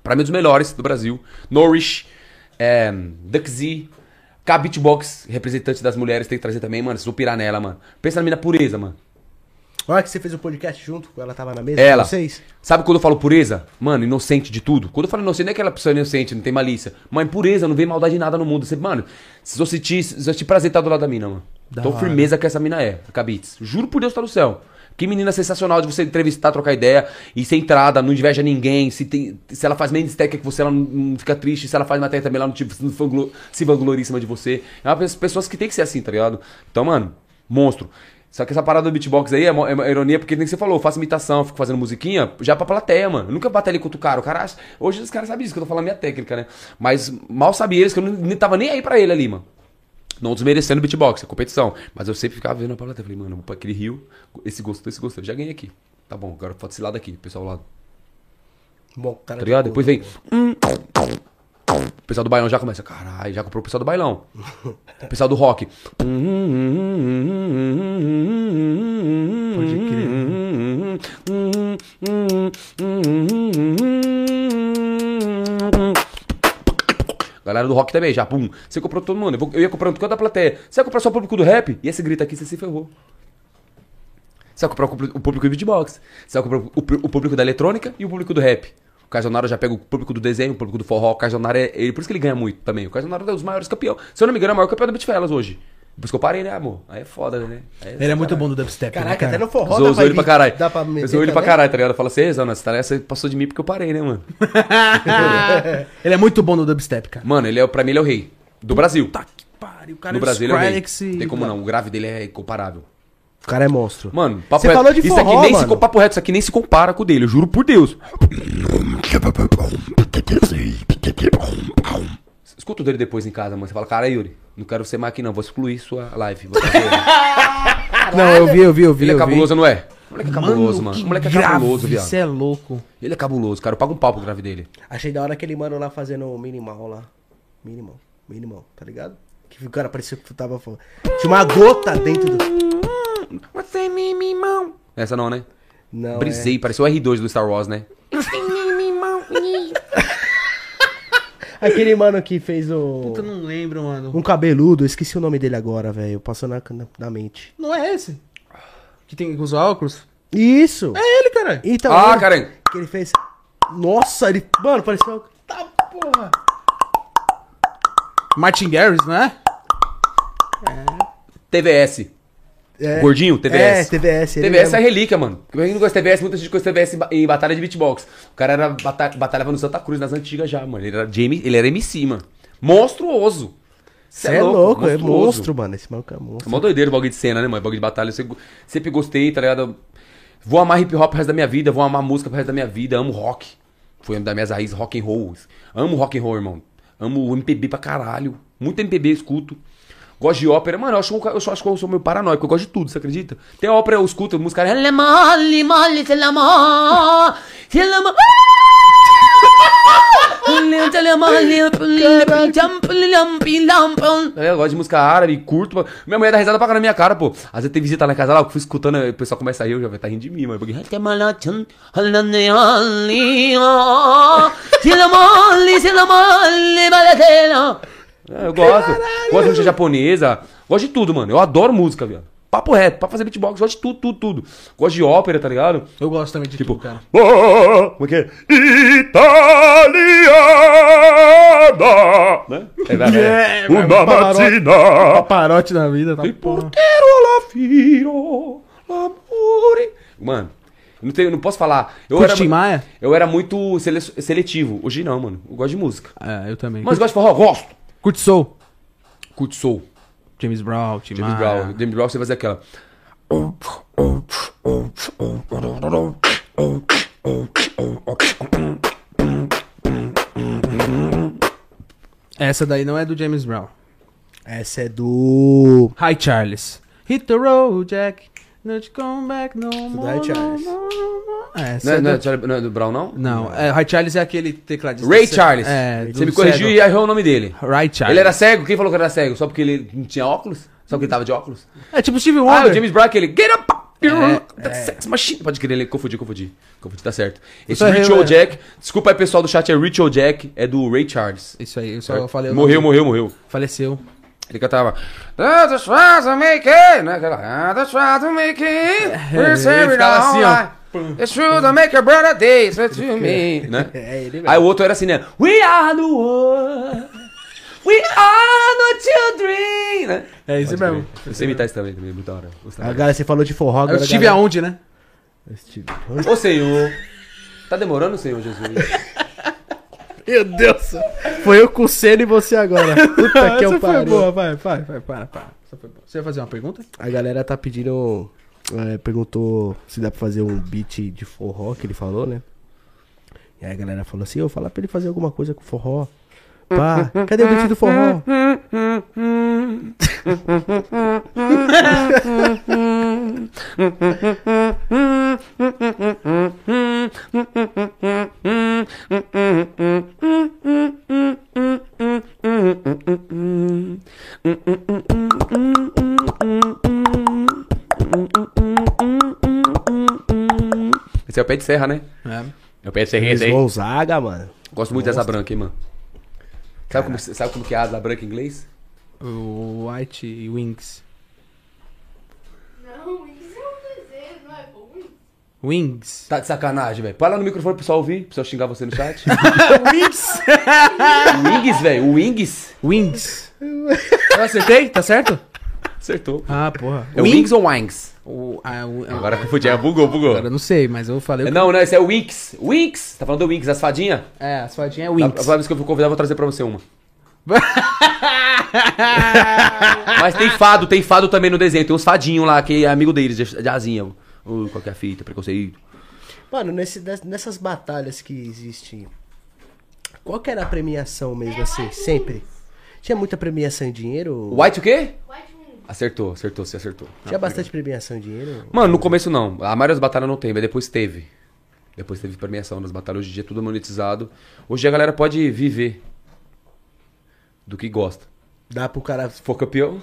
Pra mim, um dos melhores do Brasil. Norrish, é, Duck Z, K Beatbox, representante das mulheres, tem que trazer também, mano. Vocês vão pirar nela, mano. Pensa na mina pureza, mano. Olha que você fez o podcast junto, ela tava na mesa Ela. com vocês. Sabe quando eu falo pureza? Mano, inocente de tudo. Quando eu falo inocente, não é aquela pessoa inocente, não tem malícia. Mãe, pureza, não vê maldade em nada no mundo. Você, mano, vocês vão sentir, vocês vão sentir prazer estar do lado da mina, mano. Da Tão hora. firmeza que essa mina é, a Kabitz. Juro por Deus, tá no céu. Que menina sensacional de você entrevistar, trocar ideia e ser entrada, não inveja ninguém. Se, tem, se ela faz menos técnica que você, ela não, fica triste. Se ela faz matéria também, ela não, tipo, vanglo- se vangloria em cima de você. É uma das pessoas que tem que ser assim, tá ligado? Então, mano, monstro. Só que essa parada do beatbox aí é uma, é uma ironia, porque nem que você falou, eu faço imitação, eu fico fazendo musiquinha já pra plateia, mano. Eu nunca batalhei contra o cara. O cara acha- Hoje os caras sabem isso, que eu tô falando minha técnica, né? Mas mal sabia eles que eu não, nem tava nem aí pra ele ali, mano. Não desmerecendo beatbox, a competição. Mas eu sempre ficava vendo a plateia. Falei, mano, pra aquele rio, esse gostou, esse gostou. Já ganhei aqui. Tá bom, agora pode esse lado aqui, pessoal lá. Bom, cara. Tá ligado? de Depois vem. O pessoal do bailão já começa. Caralho, já comprou o pessoal do bailão. *laughs* O pessoal do rock. Pode crer. Galera do rock também, já, pum. Você comprou todo mundo. Eu, vou- eu ia comprando toda a plateia. Você vai comprar só o público do rap? E esse grito aqui, você se ferrou. Você vai comprar o público- do beatbox. Você vai comprar o público da eletrônica e o público do rap. O Cajonaro já pega o público do desenho, o público do forró. O Cajonaro é. Ele, por isso que ele ganha muito também. O Cajonaro é um dos maiores campeões. Se eu não me engano, é o maior campeão do Beatfellas hoje. Por isso que eu parei, né, amor? Aí é foda, né? Aí Ele é muito bom no dubstep. né, Caraca, cara? até no forró Zoou ele pra caralho. Dá pra Zoou ele pra também? caralho, tá ligado? Fala assim, Zona, essa tarefa você passou de mim porque eu parei, né, mano? *laughs* ele é muito bom no dubstep, cara. Mano, ele é, pra mim ele é o rei. Do Brasil. Tá que pariu, o cara no é Brasil ele é o rei. Tem como não, o grave dele é incomparável. O cara é monstro. Mano, papo Você reto. falou de isso forró, aqui nem se, mano. co- papo reto, isso aqui nem se compara com o dele, eu juro por Deus. Escuta o dele depois em casa, mano. Você fala, cara, Yuri, não quero ser mais aqui não, vou excluir sua live. Vou. *laughs* Não, eu vi, eu vi, eu vi. Ele é eu vi. cabuloso, não é? O moleque é cabuloso, mano. O moleque é grave, cabuloso, viado. Você é louco. Ele é cabuloso, cara. Eu pago um pau pro grave dele. Achei da hora aquele mano lá fazendo o minimal lá. Minimal. Minimal, tá ligado? Que o cara parecia que tava falando. Tinha uma gota dentro do. Você é mimimão. Essa não, né? Não. Brisei, pareceu o R2 do Star Wars, né? É... *laughs* Aquele mano que fez o. Puta, não lembro, mano. Um cabeludo, eu esqueci o nome dele agora, velho. Passou na, na, na mente. Não é esse? Que tem os óculos? Isso! É ele, cara. Então, Ah, ele- cara. que ele fez. Nossa, ele. Mano, parecia. Tá porra! Martin Garrix, não é? TVS. É. Gordinho, TVS. É, TVS. TVS é relíquia, mano. Quem não gosta de TVS, muita gente gosta de TVS em ba- em batalha de beatbox. O cara era bata batalhava no Santa Cruz, nas antigas já, mano. Ele era Jamie, ele era MC, mano. Monstruoso. Cê é louco, é monstro, mano. Esse maluco é É monstro. mó doideiro o bagulho de cena, né, mano? Bagulho de batalha. Eu sempre, sempre gostei, tá ligado? Vou amar hip hop pro resto da minha vida, vou amar música pro resto da minha vida, amo rock. Foi uma das minhas raízes, rock and roll. Amo rock and roll, irmão. Amo MPB pra caralho. Muito MPB eu escuto. Gosto de ópera. Mano, eu acho, eu só- acho que eu sou meio paranoico. Eu gosto de tudo, você acredita? Tem ópera, eu escuto, música. É mole. É, Eu gosto de música árabe, curto. Minha mulher dá risada pra caramba na minha cara, pô. Às vezes tem visita em casa lá, eu fui escutando, o pessoal começa a rir, eu já vai estar rindo de mim, mano. Porque... É, eu gosto. Gosto de música japonesa. Gosto de tudo, mano. Eu adoro música, viado. Papo reto, pra fazer beatbox, gosto de tudo, tudo, tudo. Gosto de ópera, tá ligado? Eu gosto também de Tipo, tudo, cara. Ah, como é que é? Italiana! Né? É, vai, vai. É, Una Pavarotti. mattina. Paparote da vida, tá E porra. portero la firo, l'amore. Mano, eu não, tenho, não posso falar. Eu Curte era, Maia? eu era muito sele- seletivo. Hoje não, mano. Eu gosto de música. É, eu também. Mas gosto de forró, gosto. Curte Soul. Curto soul. James Brown, Tim James Maia. Brown. James Brown, você vai fazer aquela. Essa daí não é do James Brown. Essa é do. Hi, Charles. Hit the road, Jack. Don't come back no do more. Hi, Charles. no more, no more. É, Não é, é não, é, do... Não é do Brown, não? Não, é, Hi Charles é aquele tecladista. Ray Charles. É, Você me corrigiu cego. e errou o nome dele. Ray Charles. Ele era cego? Quem falou que ele era cego? Só porque ele não tinha óculos? Só porque ele tava de óculos? É tipo Steve Ah, Wonder. o James Brown, aquele. Get up! É, the sex machine. Pode crer, ele confundi, confundi. Confundi, tá certo. Esse só errei, Ritual é. Jack, desculpa aí pessoal do chat, é Ritual Jack, é do Ray Charles. Isso aí, eu só certo? falei morreu, morreu, morreu. Faleceu. Ele cantava. "That's try to make it. Né? Aquela. That's try to make it. We're ele ficava assim, ó. It's true to make a brother day. So to me. Né? É ele mesmo. Aí o outro era assim, né? We are the world. We are the children. Né? É isso Pode mesmo. crer. Eu sei imitar isso também, também, muito da hora. Gostava. Agora você falou de forró, Eu agora. estive galera- aonde, né? Estive- Ô Senhor, tá demorando, Senhor Jesus? *laughs* Meu Deus! Foi eu com o Senna e você agora. *laughs* Puta que eu Essa foi pariu. boa, vai, vai, vai, para, para. Você vai fazer uma pergunta? A galera tá pedindo. É, perguntou se dá pra fazer um beat de forró que ele falou, né? E aí a galera falou assim: eu falar pra ele fazer alguma coisa com forró. Pá, cadê o beat do forró? *laughs* Esse é o pé de serra, né? É. É o pé de esse aí. Gonzaga, mano. Gosto muito dessa branca, hein, mano. Sabe como, sabe como que é a asa branca em inglês? O White Wings. Não, isso é um desenho, não é? Wings. Tá de sacanagem, velho. Põe lá no microfone pro pessoal ouvir, pro pessoal xingar você no chat. *laughs* Wings! Wings, velho. O Wings. Wings. Eu acertei? Tá certo? Acertou. Ah, porra. É o Wings ou Wings? O, ah, o, Agora confundi. É, bugou, bugou. Agora eu não sei, mas eu falei. o É, que- Não, não, esse é o Winx. Winx. Tá falando do Winx, as fadinhas? É, as fadinhas é A Wings. próxima vez que eu for convidar, eu vou trazer pra você uma. *laughs* Mas tem fado, tem fado também no desenho. Tem uns fadinhos lá que é amigo deles, de, asinha. Uh, qualquer fita, preconceito. Mano, nesse, nessas batalhas que existem, qual que era a premiação mesmo assim? Sempre? Tinha muita premiação em dinheiro? White o quê? White. Acertou, acertou, você acertou. Tinha bastante premiação em dinheiro? Mano, no começo não. A maioria das batalhas não tem, mas depois teve. Depois teve premiação nas batalhas. Hoje em dia é tudo monetizado. Hoje a galera pode viver do que gosta. Dá pro cara. Se for campeão,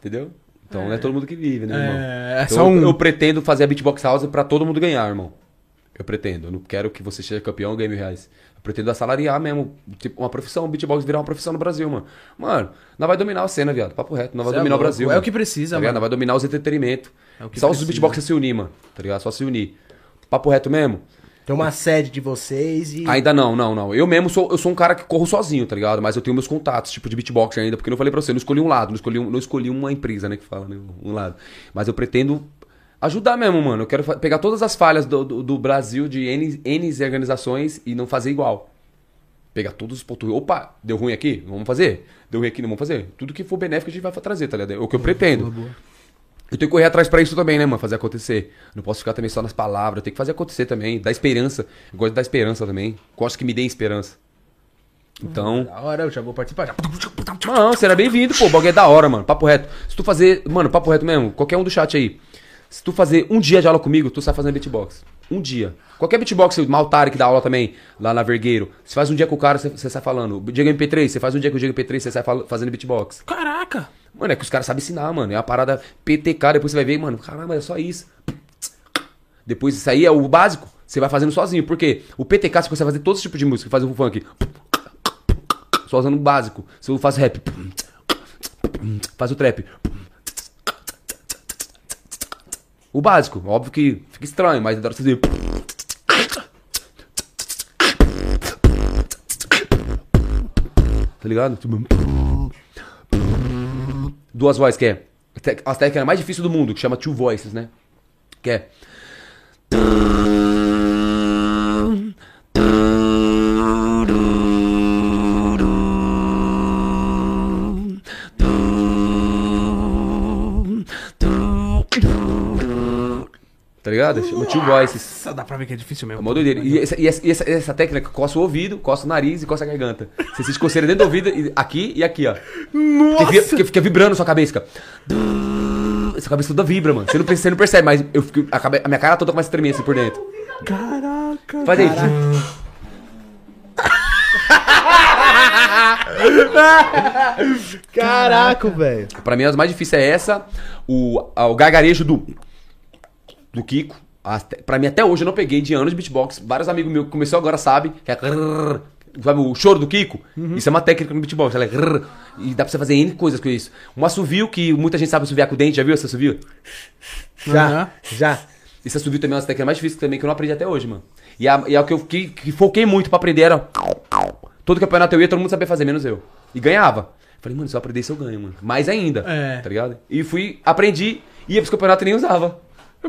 entendeu? Então não é todo mundo que vive, né, irmão? É, é Então, só um. eu, eu pretendo fazer a Beatbox House pra todo mundo ganhar, irmão. Eu pretendo. Eu não quero que você seja campeão e ganhe mil reais. Pretendo assalariar mesmo. Tipo, uma profissão. Beatbox virar uma profissão no Brasil, mano. Mano, nós vai dominar a cena, viado. Papo reto. Nós vai Cê é dominar o. Brasil. É mano. o que precisa, tá mano. Nós vai dominar os entretenimentos. É o que Só os precisa. beatboxers se unir, mano. Tá ligado? Só se unir. Papo reto mesmo. Tem uma sede de vocês e. Ainda não, não, não. Eu mesmo sou, eu sou um cara que corro sozinho, tá ligado? Mas eu tenho meus contatos, tipo de beatbox ainda, porque eu não falei pra você, eu não escolhi um lado, não escolhi, um- não escolhi uma empresa, né, que fala, né, um lado. Mas eu pretendo ajudar mesmo, mano. Eu quero pegar todas as falhas do, do, do Brasil de N, N organizações e não fazer igual. Pegar todos os pontos. Opa, deu ruim aqui? Vamos fazer. Deu ruim aqui, não vamos fazer. Tudo que for benéfico a gente vai trazer, tá ligado? É o que eu pretendo. Eu tenho que correr atrás pra isso também, né, mano? Fazer acontecer. Não posso ficar também só nas palavras. Eu tenho que fazer acontecer também. Dar esperança. Eu gosto de dar esperança também. Gosto que me deem esperança. Então. Da hora, eu já vou participar. Já. Não, será bem-vindo, pô. O bagulho é da hora, mano. Papo reto. Se tu fazer. Mano, papo reto mesmo. Qualquer um do chat aí. Se tu fazer um dia de aula comigo, tu sai fazendo beatbox. Um dia. Qualquer beatbox, o Maltari que dá aula também, lá na Vergueiro. Você faz um dia com o cara, você, você sai falando. O Diego MP3, você faz um dia com o Diego MP3, você sai fal- fazendo beatbox. Caraca! Mano, é que os caras sabem ensinar, mano. É uma parada PTK, depois você vai ver, mano, caramba, é só isso. Depois isso aí é o básico. Você vai fazendo sozinho. Por quê? O PTK você consegue fazer todo tipo de música. Faz o funk. Só usando o básico. Se eu faço rap. Faz o trap. O básico. Óbvio que fica estranho, mas dá você dizer. Tá ligado? Duas vozes, que é. As técnicas mais difíceis do mundo, que chama Two Voices, né? Que é. Ligado? Chama Two Voices. Só dá pra ver que é difícil É mesmo. uma doideira. E, essa, e essa- e essa- essa técnica coça o ouvido, coça o nariz e coça a garganta. Você sente coceira dentro do ouvido, e aqui e aqui, ó. Nossa! Fica, fica- fica vibrando sua cabeça. Fica... Sua cabeça toda vibra, mano. Você não, você não percebe, mas eu fico, a, cabe- a minha cara toda começa a tremer assim por dentro. Caraca. Faz aí. Caraca, velho. Pra mim, as mais difíceis é essa, o, o gargarejo do, do Kiko. Até, pra mim, até hoje, eu não peguei de anos de beatbox. Vários amigos meus que começou agora sabem, que é... Sabe o choro do Kiko? Isso é uma técnica no beatbox. Ela é e dá pra você fazer N coisas com isso. Um assovio que muita gente sabe assoviar com o dente. Já viu esse assovio? Já, Aham. já. Esse assovio também é uma das técnicas mais difíceis também que eu não aprendi até hoje, mano. E a, e a que eu que, que foquei muito pra aprender era. Todo campeonato eu ia, todo mundo sabia fazer, menos eu. E ganhava. Falei, mano, se eu aprender isso eu ganho, mano. Mais ainda. É. Tá ligado? E fui, aprendi, ia pros campeonatos e nem usava.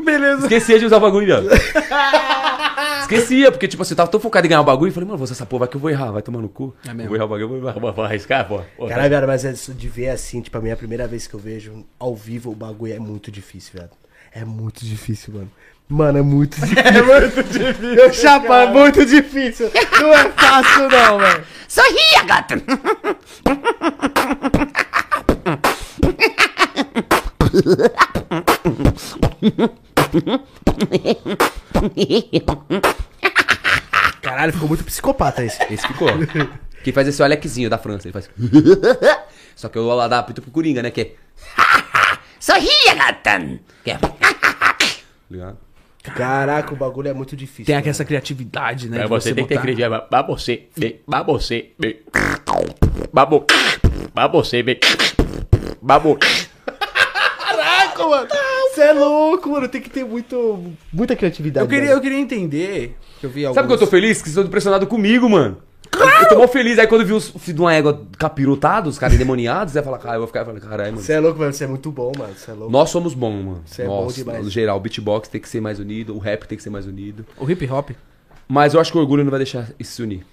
Beleza. Esquecia de usar o bagulho, viado. *laughs* Esquecia, porque, tipo assim, eu tava tão focado em ganhar o bagulho. Falei, mano, vou usar essa porra, vai que eu vou errar, vai tomar no cu. É mesmo. Eu vou errar o bagulho, eu vou, vou, vou arriscar, pô. Caralho, velho, mas é isso de ver assim, tipo, a minha primeira vez que eu vejo ao vivo o bagulho é muito difícil, velho. É muito difícil, mano. Mano, é muito *laughs* difícil. É muito difícil. Eu chapa, é muito difícil. Não é fácil, não, velho. Sorria, gata! *laughs* Caralho, ficou muito psicopata esse. Esse ficou. Quem faz esse o Alexzinho da França. Ele faz. *laughs* Só que eu lá adapto pro Coringa, né? Que é. Sorria, gata! Que é. *laughs* Ligado? Caraca, o bagulho é muito difícil. Tem mano. aqui essa criatividade, né? Pra de você tem que ter botar- credibilidade. Pra você, bem. Pra você, bem. Babo. Pra você, bem. Babo. Caraca, mano. Você é louco, mano. Tem que ter muito, muita criatividade. Eu queria, velho. eu queria entender. Que eu vi Sabe que eu tô feliz? Que vocês estão impressionados comigo, mano. Eu, eu tô mó feliz. Aí quando eu vi os filhos de uma égua capirotados, os caras endemoniados, você vai falar, cara, eu vou ficar falando, caralho, mano. Você é louco, velho. Você é muito bom, mano. Você é louco. Nós somos bons, mano. Cê é bom Nossa, demais. no geral, o beatbox tem que ser mais unido, o rap tem que ser mais unido. O hip hop. Mas eu acho que o orgulho não vai deixar isso se unir.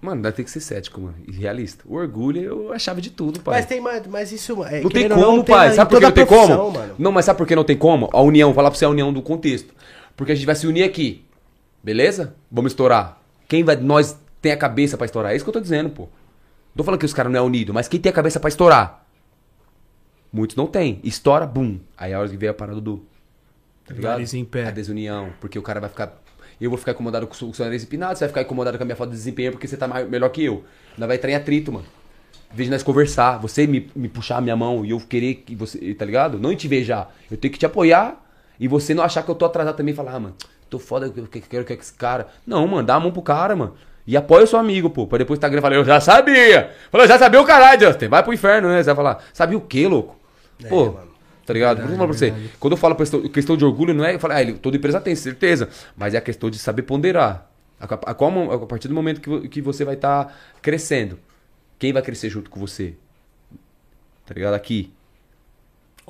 Mano, vai ter que ser cético, mano. E realista. O orgulho é a chave de tudo, pai. Mas tem mais, mas isso é, Não tem como, não, tem pai. na- Sabe por que não tem como? Mano. Não, mas sabe por que não tem como? A união, vou falar pra você a união do contexto. Porque a gente vai se unir aqui. Beleza? Vamos estourar. Quem vai. Nós tem a cabeça pra estourar. É isso que eu tô dizendo, pô. Não tô falando que os caras não é unido, mas quem tem a cabeça pra estourar? Muitos não tem. Estoura, bum. Aí é a hora que vem a parada do. Tá ligado? Em pé. A desunião. Porque o cara vai ficar. Eu vou ficar incomodado com o seu nariz empinado, você vai ficar incomodado com a minha falta de desempenho porque você tá mais- melhor que eu. Nós vai entrar em atrito, mano. Em vez de nós conversar, você me, me puxar a minha mão e eu querer que você. Tá ligado? Não te invejar. Eu tenho que te apoiar e você não achar que eu tô atrasado também e falar, ah, mano, tô foda, eu que- quero que esse cara. Não, mano, dá a mão pro cara, mano. E apoia o seu amigo, pô. Pra depois o Instagram falar, eu já sabia. Falou, já sabia o caralho, Justin. Vai pro inferno, né? Você vai falar, sabia o quê, louco? Pô, mano. Tá ligado? Eu falo pra você. Quando eu falo questão, questão de orgulho, não é. Eu falo, ah, ele, toda empresa tem, certeza. Mas é a questão de saber ponderar. A, a, mo- a partir do momento que, que você vai estar crescendo, quem vai crescer junto com você? Tá ligado? Aqui.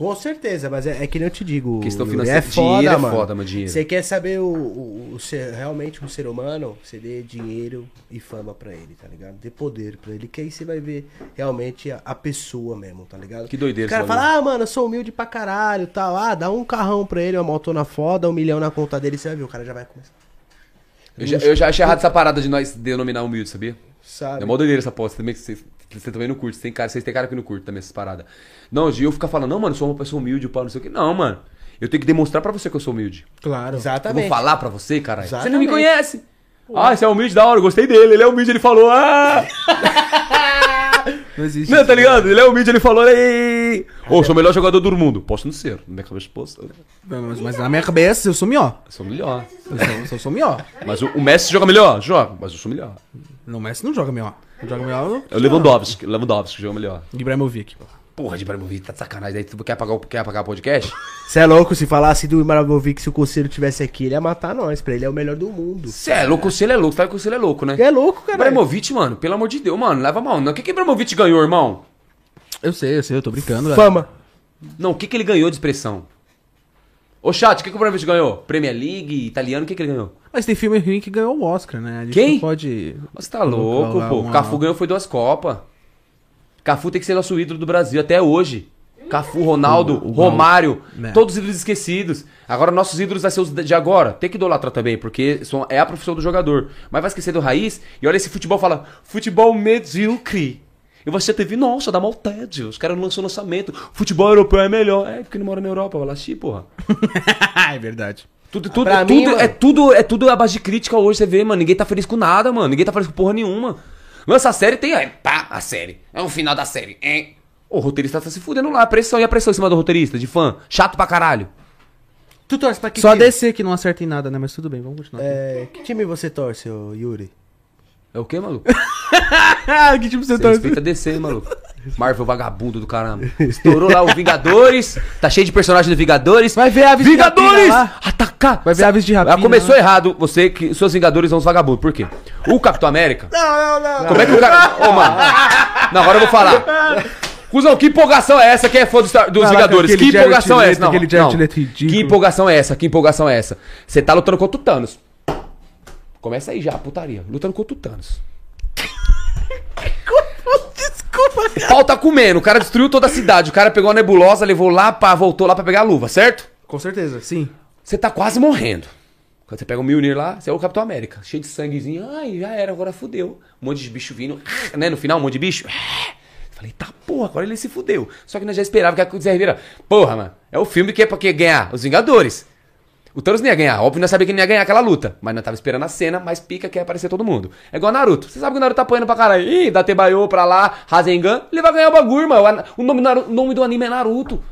Com certeza, mas é, é que nem eu te digo. Questão financeira, é foda, dinheiro é mano. foda, mano, dinheiro. Você quer saber o, o, o ser, realmente um ser humano, você dê dinheiro e fama pra ele, tá ligado? Dê poder pra ele, que aí você vai ver realmente a, a pessoa mesmo, tá ligado? Que doideira O cara esse fala, ah, mano, eu sou humilde pra caralho, tal. Ah, dá um carrão pra ele, uma motona foda, um milhão na conta dele, você vai ver, o cara já vai começar. Eu já, eu já achei errado essa parada de nós denominar humilde, sabia? Sabe? É mó doideira essa aposta também, que vocês, você também não curte. Tem cara, vocês têm cara que não curte também essas paradas. Não, de eu ficar falando, não, mano, eu sou uma pessoa humilde, pau, não sei o que. Não, mano. Eu tenho que demonstrar pra você que eu sou humilde. Claro. Eu Exatamente. vou falar pra você, caralho. Você não me conhece. Ah, você é humilde, da hora, eu gostei dele. Ele é humilde, ele falou, ah! *laughs* Não existe. Não, tá ligado? Ele é humilde, ele falou, ei! Ô, sou o melhor jogador do mundo. Posso não ser. Na minha cabeça, posso. Eu Mas, mas na minha cabeça eu sou mió. sou melhor. Eu sou, eu sou mió. Mas o, o Messi joga melhor? Joga, mas eu sou melhor. Não, o Messi não joga mió. Não joga mió É o Lewandowski, Lewandowski que joga melhor. Ibrahimovic. Porra, de Ibrahimovic, tá de sacanagem. Daí tu quer apagar, o- quer apagar o podcast? Você é louco se falasse do Ibrahimovic, se o Conselho tivesse aqui, ele ia matar nós, pra ele é o melhor do mundo. Você é louco, se ele é louco, sabe que o ele é louco, né? É louco, cara. Ibrahimovic, mano, pelo amor de Deus, mano, leva a mão. O que que Ibrahimovic ganhou, irmão? Eu sei, eu sei, eu tô brincando. velho. Fama. Não, o que que ele ganhou de expressão? Ô, chat, o que que o Ibrahimovic ganhou? Premier League, italiano, o que que ele ganhou? Mas tem filme ruim que ganhou o Oscar, né? A gente Quem? não pode. Você tá louco, pô. uma- Cafu ganhou foi duas Copas. Cafu tem que ser nosso ídolo do Brasil até hoje. Cafu, Ronaldo, O- o- Romário, né. todos os ídolos esquecidos. Agora nossos ídolos vai ser os de agora. Tem que idolatrar também, porque são- é a profissão do jogador. Mas vai esquecer do raiz e olha esse futebol e fala: futebol medíocre. E você teve, nossa, dá mal tédio. Os caras não lançam lançamento. Futebol europeu é melhor. É, porque não mora na Europa, vai lá porra. *laughs* é verdade. Tudo, tudo, tudo, mim, mano- é tudo, é tudo a base de crítica hoje, você vê, mano. Ninguém tá feliz com nada, mano. Ninguém tá feliz com porra nenhuma. Lança a série, tem aí, pá, a série. É o final da série, hein? O roteirista tá se fudendo lá, a pressão e a pressão em cima do roteirista, de fã. Chato pra caralho. Tu torce pra que Só a time? DC que não acerta em nada, né? Mas tudo bem, vamos continuar. É, que time você torce, ô Yuri? É o quê, maluco? *laughs* Ah, que tipo você Você respeita DC, maluco. Marvel vagabundo do caramba. Estourou lá o Vingadores. Tá cheio de personagens do Vingadores. Vai ver aves de Vingadores! rapina lá. Atacar! Vai ver aves de rapina Ah, Começou lá. errado você que seus Vingadores são os vagabundos. Por quê? O Capitão América. Não, não, não. Como é que o cara. Ô, mano. Não, agora eu vou falar. Cusão, que empolgação é essa? Quem é fã dos, dos Vingadores? Que empolgação Jared é essa? Não, aquele não. Ridículo. Que empolgação é essa? Que empolgação é essa? Você tá lutando contra o Thanos. Começa aí já, putaria. Lutando contra o Thanos. *laughs* *laughs* Desculpa, O pau tá comendo, o cara destruiu toda a cidade. O cara pegou a nebulosa, levou lá, pá, voltou lá pra pegar a luva, certo? Com certeza, sim. Você tá quase morrendo. Quando você pega o Mjolnir lá, você é o Capitão América. Cheio de sanguezinho. Ai, já era, agora fudeu. Um monte de bicho vindo. Né? No final, um monte de bicho. Falei, tá porra, agora ele se fudeu. Só que nós já esperava que a Zé Rivera. Porra, mano. É o filme que é pra que ganhar? Os Vingadores. O Thanos não ia ganhar. Óbvio, nós sabia que ele não ia ganhar aquela luta. Mas nós tava esperando a cena mais pica que ia aparecer todo mundo. É igual Naruto. Você sabe que o Naruto tá apanhando pra caralho. Ih, dá Tebayo pra lá, Rasengan. Ele vai ganhar o bagulho, mano. O nome, o nome do anime é Naruto.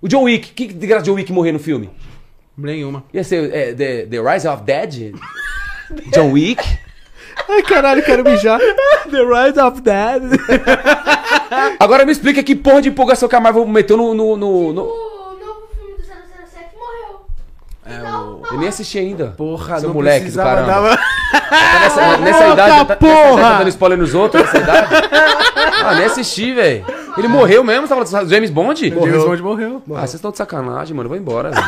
O John Wick. Que de graça John Wick morrer no filme? Nenhuma. Ia ser é, the, the Rise of Dead? John Wick? *laughs* Ai, caralho, quero mijar. *laughs* The Rise of Dead. *laughs* Agora me explica que porra de empolgação que a Marvel meteu no. no, no- no- Então, Eu nem assisti ainda. Porra, Seu não moleque do caramba. dar- Tá nessa, *laughs* nessa idade, tá, nessa idade tá dando spoiler nos outros, nessa idade. Ah, nem assisti, velho. Ele morreu mesmo? Você tava falando do James Bond? James Bond morreu. Ah, vocês estão de sacanagem, mano. Eu vou embora, *laughs* velho.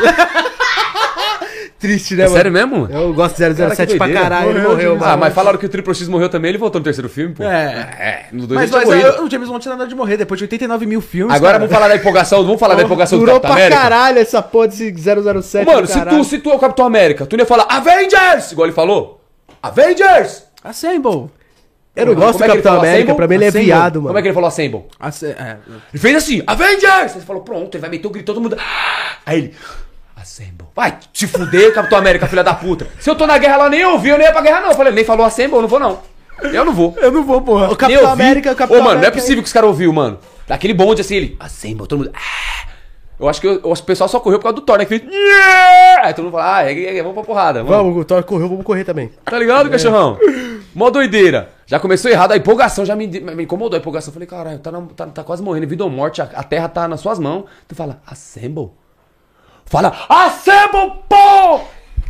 Triste, né, É mano? sério mesmo? Eu gosto de Cara, 007 que pra caralho, ele Morreu, morreu, James mano. Ah, mas falaram que o Triple X morreu também, ele voltou no terceiro filme, pô. É. É, no dois Mas, mas é, o James Bond tinha nada de morrer depois de 89 mil filmes. Agora cara. vamos falar da empolgação, vamos falar da empolgação do Durou Capitão pra América? caralho essa porra desse 007 Mano, se tu, se tu é o Capitão América, tu não ia falar Avengers! Igual ele falou. Avengers! Assemble. Eu não gosto é do ele Capitão América, Assemble? pra mim ele é Assemble? viado, mano. Como é que ele falou Assemble? Asse- é. Ele fez assim, Avengers! Você falou, pronto, ele vai meter o grito, todo mundo... Aí ele, Assemble. Vai te fuder, Capitão América, filha da puta. Se eu tô na guerra lá, nem ouvi, eu nem ia pra guerra não. Eu falei, nem falou Assemble, eu não vou não. Eu não vou. Eu não vou, porra. O Nem Capitão ouvi. América, o Ô, Capitão mano, não é América possível que os caras ouviram, mano. Daquele bonde assim, ele, Assemble, todo mundo... "Ah". Eu acho que eu- o pessoal só correu por causa do Thor, né? Que fez... "Yeah!" Aí todo mundo fala, ah, é, é, é, vamos pra porrada. Vamos. Vamos, o Thor correu, vamos correr também. Tá ligado, cachorrão? Mó doideira. Já começou errado, a empolgação já me, me incomodou. A empolgação, falei, caralho, tá, na- tá, tá quase morrendo, vida ou morte, a, a terra tá nas suas mãos. Tu fala, assemble. Fala, assemble, pô!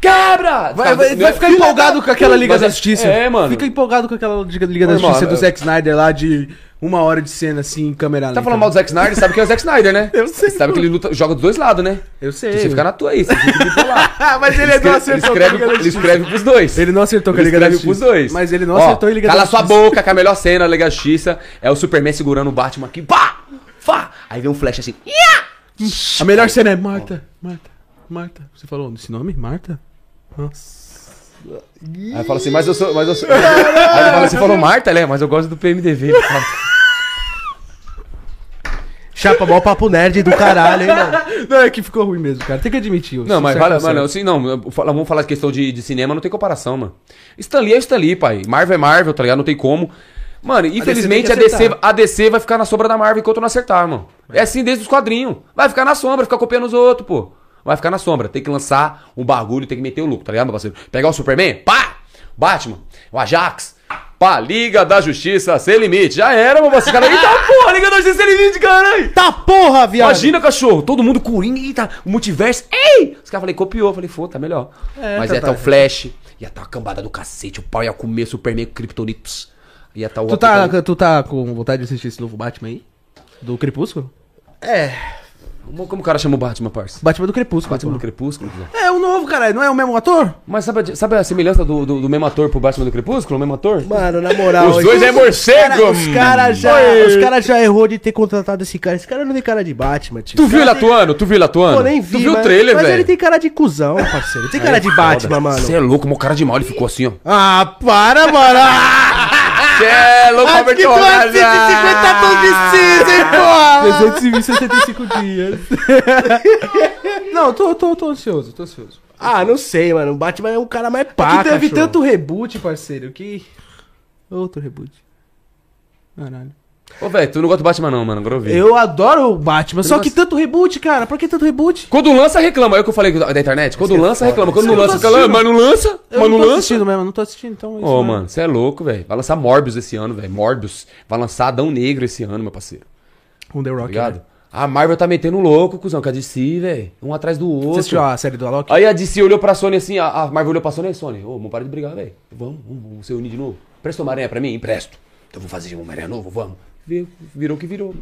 Quebra! Vai, vai, Tá- vai ficar Filha empolgado com aquela Liga Mas da é- Justiça. É, mano. Fica empolgado com aquela Liga Liga da Ô, irmão, Justiça do eu- Zack Snyder lá de uma hora de cena assim, em câmera Tá lenta. falando mal do Zack Snyder, sabe que é o Zack Snyder, né? *laughs* Eu sei, sabe que ele luta, joga dos dois lados, né? Eu sei. Você fica na tua aí, você fica bipolar. *laughs* Ah, mas ele, não ele, acertou com a escreve, Liga da ele Justiça. escreve pros dois. Ele não acertou com a Ele Liga da escreve Justiça. pros dois. Mas ele não Ó, acertou a Liga cala da sua Justiça. boca, que a melhor cena da Liga da Justiça é o Superman segurando o Batman aqui. Pá! Fá! Aí vem um flash assim. Ia! A melhor cena é Marta, Marta, Marta. Você falou esse nome? Marta? Nossa. Aí fala assim, mas eu sou. Mas eu sou... *laughs* Aí ele fala assim, falou Marta, né? Mas eu gosto do PMDV. *laughs* Chapa, mó papo nerd do caralho, hein, mano. Não, é que ficou ruim mesmo, cara. Tem que admitir. Não, mas fala, mano, assim, não, vamos falar de questão de, de cinema, não tem comparação, mano. Stan Lee é Stan Lee, pai. Marvel é Marvel, tá ligado? Não tem como. Mano, infelizmente a DC, acertar. a DC vai ficar na sombra da Marvel enquanto não acertar, mano. É assim desde os quadrinhos. Vai ficar na sombra, ficar copiando os outros, pô. Vai ficar na sombra. Tem que lançar um bagulho, tem que meter o lucro, tá ligado, meu parceiro? Pegar o Superman, pá! Batman, o Ajax, pá, Liga da Justiça Sem Limite. Já era, meu parceiro. Cara, eita porra, Liga da Justiça Sem Limite, caralho! Tá porra, viado. Imagina, cachorro, todo mundo Coringa, eita, o multiverso, ei! Os caras falei, copiou, falei, foda, tá melhor. É, Mas tá, ia tá. estar o Flash, ia estar a cambada do cacete, o pau ia comer Superman com Kryptonitos. Estar o Tu tá, tu tá com vontade de assistir esse novo Batman aí? Do Crepúsculo? É. Como, como o cara chama o Batman, parça? Batman do Crepúsculo. Batman do. Crepúsculo? É o novo, cara. Não é o mesmo ator? Mas sabe, a- sabe a semelhança do, do, do mesmo ator pro Batman do Crepúsculo? O mesmo ator? Mano, na moral. Os dois é morcego. Cara, os caras já, os cara já errou de ter contratado esse cara. Esse cara não tem cara de Batman, tio. Tu viu ele cara atuando? Tu viu ele atuando? Pô, nem vi, Tu viu mas, o trailer, mas velho? ele tem cara de cuzão, parceiro. Ele tem cara de Batman, mano. Você é louco, meu cara de mal, ele ficou assim, ó. Ah, para, mano. Ah, Você é louco, acho que tu é 150 tons de cinza, hein, porra. 365 dias. *laughs* não, tô, tô, tô ansioso, tô ansioso. Ah, não sei, mano. O Batman é um cara mais pá, que teve cachorro. tanto reboot, parceiro, que... Outro reboot. Caralho. Ô, velho, tu não gosta do Batman não, mano, agora eu vi. Eu adoro o Batman, só que tanto reboot, cara. Por que tanto reboot? Quando lança, reclama. É o que eu falei da internet. Quando lança, reclama. Quando não Eu não tô lança, fica lá, assistindo. mas não lança, Eu mas não não tô lança. assistindo mesmo, não tô assistindo, então... é Ô, mesmo. mano, você é louco, velho. Vai lançar Morbius esse ano, velho. Morbius. Vai lançar Adão Negro esse ano, meu parceiro. Com The Rock, ligado? né? A Marvel tá metendo louco, cuzão, com a DC, velho. Um atrás do outro. Você assistiu a série do Alok? Aí a DC olhou pra Sony assim, a, Marvel olhou pra Sony Sony, ô, vamos parar de brigar, velho. Vamos, vamos, vamos se unir de novo. Presta uma aranha pra mim? Empresto. Então vamos fazer um Homem-Aranha novo, vamos. Virou, o que virou.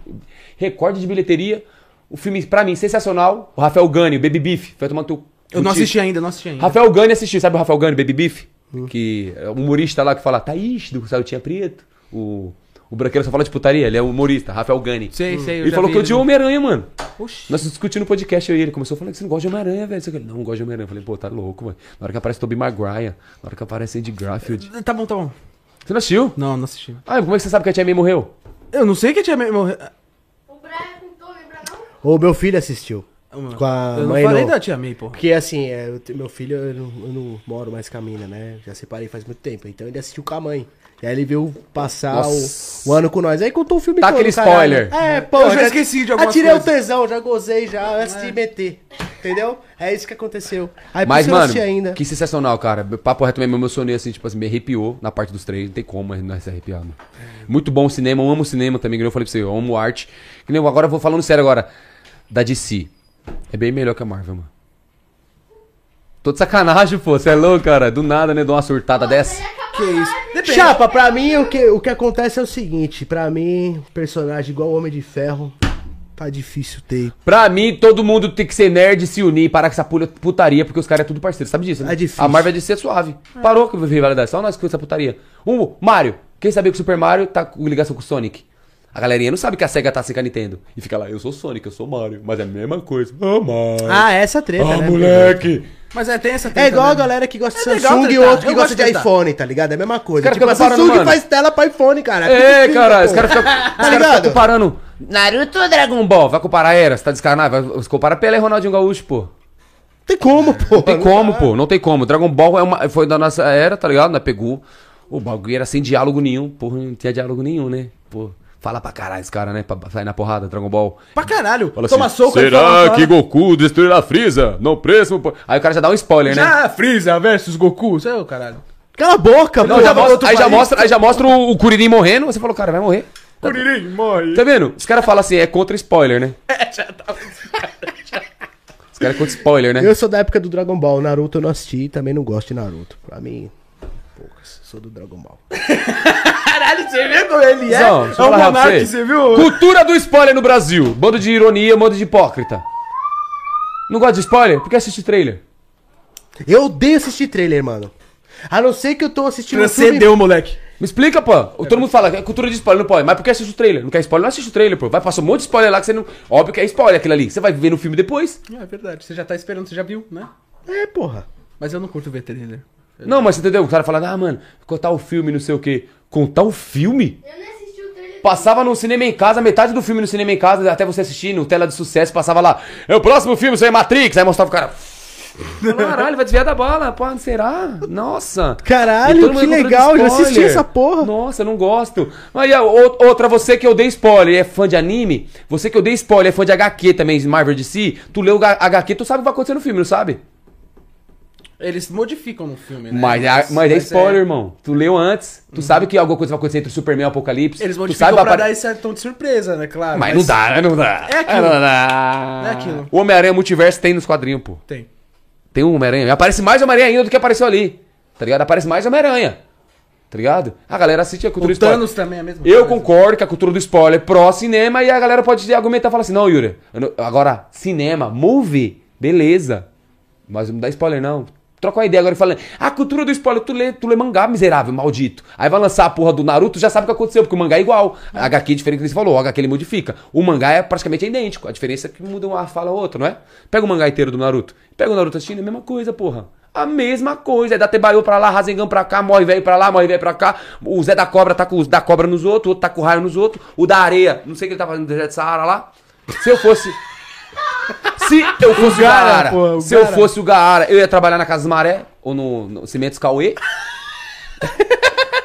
Recorde de bilheteria. O filme, pra mim, sensacional. O Rafael Gani, o Baby Beef. Vai tomar no teu. Eu não assisti ainda, não assisti ainda. Rafael Gani assistiu, sabe o Rafael Gani, Baby Beef? Que é um humorista lá que fala, Thaís, do Saltinha Preto. O, o branqueiro só fala de putaria, ele é um humorista, Rafael Gani. Sei, sei, eu Ele falou vi que odiou no- Homem-Aranha, mano. Oxi. Nós discutindo no podcast, eu e ele. Começou falando que você não gosta de Homem-Aranha, velho. Não, não gosto de Homem-Aranha. Eu falei, pô, tá louco, mano. Na hora que aparece Tobey Maguire, na hora que aparece Andy Garfield. Tá bom, tá bom. Você não assistiu? Não, não assisti. Ah, como é que você sabe que a Tia May morreu? Eu não sei que tinha morrido. O Brian contou, lembra não? O meu filho assistiu. Com a Eu não mãe falei no- da Tia May, pô. Porque assim, é, eu meu filho, eu não, eu não moro mais com a mina, né? Já separei faz muito tempo. Então ele assistiu com a mãe. E aí ele veio passar o, o ano com nós. Aí contou o filme Tá todo, aquele caralho. spoiler. É, pô. Eu já esqueci de algumas Atirei coisas. o tesão, já gozei já antes de meter. Entendeu? É isso que aconteceu. Aí Mas, mano, ainda. que sensacional, cara. Papo reto mesmo, eu emocionei assim, tipo assim, me arrepiou na parte dos três. Não tem como não se arrepiar, mano. Muito bom o cinema, eu amo o cinema também, que eu falei pra você, eu amo arte. Que nem agora eu vou falando sério agora. Da DC. É bem melhor que a Marvel, mano. Tô de sacanagem, pô. Você é louco, cara. Do nada, né? Dou uma surtada dessa. Que isso? Depende. Chapa, pra mim o que, o que acontece é o seguinte, pra mim, personagem igual o Homem de Ferro, tá difícil ter. Pra mim, todo mundo tem que ser nerd e se unir e parar com essa putaria, porque os caras é tudo parceiro. Sabe disso, né? É difícil. A Marvel é de ser suave. Parou com a rivalidade. Só nós com essa putaria. Um, Mario. Quem sabia que o Super Mario tá com ligação com o Sonic? A galerinha não sabe que a SEGA tá sem com a Nintendo. E fica lá, eu sou Sonic, eu sou Mario. Mas é a mesma coisa. Ah, Mario. Ah, essa treta, Ah, né? moleque. Mas é, tem essa É igual a galera que gosta de É legal Samsung e outro que eu gosta de de iPhone, tá ligado? É a mesma coisa. cara Tipo, a Samsung mano. faz tela pra iPhone, cara. É, Tudo cara, os caras ficam ficam comparando Naruto ou Dragon Ball? Vai comparar a era, você tá descarnado? Vai, você compara Pelé e Ronaldinho Gaúcho, pô. Tem como, pô. Não tem como, pô, não tem como. Dragon Ball é uma, foi da nossa era, tá ligado? Nós pegou. O bagulho era sem diálogo nenhum, porra, não tinha diálogo nenhum, né? Pô. Fala pra caralho esse cara, né? Pra sair na porrada, Dragon Ball. Pra caralho. Fala Toma assim, soco Será fala, que fala. Goku destruirá Freeza? Não preço. Aí o cara já dá um spoiler, né? Já, Freeza versus Goku. Isso aí, ô caralho. Cala a boca, Não, pô. já mostra- aí, já mostra, aí já mostra o, o Kuririn morrendo. Você falou, cara, vai morrer. Kuririn, morre. Tá vendo? Os caras falam assim, é contra spoiler, né? *laughs* Os caras é contra spoiler, né? Eu sou da época do Dragon Ball. Naruto eu não assisti e também não gosto de Naruto. Pra mim, poucas. Sou do Dragon Ball. *laughs* Caralho, você viu como ele é? Não, é pra monarca, você. você viu? Cultura do spoiler no Brasil. Bando de ironia, bando de hipócrita. Não gosta de spoiler? Por que assiste trailer? Eu odeio assistir trailer, mano. A não ser que eu tô assistindo um filme- Transcendeu, moleque. Me explica, pô. Todo mundo fala que é cultura de spoiler, não pode. Mas por que assiste o trailer? Não quer spoiler? Não assiste o trailer, pô. Vai passar um monte de spoiler lá que você não. Óbvio que é spoiler aquilo ali. Você vai ver no filme depois. É verdade, você já tá esperando, você já viu, né? É, porra. Mas eu não curto ver trailer. Não, mas você entendeu? O cara fala, ah, mano, contar o filme, não sei o quê. Contar o filme? Eu nem assisti o trailer. Passava no cinema em casa, metade do filme no cinema em casa, até você assistir, no tela de sucesso, passava lá. É o próximo filme, isso aí é Matrix. Aí mostrava o cara. Caralho, vai desviar da bala. Pô, será? Nossa. Caralho, que legal, já assisti spoiler. essa porra. Nossa, eu não gosto. Aí, outra, você que odeia spoiler e é fã de anime, você que odeia spoiler, é fã de HQ também, Marvel DC, tu leu o HQ, tu sabe o que vai acontecer no filme, não sabe? Eles modificam no filme, né? Mas, é- mas é spoiler, irmão. Tu leu antes, tu sabe que alguma coisa vai acontecer entre o Superman e o Apocalipse. Eles tu modificam sabe pra apare- dar esse tom de surpresa, né? Claro. Mas, não dá, né? Não dá. É aquilo. Não dá. É aquilo. O Homem-Aranha Multiverso tem nos quadrinhos, pô. Tem. Tem um Homem-Aranha. Aparece mais Homem-Aranha ainda do que apareceu ali. Tá ligado? Aparece mais Homem-Aranha. Tá ligado? A galera assiste a cultura O do spoiler. Thanos também é a mesma Eu coisa. concordo que a cultura do spoiler é pró-cinema e a galera pode argumentar e falar assim: não, Yuri, agora, cinema, movie, beleza. Mas não dá spoiler, não. Troca uma ideia agora e fala: a cultura do spoiler, tu lê, tu lê mangá, miserável, maldito. Aí vai lançar a porra do Naruto, já sabe o que aconteceu, porque o mangá é igual. A HQ é diferente do que você falou, o HQ ele modifica. O mangá é praticamente idêntico. A diferença é que muda uma fala ou outra, não é? Pega o mangá inteiro do Naruto. Pega o Naruto assistindo, é a mesma coisa, porra. A mesma coisa. É da Tebaio pra lá, Rasengan pra cá, morre velho pra lá, morre velho pra cá. O Zé da Cobra tá com o da Cobra nos outros, o outro tá com o raio nos outros. O da areia, não sei o que ele tá fazendo no deserto de Saara lá. Se eu fosse. Se eu fosse o Gaara, Gaara, pô, o se eu Gaara. fosse o Gaara, eu ia trabalhar na Casa Maré ou no, no Cimentos Cauê. *laughs*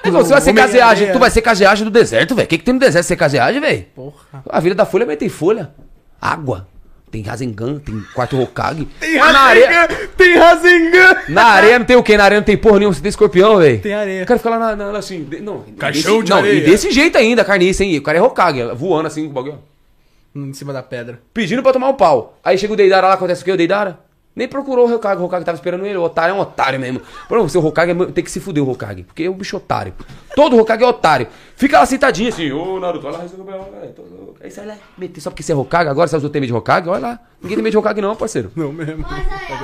Pô, Você vai ser caseagem, tu vai ser caseagem do deserto, velho. O que, que tem no deserto ser caseagem, velho? Porra. A vida da Folha mas tem folha. Água. Tem Rasengan, tem quarto Hokage. Tem Mas na areia! Tem Rasengan! na areia não tem o quê? Na areia não tem porra nenhuma, você tem escorpião, velho. Tem areia. O cara fica lá na, na- assim, de- não. Caixão desse, de não, areia. E desse jeito ainda, carniça, hein? O cara é Hokage, voando assim com o bagulho. Em cima da pedra. Pedindo pra tomar um pau. Aí chega o Deidara lá, acontece o que? O Deidara? Nem procurou o Hokage, o Hokage tava esperando ele. O otário é um otário mesmo. Pô, seu Hokage é- tem que se fuder o Hokage, porque é um bicho otário. Todo Hokage é otário. Fica lá sentadinho assim, ô Naruto, olha lá, resolve Aí sai lá, meter só porque você é Hokage, agora você usou o tema de Hokage, olha lá. Ninguém tem medo de Hokage não, parceiro. Não mesmo.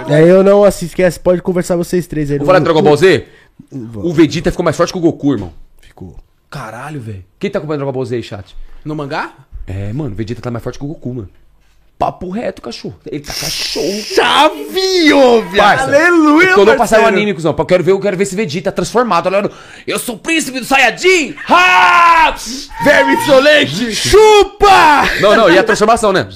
É, É, eu não assisto, esquece, pode conversar vocês três aí. Vou falar de Dragon Ball Z? O Vegeta ficou mais forte que o Goku, irmão. Ficou. Caralho, velho. Quem tá acompanhando Dragon Ball Z aí, chat? No mangá? É, mano, o Vegeta tá mais forte que o Goku, mano. Papo reto, cachorro. Ele tá cachorro. Chavinho, Parça, Aleluia, Eu tô louco pra sair o anime, cuzão. Eu quero ver, eu quero ver esse Vegeta transformado. Olha, eu sou o príncipe do Saiyajin! Ha! Verme insolente! Chupa! Não, não, e a transformação, né?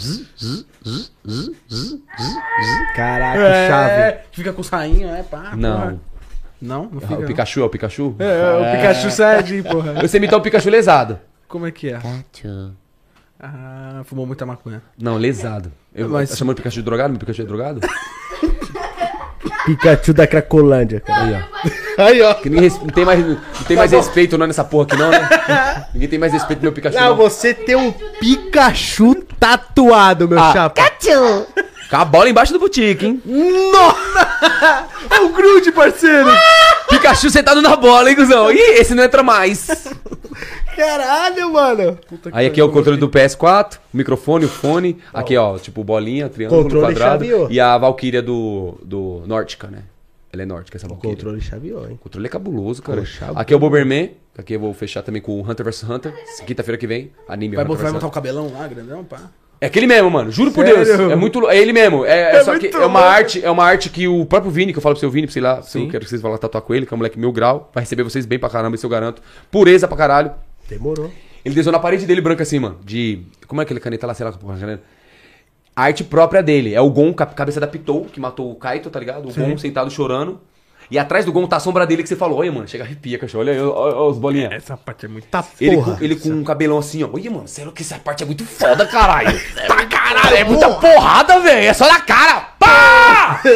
Caraca, É, chave. fica com os rainhos, é pá. Não. porra. Não, não fica. O não. Pikachu é o Pikachu? É, o Pikachu Saiyajin, porra. Você imitar o Pikachu lesado. Como é que é? Ah, fumou muita maconha. Não, lesado. Eu, Mas- Tá chamando o Pikachu de drogado? Meu Pikachu é drogado? *laughs* Pikachu da Cracolândia, cara. Aí, ó. Aí, ó. Que ninguém res- não tem mais, não tem mais respeito não nessa porra aqui não, né? *laughs* Ninguém tem mais respeito do meu Pikachu Não, não. você tem um Pikachu tatuado, meu Ah. chapa. *laughs* Com a bola embaixo do boutique, hein? É o Grude, parceiro! Pikachu sentado na bola, hein, cuzão? Ih, esse não entra mais. Caralho, mano. Aí aqui é o controle do PS4, o microfone, o fone. Aqui, ó, tipo bolinha, triângulo, Controle quadrado. chaveou. E a Valkyria do, do Nórtica, né? Ela é nórdica, essa Valkyria. Controle chaveou, hein? O controle é cabuloso, cara. Aqui é o Bomberman. Aqui eu vou fechar também com o Hunter vs Hunter. Quinta-feira que vem, anime Vai, Hunter botar, vai botar o cabelão lá, grandão, pá. É aquele mesmo, mano. Juro por Sério? Deus. É muito É ele mesmo. É, é É só que é uma arte, é uma arte que o próprio Vini, que eu falo pro seu Vini, sei lá, se eu Sim. quero que vocês vão lá tatuar com ele, que é um moleque mil grau, vai receber vocês bem pra caramba, isso eu garanto. Pureza pra caralho. Demorou. Ele desenhou na parede dele branca assim, mano. De. Como é aquele caneta lá, sei lá, porra, caneta? A arte própria dele. É o Gon, ca- cabeça da Pitou, que matou o Kaito, tá ligado? O Gon sentado chorando. E atrás do Gon tá a sombra dele que você falou, olha, mano, chega arrepia, cachorro. Olha ó, ó os bolinhas. Essa parte é muito. Tá Ele, porra. com, ele com um cabelão assim, ó. Olha, mano, sério que essa parte é muito foda, caralho. *laughs* Pra caralho, é muita porrada, velho. É só na cara. Pá! *laughs*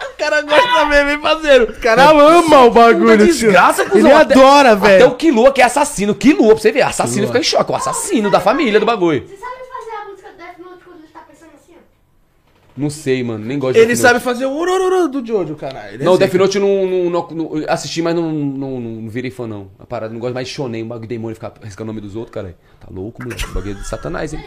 O cara gosta mesmo, hein, parceiro? O cara ama o bagulho. Desgraça, Ele cuzão. Até- adora, Até velho. o Killua, que é assassino. Killua, pra você ver. Assassino fica em choque. O assassino da família do bagulho. Você sabe fazer a música do Death Note quando ele tá pensando assim, ó? Não sei, mano. Nem gosto de Ele Death sabe Note. fazer o urururu do Jojo, caralho. Ele é Não, o zica. Death Note eu não, não, não- não- assisti, mas não, não, não, não virei fã, não. A parada, não gosto mais de shonen, um bagulho de demônio ficar riscando o nome dos outros, cara. Tá louco, mano. O bagulho é de satanás, hein?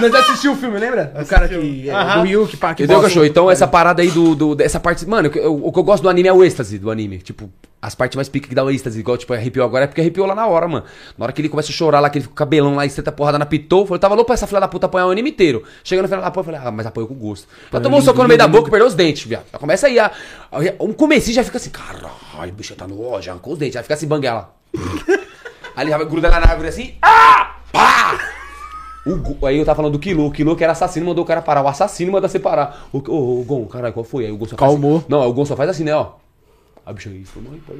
Nós assistimos o filme, lembra? O cara que. É, do Ryu, que pá, que Entendeu, bosta. cachorro? Então, essa parada aí do, do- dessa parte. Mano, o que eu- o que eu gosto do anime é o êxtase do anime. Tipo, as partes mais pique que dá o êxtase, igual, tipo, arrepiou agora, é porque arrepiou lá na hora, mano. Na hora que ele começa a chorar lá, que ele fica com o cabelão lá e senta porrada na pitou, eu falei, tava louco pra essa filha da puta apanhar o anime inteiro. Chega no final da porra, eu falei, ah, mas apanhou com gosto. Já tomou um soco no meio da boca, perdeu os dentes, viado. Já começa aí a. a- Um comecinho já fica assim, caralho, o bicho tá no ó, já arrancou os dentes, já fica assim, banguela. *laughs* aí ele já gruda lá na árvore assim, ah! Pá! O aí eu tava falando do Kilo, o Kilo que era assassino, mandou o cara parar. O assassino manda separar. O, o, o Gon, caralho, qual foi? Aí o Gon só faz Calmou. assim. Não, o Gon só faz assim, né, ó. Aí o bicho aí, foi morrer, pô.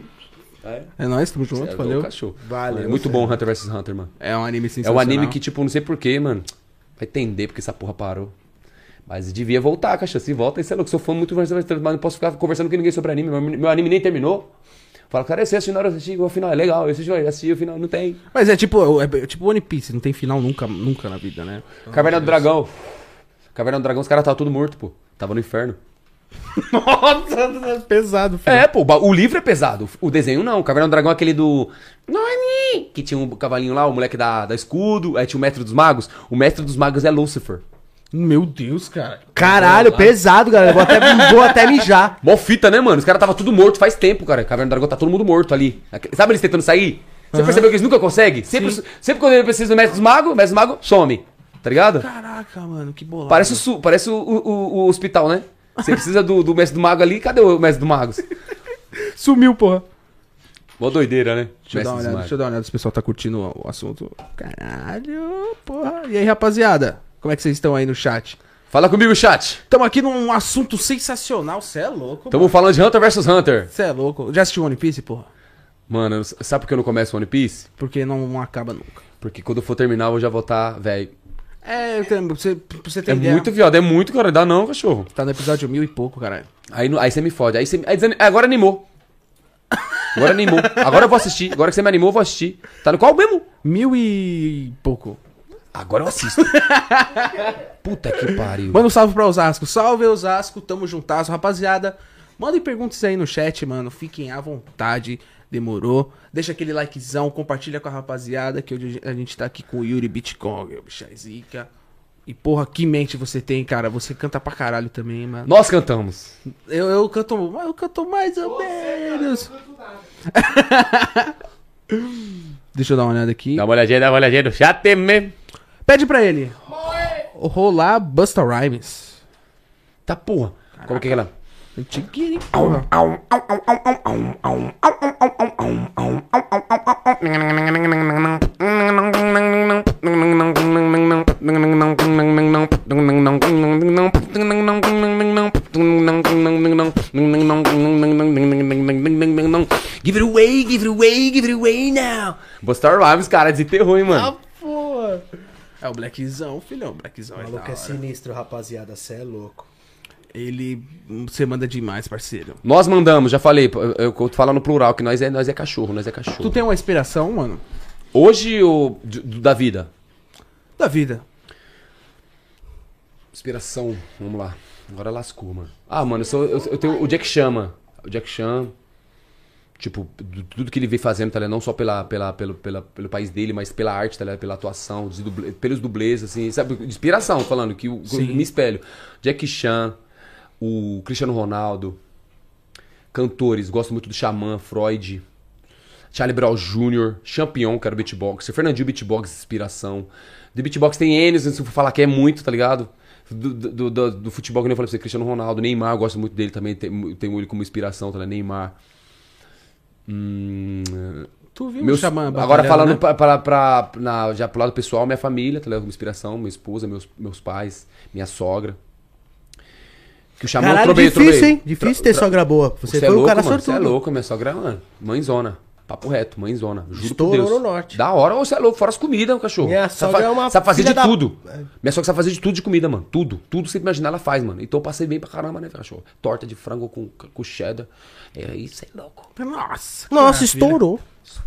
É, É nóis, tamo junto, é, valeu. cachorro. Valeu, É muito bom Hunter vs Hunter, mano. É um anime É sensacional. um anime que, tipo, não sei porquê, mano. Vai entender porque essa porra parou. Mas devia voltar, cachorro. Se volta, isso é louco. Sou fã muito mais, mas não posso ficar conversando com ninguém sobre anime. Meu, meu anime nem terminou. Fala, cara, você assistiu na hora de assistir o final, é legal. Eu assisti, eu assisti o final, não tem. Mas é tipo, é tipo One Piece, não tem final nunca, nunca na vida, né? Caverna do Dragão. Caverna do Dragão, os caras estavam tudo morto, pô. Tava no inferno. *laughs* Nossa, *laughs* pesado, filho. É, pô, o o livro é pesado. O desenho não. O Caverna do Dragão é aquele do. Nani! Que tinha um cavalinho lá, o moleque da, da escudo. Aí tinha o Mestre dos Magos. O Mestre dos Magos é Lucifer. Meu Deus, cara. Caralho, pesado, galera. Vou até, vou até mijar. *laughs* Mó fita, né, mano? Os caras tava tudo morto faz tempo, cara. Caverna do Dragão tá todo mundo morto ali. Sabe eles tentando sair? Você percebeu que eles nunca conseguem? Sempre, sempre quando ele precisa do Mestre dos Magos, o Mestre dos Magos some. Tá ligado? Caraca, mano, que bolado. Parece o, parece o, o- o hospital, né? Você precisa do, do Mestre do Mago ali, cadê o Mestre do Magos? *laughs* Sumiu, porra. Mó doideira, né? Deixa eu, dar uma olhada, deixa eu dar uma olhada se o pessoal tá curtindo o assunto. Caralho, porra. E aí, rapaziada? Como é que vocês estão aí no chat? Fala comigo, chat. Estamos aqui num assunto sensacional. Você é louco, Tamo falando de Hunter vs Hunter. Você é louco. Já assistiu One Piece, porra? Mano, sabe por que eu não começo One Piece? Porque não, não acaba nunca. Porque quando eu for terminar, eu já vou estar, velho. É, eu tenho- você, você ter É ideia, muito viado, é muito, cara. Dá não, cachorro. Tá no episódio mil e pouco, caralho. Aí, aí você me fode. Aí você. Aí desan- agora animou. Agora animou. Agora eu vou assistir. Agora que você me animou, eu vou assistir. Tá no qual mesmo? Mil e pouco. Agora eu assisto. *laughs* Puta que pariu. Manda um salve pra Osasco. Salve, Osasco. Tamo juntasso, rapaziada. Mandem perguntas aí no chat, mano. Fiquem à vontade. Demorou. Deixa aquele likezão, compartilha com a rapaziada que hoje a gente tá aqui com o Yuri Bitcoin, o bicho é zica. E porra, que mente você tem, cara. Você canta pra caralho também, mano. Nós cantamos. Eu, eu canto, eu canto mais ou menos. *laughs* Deixa eu dar uma olhada aqui. Dá uma olhadinha, dá uma olhadinha no chat mesmo. Pede pra ele. Rolar Busta Rhymes. Tá porra. Como que é ela? Porra. Give it away, give it away, give it away now. Buster Rhymes, cara, desenterrou, hein, mano. Porra. É o Blackzão, filhão. O Blackzão O é da maluco é sinistro, rapaziada. Cê é louco. Ele. Você manda demais, parceiro. Nós mandamos, já falei, eu, eu tô falando no plural, que nós é, nós é cachorro, nós é cachorro. Tu tem uma inspiração, mano? Hoje, o do- do- da vida? Da vida. Inspiração, vamos lá. Agora lascou, mano. Ah, mano, eu, sou- eu- eu tenho o Jack Chan, mano. O Jack Chan, tipo, tudo que ele vem fazendo, tá ligado? Não só pela, pela, pelo, pela, pelo país dele, mas pela arte, tá ligado? Pela atuação, duble- pelos dublês, assim, sabe? Inspiração, falando, que, o- me espelho. Jack Chan, o Cristiano Ronaldo, cantores, gosto muito do Xamã, Freud, Charlie Brown Jr., Champion, que era o beatboxer, Fernandinho Beatbox, inspiração. De beatbox tem N, se eu for falar que é muito, tá ligado? Do, do, do, do futebol, que eu falei pra você, Cristiano Ronaldo, Neymar, eu gosto muito dele também, tem- tenho ele como inspiração, tá ligado? Neymar. Hum, Tu viu meus, Xamã agora falando né? pra, pra, pra- na, já pro lado pessoal, minha família, tá ligado? Como inspiração, minha esposa, meus, meus pais, minha sogra. Que o Xamã Caralho, trobei, difícil, trobei. hein? Difícil ter sogra boa. Você Você foi é um louco, cara mano. Você é sortudo. louco, minha sogra, mano. Mãezona. Papo reto, mãezona. Juro Estourou por Deus. no norte. Da hora, você é louco. Fora as comidas, o cachorro. Minha Sabe sogra fa- é uma Sabe fazer de da- tudo. Minha sogra sabe fazer de tudo de comida, mano. Tudo. Tudo que você imaginar, ela faz, mano. Então eu passei bem pra caramba, né, cachorro? Torta de frango com, com cheddar. É isso, é louco. Nossa. Nossa, maravilha.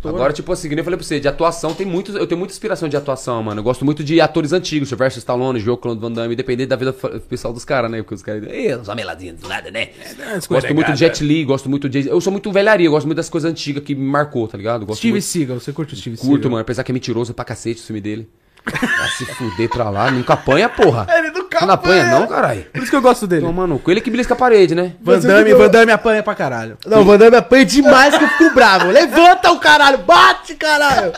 Agora, tipo assim, eu falei pra você, de atuação tem muitos. Eu tenho muita inspiração de atuação, mano. Eu gosto muito de atores antigos, Sylvester Stallone, Joe Claude Van Damme, independente da vida pessoal dos caras, né? Porque os caras. Ei, Só meladinha do nada, né? Gosto muito de Jet Li, gosto muito de. Eu sou muito velharia, eu gosto muito das coisas antigas que me marcou, tá ligado? Gosto Steve muito... Seagal, você curte o Steve Curto, Seagal? mano, apesar que é mentiroso pra cacete o filme dele. Vai se fuder pra lá, nunca apanha, porra. Ele nunca Você não apanha, apanha. não, caralho? Por isso que eu gosto dele. Mano, com ele que belisca a parede, né? Van Damme, Van Damme apanha pra caralho. Não, o Van Damme apanha demais que eu fico bravo. Levanta o caralho, bate, caralho.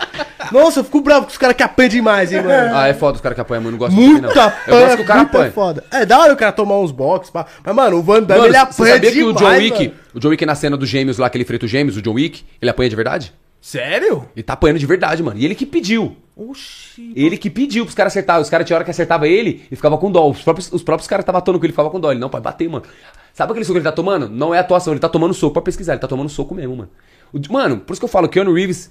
Nossa, eu fico bravo com os caras que apanham demais, hein, mano. Ah, é foda os caras que apanham, mano. Não gosto Muito não. apanha, Eu gosto que o cara muito apanha. foda. É, da hora o cara tomar uns boxes, pá. Mas, mano, o Van Damme, Mano, ele você apanha sabia que demais, o John Wick, mano. o John Wick na cena dos gêmeos lá, que ele enfrenta os gêmeos, o John Wick, ele apanha de verdade? Sério? Ele tá apanhando de verdade, mano. E ele que pediu. Oxi. Ele que pediu pros caras acertarem. Os caras tinha hora que acertava ele e ficava com dó. Os próprios, os próprios caras estavam atuando com ele, ficava com dó. Ele, não, pode bater, mano. Sabe aquele soco que ele tá tomando? Não é atuação, ele tá tomando soco. Pode pesquisar, ele tá tomando soco mesmo, mano. O- mano, por isso que eu falo, Keanu Reeves.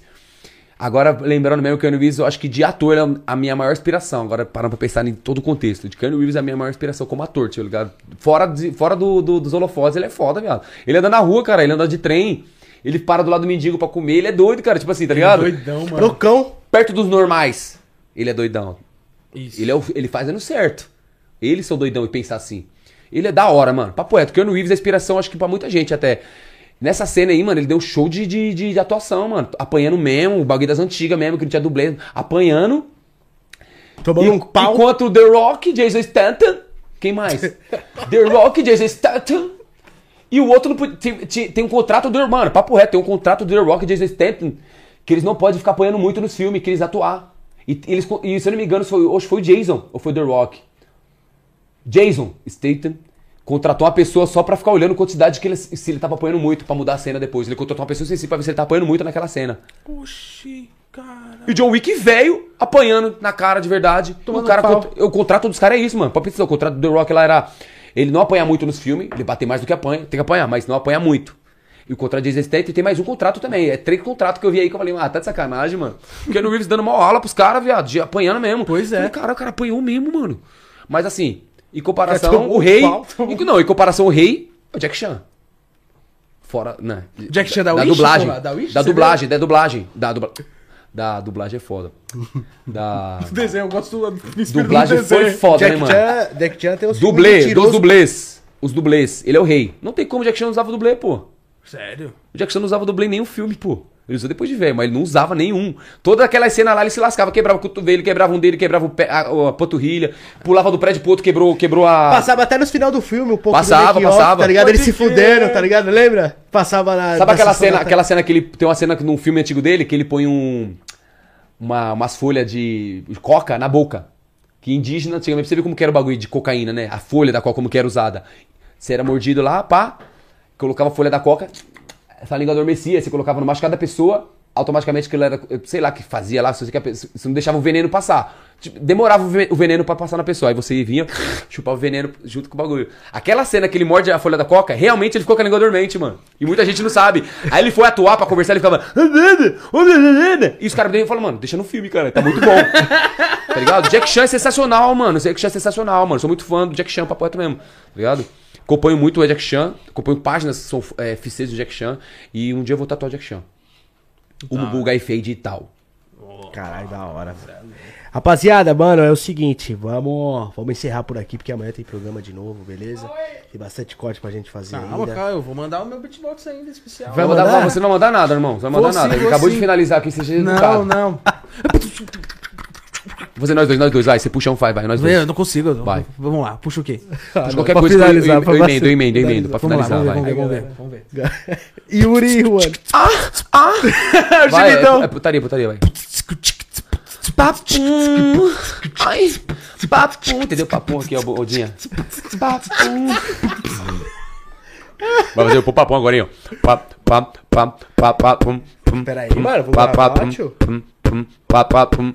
Agora, lembrando mesmo, Keanu Reeves, eu acho que de ator é a minha maior inspiração. Agora, parando pra pensar em todo o contexto. De Keanu Reeves é a minha maior inspiração como ator, tá ligado? Fora, de- fora do, do- dos holofotes, ele é foda, viado. Ele anda na rua, cara, ele anda de trem. Ele para do lado do mendigo pra comer, ele é doido, cara. Tipo assim, tá ligado? Doidão, mano. Loucão. Perto dos normais, ele é doidão. Isso. Ele, é o, ele fazendo certo. Eles são doidão e pensar assim. Ele é da hora, mano. Papo reto. Keanu Reeves é inspiração, acho que pra muita gente até. Nessa cena aí, mano, ele deu um show de, de, de- de atuação, mano. Apanhando mesmo, o bagulho das antigas mesmo, que não tinha dublê. Apanhando. Tomando E um pau. Enquanto o The Rock, Jason Stanton. Quem mais? *laughs* The Rock, Jason Stanton. E o outro não podia- tem, tem, um contrato do. Mano, papo reto, tem um contrato do The Rock e Jason Stanton. Que eles não podem ficar apanhando muito nos filmes, que eles atuar. E, eles, e se eu não me engano, foi, hoje foi o Jason ou foi o The Rock? Jason Statham contratou uma pessoa só pra ficar olhando a quantidade que ele, se ele tava apanhando muito pra mudar a cena depois. Ele contratou uma pessoa específica pra ver se ele tá apanhando muito naquela cena. Oxi, cara. E o John Wick velho apanhando na cara de verdade. Tomando o cara pau. contra- o contrato dos caras é isso, mano. Pode pensar, o contrato do The Rock lá era ele não apanhar muito nos filmes, ele bater mais do que apanha, tem que apanhar, mas não apanhar muito. E o contrato de Statham tem mais um contrato também. É três contratos que eu vi aí que eu falei, ah, tá de sacanagem, mano. O Keanu Reeves dando mal aula pros caras, viado, de apanhando mesmo. Pois é. Falei, cara, o cara apanhou mesmo, mano. Mas assim, em comparação, o rei. em- não, em comparação, o rei é o Jack Chan. Fora, né? Jack Chan da da Wish, dublagem. porra? Da Wish, da você dublagem, da dublagem. Da dubla... Da dublagem é foda. *laughs* Da. Desenho, eu gosto do Dublagem foi foda, né, Jack mano? Chan, Jack Chan tem filmes Dublê, dos dublês. Os dublês. Ele é o rei. Não tem como o Jack Chan usava dublê, pô. Sério? O Jack Chan não usava dublê em nenhum filme, pô. Ele usou depois de velho, mas ele não usava nenhum. Toda aquela cena lá, ele se lascava, quebrava o cotovelo, quebrava um dele, quebrava o pé, a, a panturrilha, pulava do prédio pro outro, quebrou, quebrou a. Passava até nos final do filme um pouco Passava, do passava. tá ligado? Ele Pode se crer. fudendo, tá ligado? Lembra? Passava na... Sabe na aquela cena, da- aquela cena que ele. Tem uma cena num filme antigo dele que ele põe um. Uma, umas folhas de coca na boca. Que indígena, antigamente, você vê como que era o bagulho de cocaína, né? A folha da coca, como que era usada. Você era mordido lá, pá, colocava a folha da coca, essa língua adormecia, você colocava no machucado da pessoa, automaticamente ele era, sei lá, que fazia lá, você, não deixava o veneno passar. Tipo, demorava o ve- o veneno pra passar na pessoa. Aí você vinha, *laughs* chupava o veneno junto com o bagulho. Aquela cena que ele morde a folha da coca, realmente ele ficou com a língua dormente, mano. E muita gente não sabe. Aí ele foi atuar pra conversar, ele ficava. *laughs* E os caras dele falam, mano, deixa no filme, cara, tá muito bom. *laughs* tá ligado? Jack Chan é sensacional, mano. Jack Chan é sensacional, mano. Sou muito fã do Jack Chan, papo reto mesmo. Tá ligado? Acompanho muito o Jack Chan, acompanho páginas que são é, FCs do Jack Chan. E um dia eu vou tatuar o Jack Chan. O Bubu Guy Fade e tal. Caralho, da hora, velho. Rapaziada, mano, é o seguinte, vamos, vamos encerrar por aqui, porque amanhã tem programa de novo, beleza? Tem bastante corte pra gente fazer Calma, ainda. calma, eu vou mandar o meu beatbox ainda especial. Vai Não mandar- mandar? você não vai mandar nada, irmão. Você não vai Vou mandar nada. sim, Ele vou acabou sim. de finalizar aqui, você seja Não, educado. não. *laughs* Vou fazer nós dois, nós dois, vai. Você puxa um, vai, vai, nós dois. Eu não consigo. eu- Vai. Vamos lá, puxa o quê? Puxa qualquer pra coisa que eu, finalizar, eu, pra eu emendo, eu emendo, eu emendo. Pra Vamos lá, finalizar, vamos ver, vai. vamos ver, vamos ver, vamos ver. Yuri Juan. Vai, gemidão. é, é putaria, putaria, vai. Papum. Ai. Papum. Entendeu? Papum aqui, ó, Odinha. Papum. Vai fazer o papum agora, hein, ó. Pap, pap, pap, pap, pum, Pera aí, pum, mano, vou pap, gravar, tio. pum, pum, pum, pum,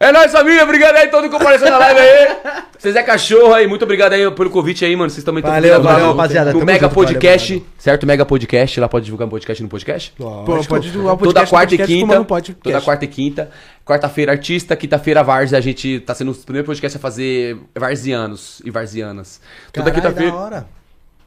É nóis, família. Obrigado aí, todo mundo que compareceu na live aí. Vocês é cachorro aí. Muito obrigado aí pelo convite aí, mano. Vocês também estão Valeu, valeu, rapaziada. No Tamo Mega junto, valeu, Podcast, certo? Mega Podcast. Lá pode divulgar um podcast no podcast? Pô, pode divulgar o Toda podcast, quarta e podcast, quinta. como não pode Toda quarta e quinta. Quarta-feira, artista. Quinta-feira, Várzea. A gente tá sendo o primeiro podcast a fazer varzianos e varzianas. Toda quinta-feira.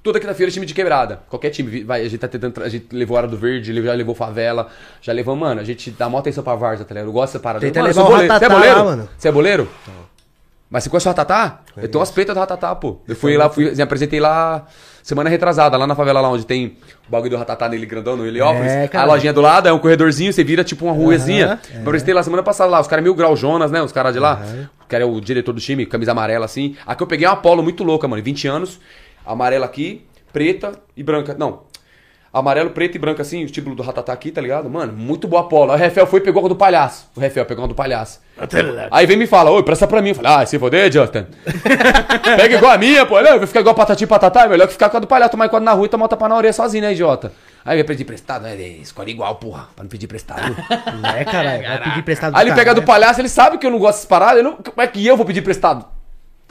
Toda quinta-feira, time de quebrada. Qualquer time. Vai, a gente tá tentando. A gente levou Hora do Verde, já levou Favela. Já levou, mano. A gente dá maior atenção pra Várzea, tá ligado? Eu gosto dessa parada. Tenta mano, levar o boleiro. Você é Ratatá boleiro? mano. Você é boleiro? Mas você conhece o Ratatá? Eu tenho umas peitas do Ratatá, pô. Eu fui lá, fui, me apresentei lá semana retrasada, lá na favela lá onde tem o bagulho do Ratatá nele grandão, no Heliópolis. É, a lojinha do lado é um corredorzinho, você vira tipo uma ruazinha. é. Me apresentei lá semana passada lá, os caras mil grau Jonas, né? Os caras de lá. O cara é o diretor do time, camisa amarela assim. Aqui eu peguei uma polo muito louca, mano, 20 anos. Amarela aqui, preta e branca. Não. Amarelo, preto e branco assim, o título do Ratatá aqui, tá ligado? Mano, muito boa polo. Aí o Refel foi e pegou a do palhaço. O Refel pegou a do palhaço. Aí vem e me fala, oi, presta pra mim. Eu falei, ah, se foder, Justin. *laughs* Pega igual a minha, pô. Não, eu vou ficar igual patati e patatá. É melhor que ficar com a do palhaço, tomar enquanto na rua e tomar tapa na orelha sozinho, né, idiota? Aí vai pedir emprestado, né? Escolhe igual, porra, pra não pedir emprestado. *laughs* É, caralho. Vai pedir emprestado Aí ele do pega a do palhaço, ele sabe que eu não gosto dessas paradas. Não, como é que eu vou pedir emprestado?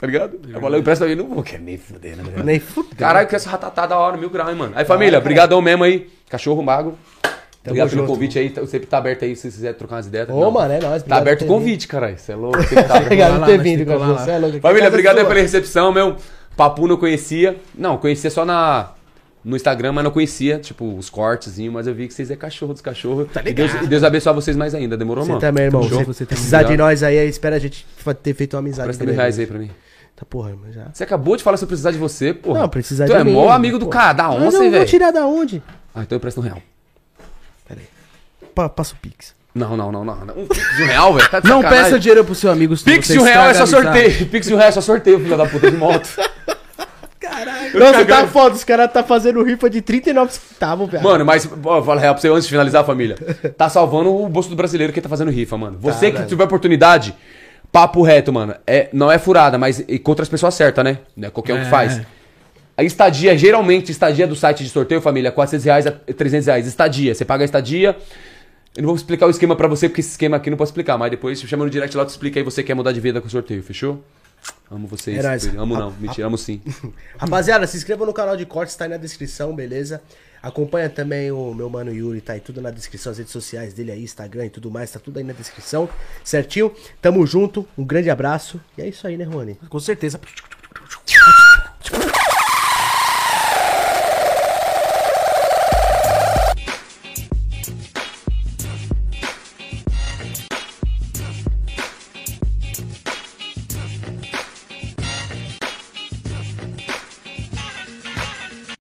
Tá ligado? Eu falei, pra ele, não vou querer nem fuder, né? Nem fudeu. Caralho, que essa ratatá da hora, mil graus, hein, mano. Aí, família, brigadão mesmo aí. Cachorro mago. Obrigado pelo junto. convite aí. tá- Sempre tá aberto aí, se vocês quiserem trocar umas ideias. Ô, mano, é nóis, Tá aberto o convite, caralho. Você é louco. *laughs* Você que tá. Obrigado por ter vindo, colar cachorro. Você é louco. Família, obrigado aí pela recepção, meu. Papu não conhecia. Não, conhecia só na. No Instagram, mas não conhecia, tipo, os cortezinhos, mas eu vi que vocês é cachorro dos cachorros. Tá e, Deus, e Deus abençoe vocês mais ainda. Demorou, Você mano? também, irmão. Se Você precisar de nós aí, espera a gente ter feito uma amizade. Presta mil reais aí pra mim. Tá porra, mas já. Você acabou de falar se eu precisar de você, porra. Não, precisar tu de é mim. mó amigo do pô. cara, da Mas onça, eu hein, vou velho? tirar da onde? Ah, então eu presto um real. Pa passa o Pix. Não, não, não, não. Um pix de um real, velho. Tá de Não peça dinheiro pro seu amigo. Pix de um real é só sorteio. Pix de um real é só sorteio, filho da puta de moto. Caralho. Nossa, tá foda. Os caras tá fazendo rifa de 39 centavos, velho. Mano, mas, ó, fala real pra você antes de finalizar, família. Tá salvando o bolso do brasileiro que tá fazendo rifa, mano. Você que velho. tiver oportunidade, papo reto, mano. É, não é furada, mas e contra as pessoas certas, né? Não é qualquer um que faz. A estadia, geralmente, estadia do site de sorteio, família, é 400 reais a 300 reais. Estadia, você paga a estadia. Eu não vou explicar o esquema pra você, porque esse esquema aqui não posso explicar, mas depois chama no direct lá, tu explica aí você quer mudar de vida com o sorteio, fechou? Amo vocês. É nóis. Amo não, mentira, amo sim. *laughs* Rapaziada, se inscreva no canal de cortes, tá aí na descrição, beleza? Acompanha também o meu mano Yuri, tá aí tudo na descrição, as redes sociais dele aí, Instagram e tudo mais, tá tudo aí na descrição, certinho? Tamo junto, um grande abraço. E é isso aí, né, Rony? Com certeza.